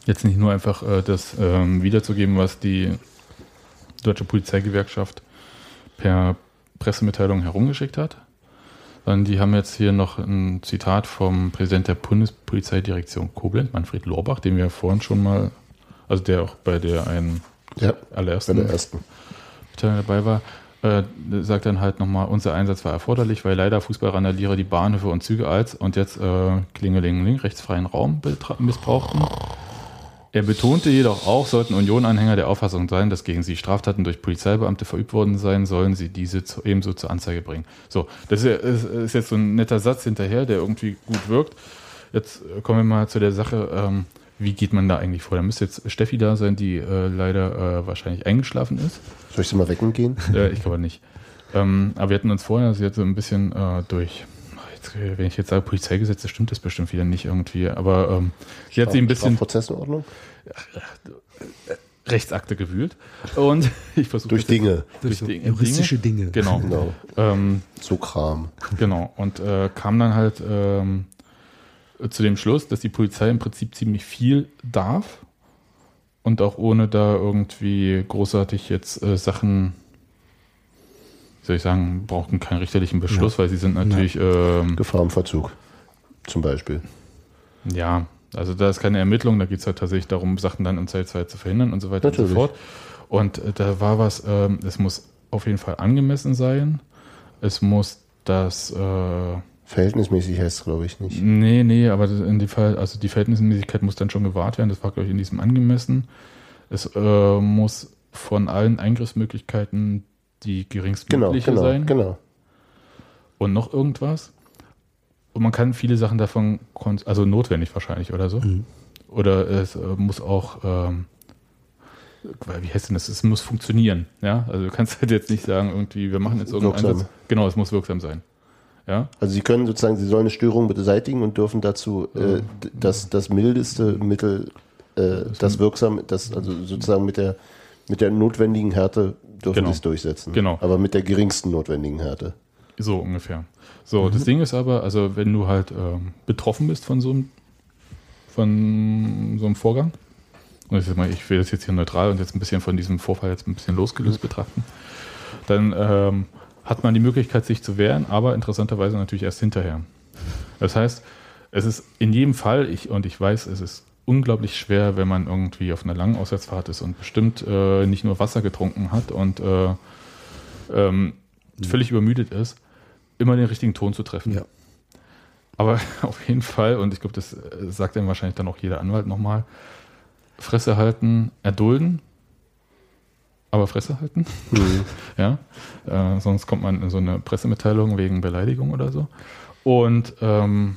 jetzt nicht nur einfach äh, das ähm, wiederzugeben, was die Deutsche Polizeigewerkschaft per Pressemitteilung herumgeschickt hat, sondern die haben jetzt hier noch ein Zitat vom Präsident der Bundespolizeidirektion Koblenz, Manfred Lorbach, den wir vorhin schon mal, also der auch bei der einen Ja, bei allerersten der ersten. Mitteilung dabei war, äh, sagt dann halt nochmal, unser Einsatz war erforderlich, weil leider Fußballrandalierer die Bahnhöfe und Züge als und jetzt äh, Klingelingeling rechtsfreien Raum missbrauchten. Er betonte jedoch auch, sollten Union-Anhänger der Auffassung sein, dass gegen sie Straftaten durch Polizeibeamte verübt worden sein, sollen sie diese zu, ebenso zur Anzeige bringen. So, das ist, ist jetzt so ein netter Satz hinterher, der irgendwie gut wirkt. Jetzt äh, kommen wir mal zu der Sache, ähm, wie geht man da eigentlich vor? Da müsste jetzt Steffi da sein, die äh, leider äh, wahrscheinlich eingeschlafen ist. Soll ich sie mal wecken gehen? Äh, ich glaube nicht. Ähm, aber wir hatten uns vorher, sie hat so ein bisschen äh, durch, jetzt, äh, wenn ich jetzt sage Polizeigesetze, stimmt das bestimmt wieder nicht irgendwie, aber ähm, sie hat sich ein bisschen Strafprozessordnung? Rechtsakte gewühlt und ich versuche Durch Dinge. durch so Dinge, juristische Dinge. Dinge. Genau. Genau. Ähm, So Kram. Genau, und äh, kam dann halt ähm, zu dem Schluss, dass die Polizei im Prinzip ziemlich viel darf und auch ohne da irgendwie großartig jetzt äh, Sachen, wie soll ich sagen, brauchten keinen richterlichen Beschluss, weil sie sind natürlich, ähm, Gefahr im Verzug. Zum Beispiel. ja, also da ist keine Ermittlung, da geht es halt tatsächlich darum, Sachen dann im Zeitfall zu verhindern und so weiter und Natürlich. so fort. Und äh, da war was, ähm, es muss auf jeden Fall angemessen sein, es muss das äh, Verhältnismäßig heißt es, glaube ich, nicht. Nee, nee, aber in dem Fall, also die Verhältnismäßigkeit muss dann schon gewahrt werden. Das war, glaube ich, in diesem angemessen. Es äh, muss von allen Eingriffsmöglichkeiten die Genau, geringstmögliche genau, sein. genau. Und noch irgendwas. Und man kann viele Sachen davon, also notwendig wahrscheinlich oder so. Mhm. Oder es äh, muss auch ähm, wie heißt denn das? Es muss funktionieren. Ja, also du kannst halt jetzt nicht sagen, irgendwie, wir machen jetzt irgendeinen Wirksam. Einsatz. Genau, es muss wirksam sein. Ja, Also sie können sozusagen, sie sollen eine Störung beseitigen und dürfen dazu äh, das, das mildeste Mittel, äh, das wirksam, das also sozusagen mit der mit der notwendigen Härte dürfen Genau. sie es durchsetzen. Genau. Aber mit der geringsten notwendigen Härte. so ungefähr. So, das Ding ist aber, also wenn du halt ähm, betroffen bist von so einem, von so einem Vorgang, und ich, mal, ich will das jetzt hier neutral und jetzt ein bisschen von diesem Vorfall jetzt ein bisschen losgelöst betrachten, dann ähm, hat man die Möglichkeit, sich zu wehren, aber interessanterweise natürlich erst hinterher. Das heißt, es ist in jedem Fall, ich, und ich weiß, es ist unglaublich schwer, wenn man irgendwie auf einer langen Auswärtsfahrt ist und bestimmt äh, nicht nur Wasser getrunken hat und äh, ähm, völlig übermüdet ist, immer den richtigen Ton zu treffen. Ja. Aber auf jeden Fall, und ich glaube, das äh, sagt dann wahrscheinlich dann auch jeder Anwalt nochmal, Fresse halten, erdulden, aber Fresse halten. ja, äh, sonst kommt man in so eine Pressemitteilung wegen Beleidigung oder so. Und ähm,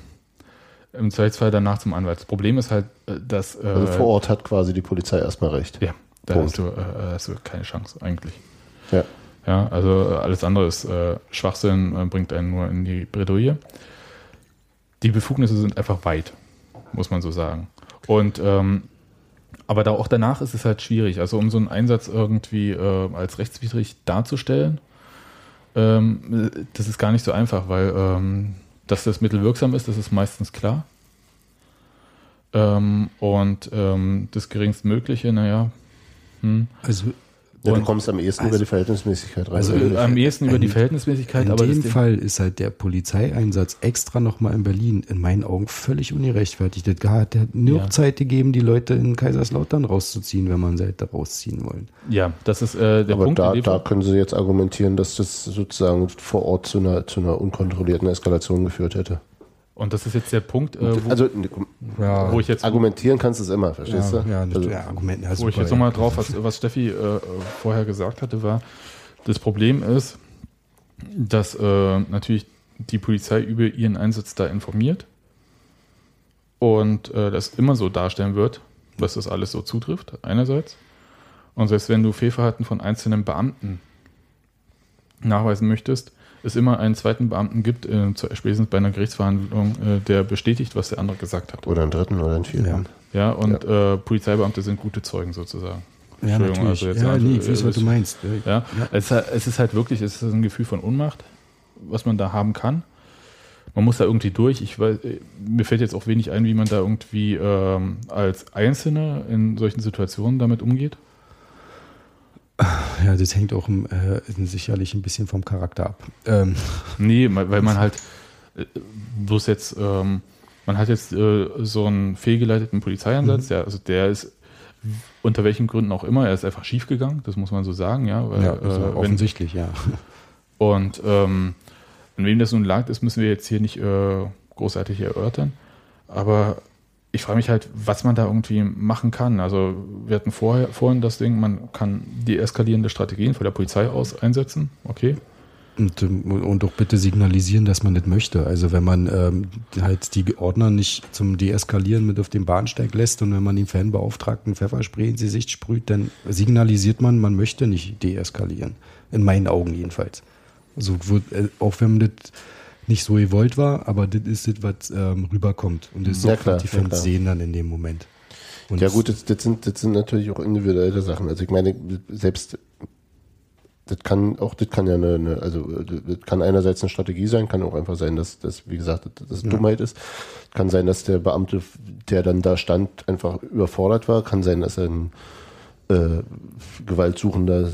im Zweifelsfall danach zum Anwalt. Das Problem ist halt, äh, dass. Äh, Also vor Ort hat quasi die Polizei erstmal recht. Ja, da hast du, äh, hast du keine Chance eigentlich. Ja. Ja, also äh, alles andere ist äh, Schwachsinn, äh, bringt einen nur in die Bredouille. Die Befugnisse sind einfach weit, muss man so sagen. Und ähm, aber da auch danach ist es halt schwierig. Also um so einen Einsatz irgendwie äh, als rechtswidrig darzustellen, ähm, äh, das ist gar nicht so einfach, weil ähm, dass das Mittel wirksam ist, das ist meistens klar. Ähm, und ähm, das geringstmögliche, naja, hm, Also Ja, du kommst am ehesten über die Verhältnismäßigkeit rein. Also, äh, am ehesten über die Verhältnismäßigkeit, in aber dem Fall ist halt der Polizeieinsatz extra nochmal in Berlin in meinen Augen völlig ungerechtfertigt. Das hat der hat nur Ja. Zeit gegeben, die Leute in Kaiserslautern rauszuziehen, wenn man sie halt da rausziehen wollen. ja, das ist äh, der aber Punkt. da, da können sie jetzt argumentieren, dass das sozusagen vor Ort zu einer, zu einer unkontrollierten Eskalation geführt hätte. Und das ist jetzt der Punkt, äh, wo, also ne, Ja, wo ich jetzt argumentieren kannst du es immer, verstehst ja, du? ja, also, ja Argument, ja, Wo ich jetzt ja. nochmal drauf, was, was Steffi äh, vorher gesagt hatte, war, das Problem ist, dass äh, natürlich die Polizei über ihren Einsatz da informiert und äh, das immer so darstellen wird, dass das alles so zutrifft, einerseits. Und selbst wenn du Fehlverhalten von einzelnen Beamten nachweisen möchtest, es immer einen zweiten Beamten gibt, äh, zu- spätestens bei einer Gerichtsverhandlung, äh, der bestätigt, was der andere gesagt hat. Oder einen dritten oder einen vierten. Ja, und Äh, Polizeibeamte sind gute Zeugen sozusagen. Ja, Entschuldigung, natürlich. also jetzt ja, also, nee, ich weiß, äh, was du meinst. Ja, Es, ist halt- es ist halt wirklich, es ist ein Gefühl von Unmacht, was man da haben kann. Man muss da irgendwie durch. Ich weiß, äh, mir fällt jetzt auch wenig ein, wie man da irgendwie ähm, als Einzelne in solchen Situationen damit umgeht. Ja, das hängt auch im, äh, sicherlich ein bisschen vom Charakter ab. Ähm, Nee, weil man halt äh, bloß jetzt, ähm, man hat jetzt äh, so einen fehlgeleiteten Polizeieinsatz, der, also der ist unter welchen Gründen auch immer, er ist einfach schiefgegangen, das muss man so sagen, ja. Weil, ja, also äh, wenn, offensichtlich, ja. Und ähm, an wem das nun lag, das müssen wir jetzt hier nicht äh, großartig erörtern. Aber ich frage mich halt, was man da irgendwie machen kann. Also wir hatten vorher, vorhin das Ding, man kann deeskalierende Strategien von der Polizei aus einsetzen. Okay. Und, ähm, und doch bitte signalisieren, dass man das möchte. Also wenn man ähm, halt die Ordner nicht zum Deeskalieren mit auf den Bahnsteig lässt und wenn man den Fanbeauftragten Pfefferspray ins Gesicht sprüht, dann signalisiert man, man möchte nicht deeskalieren. In meinen Augen jedenfalls. Also äh, auch wenn das nicht so gewollt war, aber das ist das, was ähm, rüberkommt. Und das ist Ja, auch, klar, was die ja, Fans klar. sehen dann in dem Moment. Und Ja gut, das, das, sind, das sind natürlich auch individuelle Sachen. Also ich meine, selbst das kann auch, das kann ja eine, eine also das kann einerseits eine Strategie sein, kann auch einfach sein, dass das, wie gesagt, dass das Dummheit ist. Kann sein, dass der Beamte, der dann da stand, einfach überfordert war. Kann sein, dass er ein äh, gewaltsuchender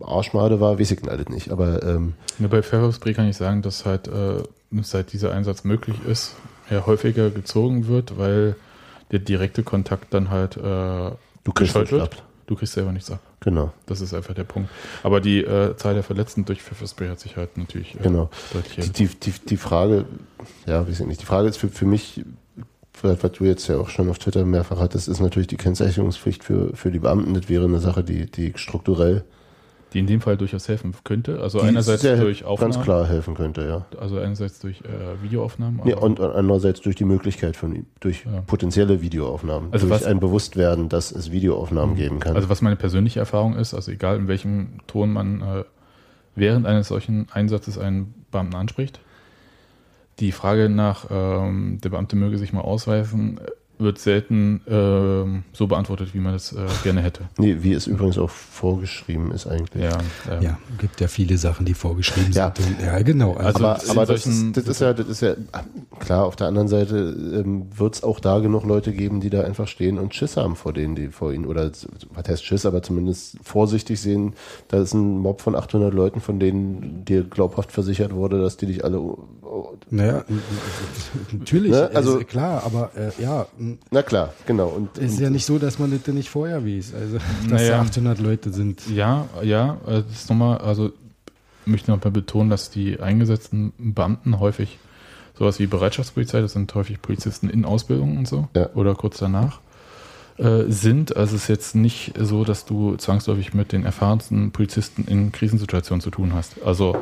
Arschmade war, weiß ich alles nicht. Aber ähm, Ja, bei Pfefferspray kann ich sagen, dass halt äh, seit dieser Einsatz möglich ist, er häufiger gezogen wird, weil der direkte Kontakt dann halt äh, du kriegst gescheut nicht wird. ab. Du kriegst selber nichts ab. Genau. Das ist einfach der Punkt. Aber die äh, Zahl der Verletzten durch Pfefferspray hat sich halt natürlich äh, Genau. deutlich Die, die, die, Frage, ja, weiß ich nicht. Die Frage ist für, für mich, was was du jetzt ja auch schon auf Twitter mehrfach hattest, ist natürlich die Kennzeichnungspflicht für, für die Beamten. Das wäre eine Sache, die, die strukturell die in dem Fall durchaus helfen könnte. Also Die einerseits durch Aufnahmen, ganz klar helfen könnte, ja. also einerseits durch äh, Videoaufnahmen. Aber- und andererseits durch die Möglichkeit von durch Ja. potenzielle Videoaufnahmen, Also durch was- ein Bewusstwerden, dass es Videoaufnahmen geben kann. Also was meine persönliche Erfahrung ist, also egal in welchem Ton man äh, während eines solchen Einsatzes einen Beamten anspricht, die Frage nach, ähm, der Beamte möge sich mal ausweisen, wird selten ähm, so beantwortet, wie man es äh, gerne hätte. nee, wie es übrigens auch vorgeschrieben ist eigentlich. Ja, ähm, Ja, gibt ja viele Sachen, die vorgeschrieben Ja. sind. Ja, genau. Also, aber in aber das, solchen- ist, das ist ja, das ist ja klar. Auf der anderen Seite ähm, wird es auch da genug Leute geben, die da einfach stehen und Schiss haben vor denen, die vor ihnen oder was heißt Schiss, aber zumindest vorsichtig sehen. Da ist ein Mob von 800 Leuten, von denen dir glaubhaft versichert wurde, dass die dich alle. Naja, natürlich, Ne, also- ist klar, aber äh, ja, Na klar, genau. Und, es ist ja nicht so, dass man das denn nicht vorher weiß. Also, dass Naja. da 800 Leute sind. Ja, ja, äh, das ist nochmal, also ich möchte nochmal betonen, dass die eingesetzten Beamten häufig sowas wie Bereitschaftspolizei, das sind häufig Polizisten in Ausbildung und so, Ja. oder kurz danach, äh, sind. Also es ist jetzt nicht so, dass du zwangsläufig mit den erfahrensten Polizisten in Krisensituationen zu tun hast. Also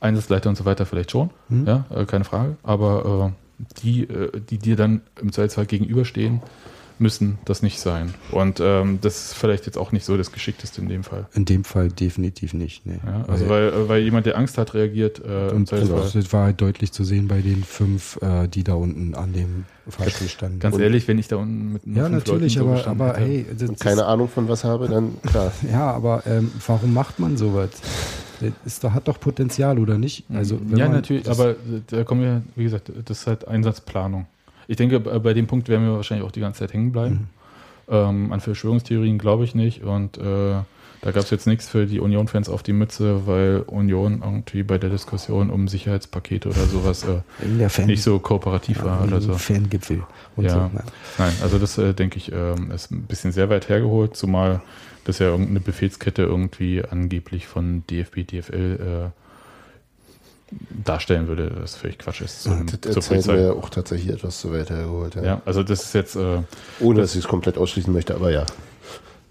Einsatzleiter und so weiter vielleicht schon, Mhm. ja, äh, keine Frage, aber äh, die, äh, die dir dann im Zweifelsfall gegenüberstehen, müssen das nicht sein. Und ähm, das ist vielleicht jetzt auch nicht so das Geschickteste in dem Fall. In dem Fall definitiv nicht. Nee. Ja, also weil, äh, weil jemand, der Angst hat, reagiert äh, und das, Zweifelsfall. das war halt deutlich zu sehen bei den fünf, äh, die da unten an dem Fahrstuhl standen. Ganz Und- ehrlich, wenn ich da unten mit ja, fünf natürlich, Leuten so aber, gestanden aber hätte. hey, das und keine Ahnung von was habe, dann klar. ja, aber ähm, warum macht man sowas? Das ist hat doch Potenzial, oder nicht? Also, wenn ja, natürlich, aber da kommen wir, wie gesagt, das ist halt Einsatzplanung. Ich denke, bei dem Punkt werden wir wahrscheinlich auch die ganze Zeit hängen bleiben. Mhm. Ähm, an Verschwörungstheorien glaube ich nicht und äh, da gab es jetzt nichts für die Union-Fans auf die Mütze, weil Union irgendwie bei der Diskussion um Sicherheitspakete oder sowas äh, der nicht so kooperativ war oder so. Fangipfel und Ja. so. Ja. Nein, also das äh, denke ich, ähm, ist ein bisschen sehr weit hergeholt, zumal das ja irgendeine Befehlskette irgendwie angeblich von DFB, DFL äh, darstellen würde, das völlig Quatsch ist zum, Das zur Polizei. ja auch tatsächlich etwas zu weit hergeholt. Ja. Ja, also das ist jetzt äh, Ohne dass ich es komplett ausschließen möchte, aber ja.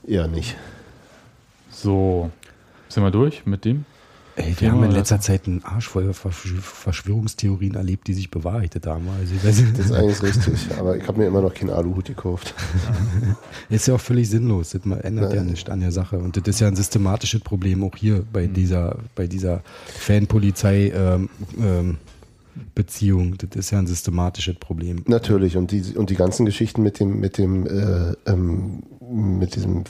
Eher nicht. so. Sind wir durch mit dem? Ey, wir haben in letzter Zeit einen Arsch voll Versch- Verschwörungstheorien erlebt, die sich bewahrheitet haben. Also, Das ist eigentlich richtig. Aber ich habe mir immer noch keinen Aluhut gekauft. ist ja auch völlig sinnlos. Das ändert ja Nein. nichts an der Sache. Und das ist ja ein systematisches Problem auch hier bei Mhm. dieser, bei dieser Fanpolizei ähm, ähm, Beziehung. Das ist ja ein systematisches Problem. Natürlich. Und die, und die ganzen Geschichten mit dem, mit dem, äh, ähm, mit diesem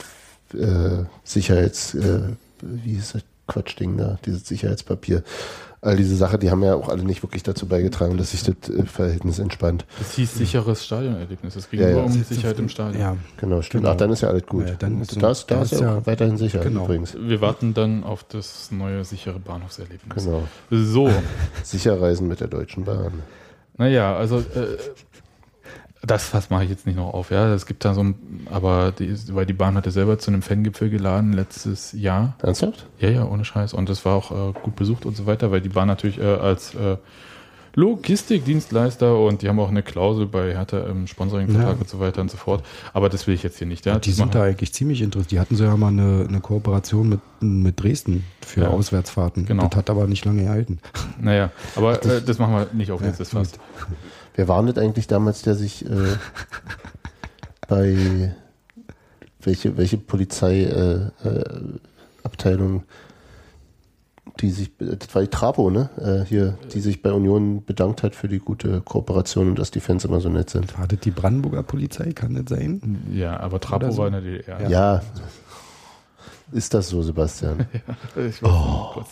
äh, Sicherheits, äh, wie ist das Quatschding da, dieses Sicherheitspapier. All diese Sachen, die haben ja auch alle nicht wirklich dazu beigetragen, dass sich das äh, Verhältnis entspannt. Das hieß sicheres Stadionerlebnis. Es ging Ja, nur ja. um Sicherheit im Stadion. Ja, Genau, stimmt. Genau. Ach, dann ist ja alles gut. Ja, dann ist- das, da ist ist ja auch ja- weiterhin sicher genau. übrigens. Wir warten dann auf das neue sichere Bahnhofserlebnis. Genau. So, Sicher reisen mit der Deutschen Bahn. naja, also äh, das Fass mache ich jetzt nicht noch auf, ja. Es gibt da so ein, aber die, weil die Bahn hatte selber zu einem Fangipfel geladen letztes Jahr. Ernsthaft? Ja, ja, ohne Scheiß. Und das war auch äh, gut besucht und so weiter, weil die Bahn natürlich äh, als äh, Logistikdienstleister und die haben auch eine Klausel bei Hertha im Sponsoringvertrag Ja. und so weiter und so fort. Aber das will ich jetzt hier nicht. Ja, die sind da eigentlich ziemlich interessiert. Die hatten so ja mal eine, eine Kooperation mit, mit Dresden für Ja. Auswärtsfahrten. Genau. Das hat aber nicht lange gehalten. Naja, aber äh, das machen wir nicht auf jetzt, das Fass. Wer war denn eigentlich damals, der sich äh, bei welche, welche Polizeiabteilung, äh, äh, die sich, das war die Trapo, ne? Äh, hier, die sich bei Union bedankt hat für die gute Kooperation und dass die Fans immer so nett sind. War das die Brandenburger Polizei? Kann das sein? Ja, aber Trapo so. war in der DDR. Ja. Ist das so, Sebastian? Ich weiß nicht, kurz.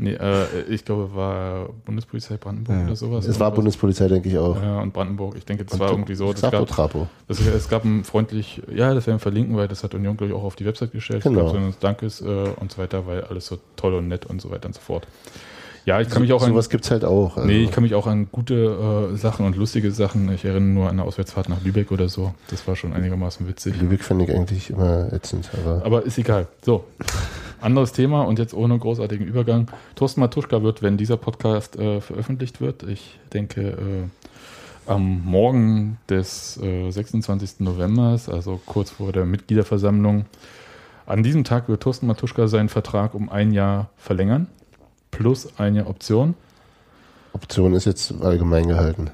Nee, äh, ich glaube, war Bundespolizei Brandenburg Ja. oder sowas. Es war Bundespolizei, denke ich auch. Ja, und Brandenburg. Ich denke, das Und war irgendwie so. Das Trapo, gab, Trapo. das, es gab ein freundlich, ja, das werden wir verlinken, weil das hat Union, glaube ich, auch auf die Website gestellt. Genau. Es gab so ein Dankes äh, und so weiter, weil alles so toll und nett und so weiter und so fort. Ja, ich kann mich auch an, Sowas gibt's halt auch. Also. nee, ich kann mich auch an gute äh, Sachen und lustige Sachen, ich erinnere nur an eine Auswärtsfahrt nach Lübeck oder so. Das war schon einigermaßen witzig. Lübeck fand ich eigentlich immer ätzend, aber Aber ist egal. So, anderes Thema und jetzt ohne großartigen Übergang. Thorsten Matuschka wird, wenn dieser Podcast äh, veröffentlicht wird, ich denke äh, am Morgen des äh, 26. Novembers, also kurz vor der Mitgliederversammlung, An diesem Tag wird Thorsten Matuschka seinen Vertrag um ein Jahr verlängern, plus eine Option. Option ist jetzt allgemein gehalten.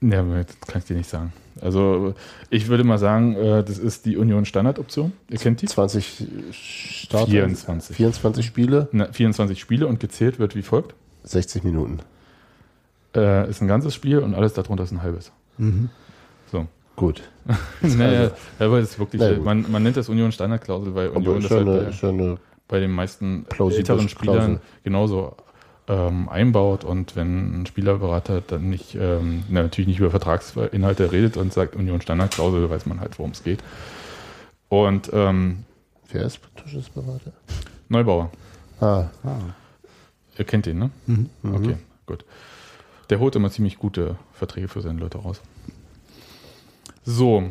Ja, kann ich dir nicht sagen. Also ich würde mal sagen, äh, das ist die Union Standardoption. Ihr kennt die? 20 Starter, 24. 24 Spiele, Na, 24 Spiele und gezählt wird wie folgt. 60 Minuten. Äh, ist ein ganzes Spiel und alles darunter ist ein halbes. So. Gut. naja, aber das ist wirklich, Na gut. man, man nennt das Union Standardklausel, weil Union ist das ja halt bei, ja bei den meisten älteren Spielern Klausel. genauso ähm, einbaut und wenn ein Spielerberater dann nicht, ähm, na, natürlich nicht über Vertragsinhalte redet und sagt Union Standardklausel, weiß man halt, worum es geht. Und ähm, Wer ist Tuschesberater? Neubauer, Ah, ihr kennt den, ne? Okay, gut. Der holt immer ziemlich gute Verträge für seine Leute raus. So.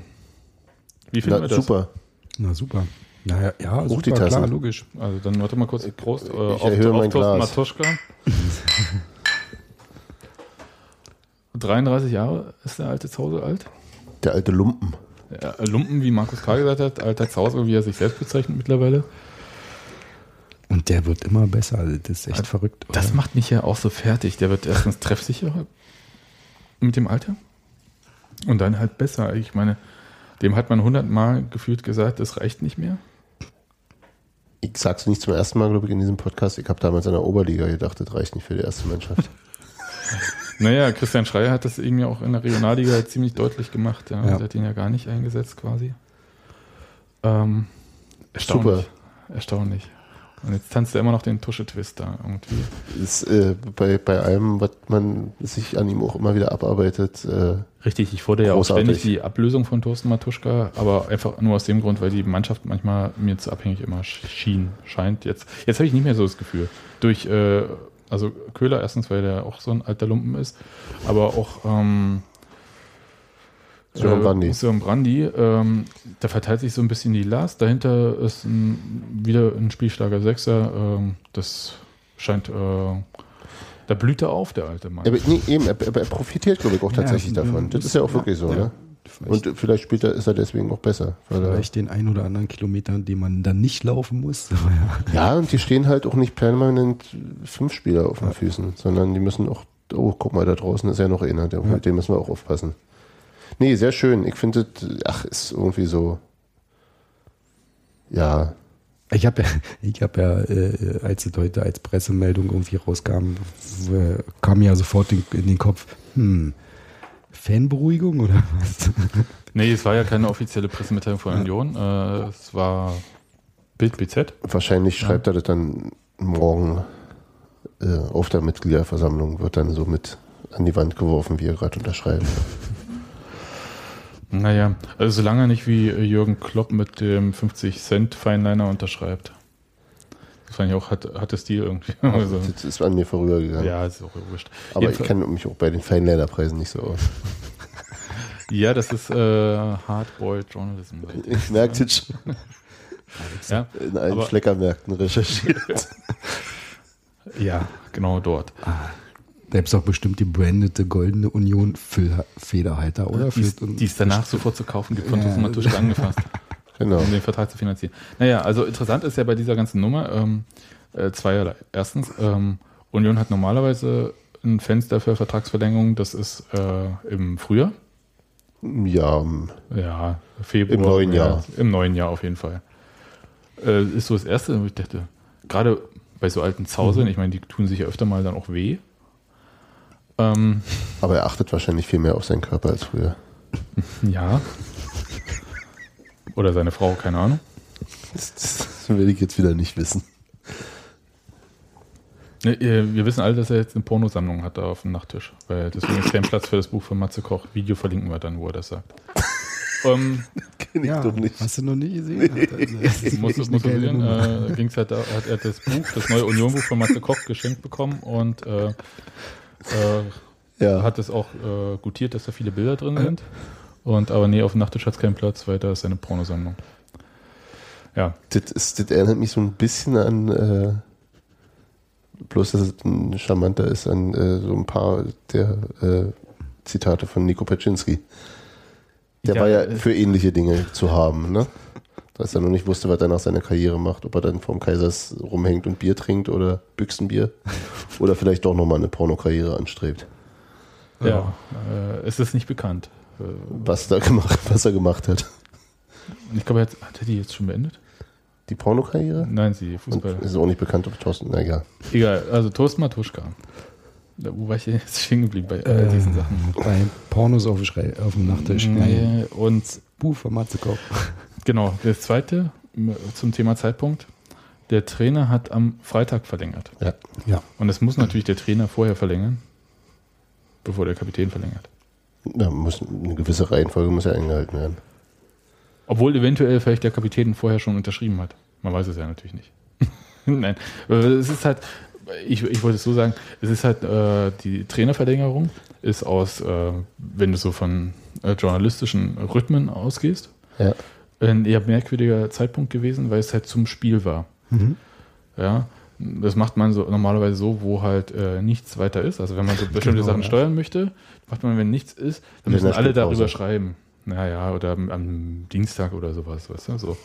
Wie finden na, wir das? super. Na super. Naja, ja, Hoch super, klar, logisch. Also dann warte mal kurz, Prost. Äh, ich erhöhe mein Thorsten Glas. Matuschka. 33 Jahre ist der alte Zause alt. Der alte Lumpen. Ja, Lumpen, wie Markus Karl gesagt hat, alter Zause, wie er sich selbst bezeichnet mittlerweile. Und der wird immer besser. Also Das ist echt verrückt. Das oder? macht mich ja auch so fertig. Der wird erstens treffsicherer mit dem Alter und dann halt besser. Ich meine, dem hat man hundertmal gefühlt gesagt, das reicht nicht mehr. Ich sag's nicht zum ersten Mal, glaube ich, in diesem Podcast. Ich habe damals in der Oberliga gedacht, das reicht nicht für die erste Mannschaft. Naja, Christian Schreier hat das eben ja auch in der Regionalliga ziemlich deutlich gemacht. Ja. Ja. Er hat ihn ja gar nicht eingesetzt quasi. Ähm, erstaunlich. Erstaunlich. Und jetzt tanzt er immer noch den Tusche-Twist da irgendwie. ist äh, bei, bei allem, was man sich an ihm auch immer wieder abarbeitet, äh, Richtig, ich fordere ja auch ständig die Ablösung von Thorsten Matuschka, aber einfach nur aus dem Grund, weil die Mannschaft manchmal mir zu abhängig immer schien, scheint. Jetzt, jetzt habe ich nicht mehr so das Gefühl. Durch, äh, also Köhler erstens, weil der auch so ein alter Lumpen ist, aber auch ähm, Sören Brandy. Äh, Sören Brandy, ähm, da verteilt sich so ein bisschen die Last. Dahinter ist ein, wieder ein spielstarker Sechser. Ähm, das scheint, äh, da blüht er auf, der alte Mann. aber, nee, eben, er, er profitiert, glaube ich, auch tatsächlich Ja, davon. Das ist ja auch wirklich so, ja. ne? Vielleicht, Und vielleicht spielt er, ist er deswegen auch besser. Weil er, vielleicht den ein oder anderen Kilometer, den man dann nicht laufen muss. Ja. und die stehen halt auch nicht permanent fünf Spieler auf den Füßen, sondern die müssen auch, oh, guck mal, da draußen ist ja noch einer, der, mit dem müssen wir auch aufpassen. Nee, sehr schön. Ich finde, das, ach, ist irgendwie so, ja, Ich habe ja, ich hab ja äh, als es heute als Pressemeldung irgendwie rauskam, kam ja sofort in, in den Kopf, hm, Fanberuhigung oder was? Nee, es war ja keine offizielle Pressemitteilung von Union. Äh, es war Bild BZ. Wahrscheinlich schreibt er das dann morgen äh, auf der Mitgliederversammlung, wird dann so mit an die Wand geworfen, wie er gerade unterschreibt. Naja, also solange er nicht wie äh, Jürgen Klopp mit dem 50 Cent Feinliner unterschreibt. Das fand ich auch, hat, hat das Stil irgendwie. Also, Das ist an mir vorübergegangen. ja, ist auch wurscht. Aber ich Jedenfalls- kenne mich auch bei den Feinliner-Preisen nicht so aus. Ja, das ist äh, Hardboiled Journalism. Ich merke das schon Ja, in allen Schleckermärkten recherchiert. ja, genau dort. Da gibt es auch bestimmt die brandete Goldene Union Federhalter, oder? Die die ist danach sofort zu kaufen, gibt von Ja. Matuschka angefasst. Genau. um den Vertrag zu finanzieren. Naja, also interessant ist ja bei dieser ganzen Nummer ähm, äh, zweierlei. Erstens, ähm, Union hat normalerweise ein Fenster für Vertragsverlängerung, das ist äh, im Frühjahr. Ja, Ja, Februar. Im neuen Jahr. März, Im neuen Jahr auf jeden Fall. Äh, ist so das Erste, wo ich dachte, gerade bei so alten Zausern, ich meine, die tun sich ja öfter mal dann auch weh. Ähm, aber er achtet wahrscheinlich viel mehr auf seinen Körper als früher. ja. Oder seine Frau, keine Ahnung. Das, das will ich jetzt wieder nicht wissen. Ne, Wir wissen alle, dass er jetzt eine Pornosammlung hat da auf dem Nachttisch. Weil deswegen ist kein Platz für das Buch von Matze Koch. Video verlinken wir dann, wo er das sagt. ähm, Kenn ich ja, doch nicht. hast du noch nie gesehen? Das ist muss muss geile sehen, äh, ging's halt, da hat er das Buch, das neue Union-Buch von Matze Koch geschenkt bekommen und äh, äh, Ja, hat es auch äh, gutiert, dass da viele Bilder drin sind. Und aber nee, auf dem Nachttisch hat es keinen Platz, weil da ist eine Pornosammlung. Ja, das, ist, das erinnert mich so ein bisschen an, äh, bloß dass es ein charmanter ist, an äh, so ein paar der äh, Zitate von Nico Paczynski. Der Ja, war ja für ähnliche Dinge zu haben, ne? Dass er noch nicht wusste, was er nach seiner Karriere macht, ob er dann vorm Kaisers rumhängt und Bier trinkt oder Büchsenbier oder vielleicht doch nochmal eine Pornokarriere anstrebt. Ja, äh, es ist nicht bekannt. Äh, Was, da gemacht, was er gemacht hat. ich glaube, hat, hat er die jetzt schon beendet? Die Pornokarriere? Nein, sie Und Fußball. ist auch nicht bekannt, ob Thorsten, na egal. Egal, also Toast Matuschka. Da, wo war ich denn jetzt stehen geblieben bei all Äh, diesen Sachen? Bei Pornos auf dem, Schrei, auf dem Nachttisch. Nee, und Buh von Matzekopf. Genau, das zweite zum Thema Zeitpunkt. Der Trainer hat am Freitag verlängert. Ja. Ja. Und es muss natürlich der Trainer vorher verlängern, bevor der Kapitän verlängert. Da muss eine gewisse Reihenfolge muss ja eingehalten werden. Obwohl eventuell vielleicht der Kapitän vorher schon unterschrieben hat. Man weiß es ja natürlich nicht. Nein, es ist halt, ich, ich wollte es so sagen, es ist halt äh, die Trainerverlängerung ist aus, äh, wenn du so von äh, journalistischen Rhythmen ausgehst, Ja. Ein eher merkwürdiger Zeitpunkt gewesen, weil es halt zum Spiel war. Ja, das macht man so normalerweise so, wo halt äh, nichts weiter ist. Also wenn man so bestimmte Genau, Sachen ja. steuern möchte, macht man, wenn nichts ist, dann müssen alle darüber schreiben. Naja, oder am, am Dienstag oder sowas, weißt du, so.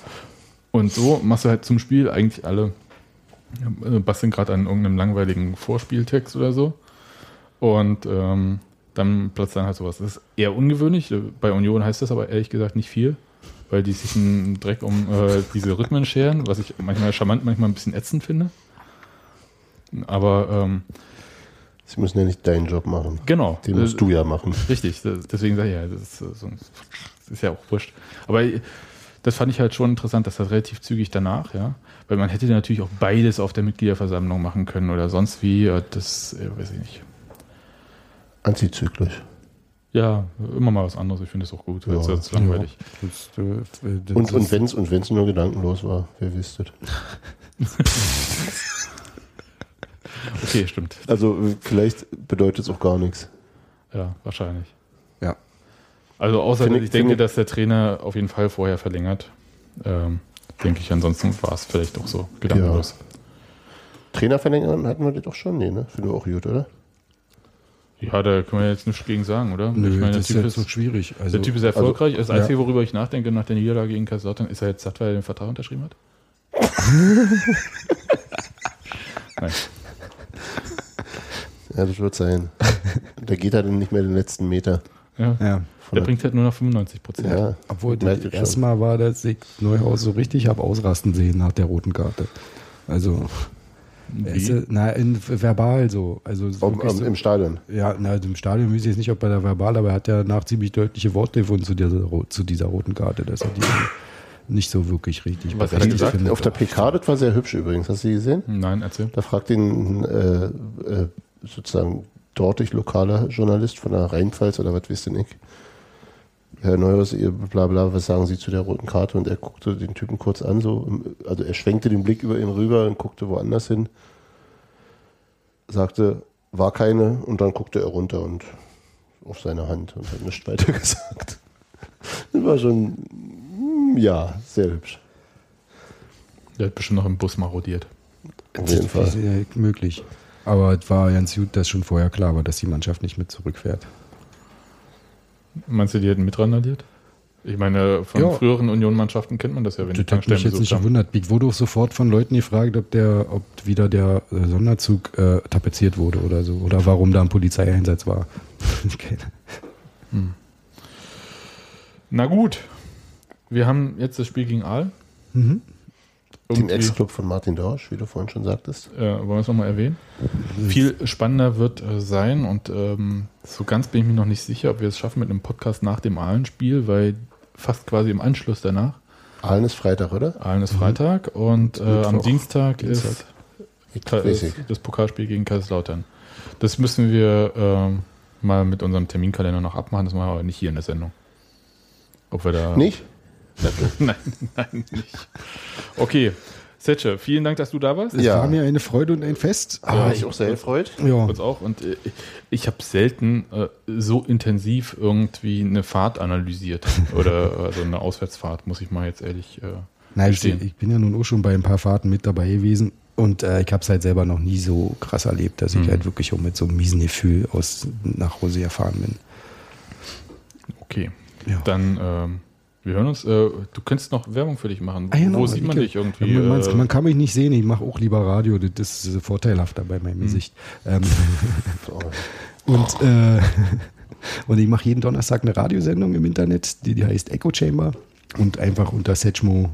Und so machst du halt zum Spiel eigentlich alle, äh, basteln gerade an irgendeinem langweiligen Vorspieltext oder so. Und ähm, dann platzt dann halt sowas. Das ist eher ungewöhnlich. Bei Union heißt das aber ehrlich gesagt nicht viel, weil die sich einen Dreck um äh, diese Rhythmen scheren, was ich manchmal charmant, manchmal ein bisschen ätzend finde. Aber ähm, Sie müssen ja nicht deinen Job machen. genau. Den musst Äh, du ja machen. Richtig, das- deswegen sage ich ja, das ist, äh, das ist ja auch wurscht. Aber äh, das fand ich halt schon interessant, dass das relativ zügig danach, ja. Weil man hätte natürlich auch beides auf der Mitgliederversammlung machen können oder sonst wie. äh, Das weiß ich nicht. Antizyklisch. Ja, immer mal was anderes. Ich finde es auch gut. Ja. Ja, das ist langweilig. Das, äh, das Und, und wenn es und wenn's nur gedankenlos war, wer wisst das? Okay, stimmt. Also äh, vielleicht bedeutet es auch gar nichts. Ja, wahrscheinlich. Ja. Also außer ich- ich denke, dass der Trainer auf jeden Fall vorher verlängert. Ähm, denke ich, ansonsten war es vielleicht auch so gedankenlos. Trainer verlängern hatten wir das doch schon, nee, ne? Finde ich auch gut, oder? Ja. da können wir jetzt nichts gegen sagen, oder? Nö, ich meine, der das ist typ jetzt ist, so schwierig. Also, der typ ist erfolgreich. das ja. Einzige, worüber ich nachdenke nach der Niederlage gegen Kaiserslautern, ist er jetzt satt, weil er den Vertrag unterschrieben hat? Nein. Ja, das wird sein. da geht er dann nicht mehr den letzten Meter. Ja. ja. Von Der bringt halt nur noch 95 Prozent. ja, Obwohl, das erste. Mal war, dass ich Neuhaus so richtig habe ausrasten sehen nach der roten Karte. Also, ist, Wie? ja- na, in, verbal so. Also, Ob, am- so. Im Stadion. Ja, na, im Stadion weiß ich jetzt nicht, ob bei der verbal, aber er hat ja nach ziemlich deutliche Worte gefunden zu dieser, zu dieser roten Karte, dass er die nicht so wirklich richtig Was hat er berechtigt gesagt? findet. Auf der PK, das war sehr hübsch übrigens. Hast du die gesehen? Nein, erzähl. Da fragt ihn äh, äh, sozusagen dortig lokaler Journalist von der Rheinpfalz oder was wisst denn ich. Herr Neuhaus, ihr bla bla, was sagen Sie zu der roten Karte? Und er guckte den Typen kurz an, so, also er schwenkte den Blick über ihn rüber und guckte woanders hin, sagte, war keine, und dann guckte er runter und auf seine Hand und hat nichts weiter gesagt. Das war schon, mm, ja, sehr hübsch. Der hat bestimmt noch im Bus marodiert. Auf jeden Das ist Fall. ja möglich. Aber es war ganz gut, dass schon vorher klar war, dass die Mannschaft nicht mit zurückfährt. Meinst du, die hätten mitrandaliert? Ich meine, von Ja. früheren Union-Mannschaften kennt man das ja, wenn die Das hat mich jetzt nicht haben. gewundert. Ich wurde auch sofort von Leuten gefragt, ob der, ob wieder der äh, Sonderzug äh, tapeziert wurde oder so. Oder warum da ein Polizeieinsatz war. Keine- Na gut. Wir haben jetzt das Spiel gegen Aal. Mhm. Den Irgendwie- Ex-Club von Martin Dorsch, wie du vorhin schon sagtest. Äh, wollen wir es nochmal erwähnen? Viel spannender wird äh, sein und ähm, so ganz bin ich mir noch nicht sicher, ob wir es schaffen mit einem Podcast nach dem Ahlen-Spiel, weil fast quasi im Anschluss danach. Aalen ist Freitag, oder? Ahlen ist Freitag und äh, am Dienstag Dienstag. ist ist das Pokalspiel gegen Kaiserslautern. Das müssen wir ähm, mal mit unserem Terminkalender noch abmachen, das machen wir aber nicht hier in der Sendung. Ob wir da. Nicht? nein, nein, nicht. Okay. Setsche, vielen Dank, dass du da warst. Es Ja. war mir eine Freude und ein Fest. Ah, ich auch sehr gefreut. Ja. uns auch. Und äh, ich habe selten äh, so intensiv irgendwie eine Fahrt analysiert. Oder also eine Auswärtsfahrt, muss ich mal jetzt ehrlich äh, Nein, ich, gestehen. ich bin ja nun auch schon bei ein paar Fahrten mit dabei gewesen und äh, ich habe es halt selber noch nie so krass erlebt, dass ich Mhm. halt wirklich auch mit so einem miesen Gefühl aus nach Hause gefahren bin. Okay. Ja. Dann ähm, Wir hören uns. Äh, du könntest noch Werbung für dich machen. Ah, genau, Wo sieht man Icke. dich irgendwie? Ja, man, äh, man kann mich nicht sehen, ich mache auch lieber Radio, das ist vorteilhafter bei Hm. meinem Gesicht. Ähm, und, äh, und ich mache jeden Donnerstag eine Radiosendung im Internet, die, die heißt Echo Chamber. Und einfach unter Setchmo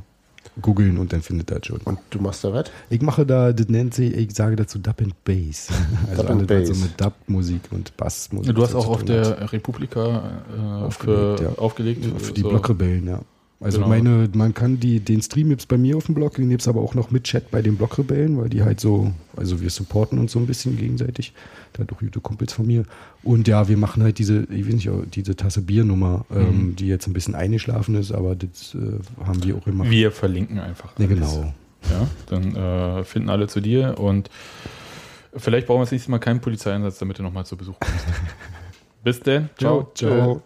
googeln und dann findet er schon. Und du machst da was? Ich mache da, das nennt sich, ich sage dazu Dub and Bass. Also Dub and Bass. so mit Dub-Musik und Bassmusik. du hast auch auf der Republika äh, Aufgelegt, für, ja. aufgelegt. Für die so. Blockrebellen, ja. Also Genau. meine, man kann die, den Stream gibt's bei mir auf dem Blog, den gibt's aber auch noch mit Chat bei den Blockrebellen, weil die halt so, also wir supporten uns so ein bisschen gegenseitig. Da doch gute Kumpels von mir. Und ja, wir machen halt diese, ich weiß nicht, diese Tasse Biernummer, Mhm. ähm, die jetzt ein bisschen eingeschlafen ist, aber das äh, haben wir auch immer. Wir verlinken einfach. Ja, alles. genau. Ja, dann äh, finden alle zu dir und vielleicht brauchen wir das nächste Mal keinen Polizeieinsatz, damit du nochmal zu Besuch kommst. Bis denn. Ciao. Ciao.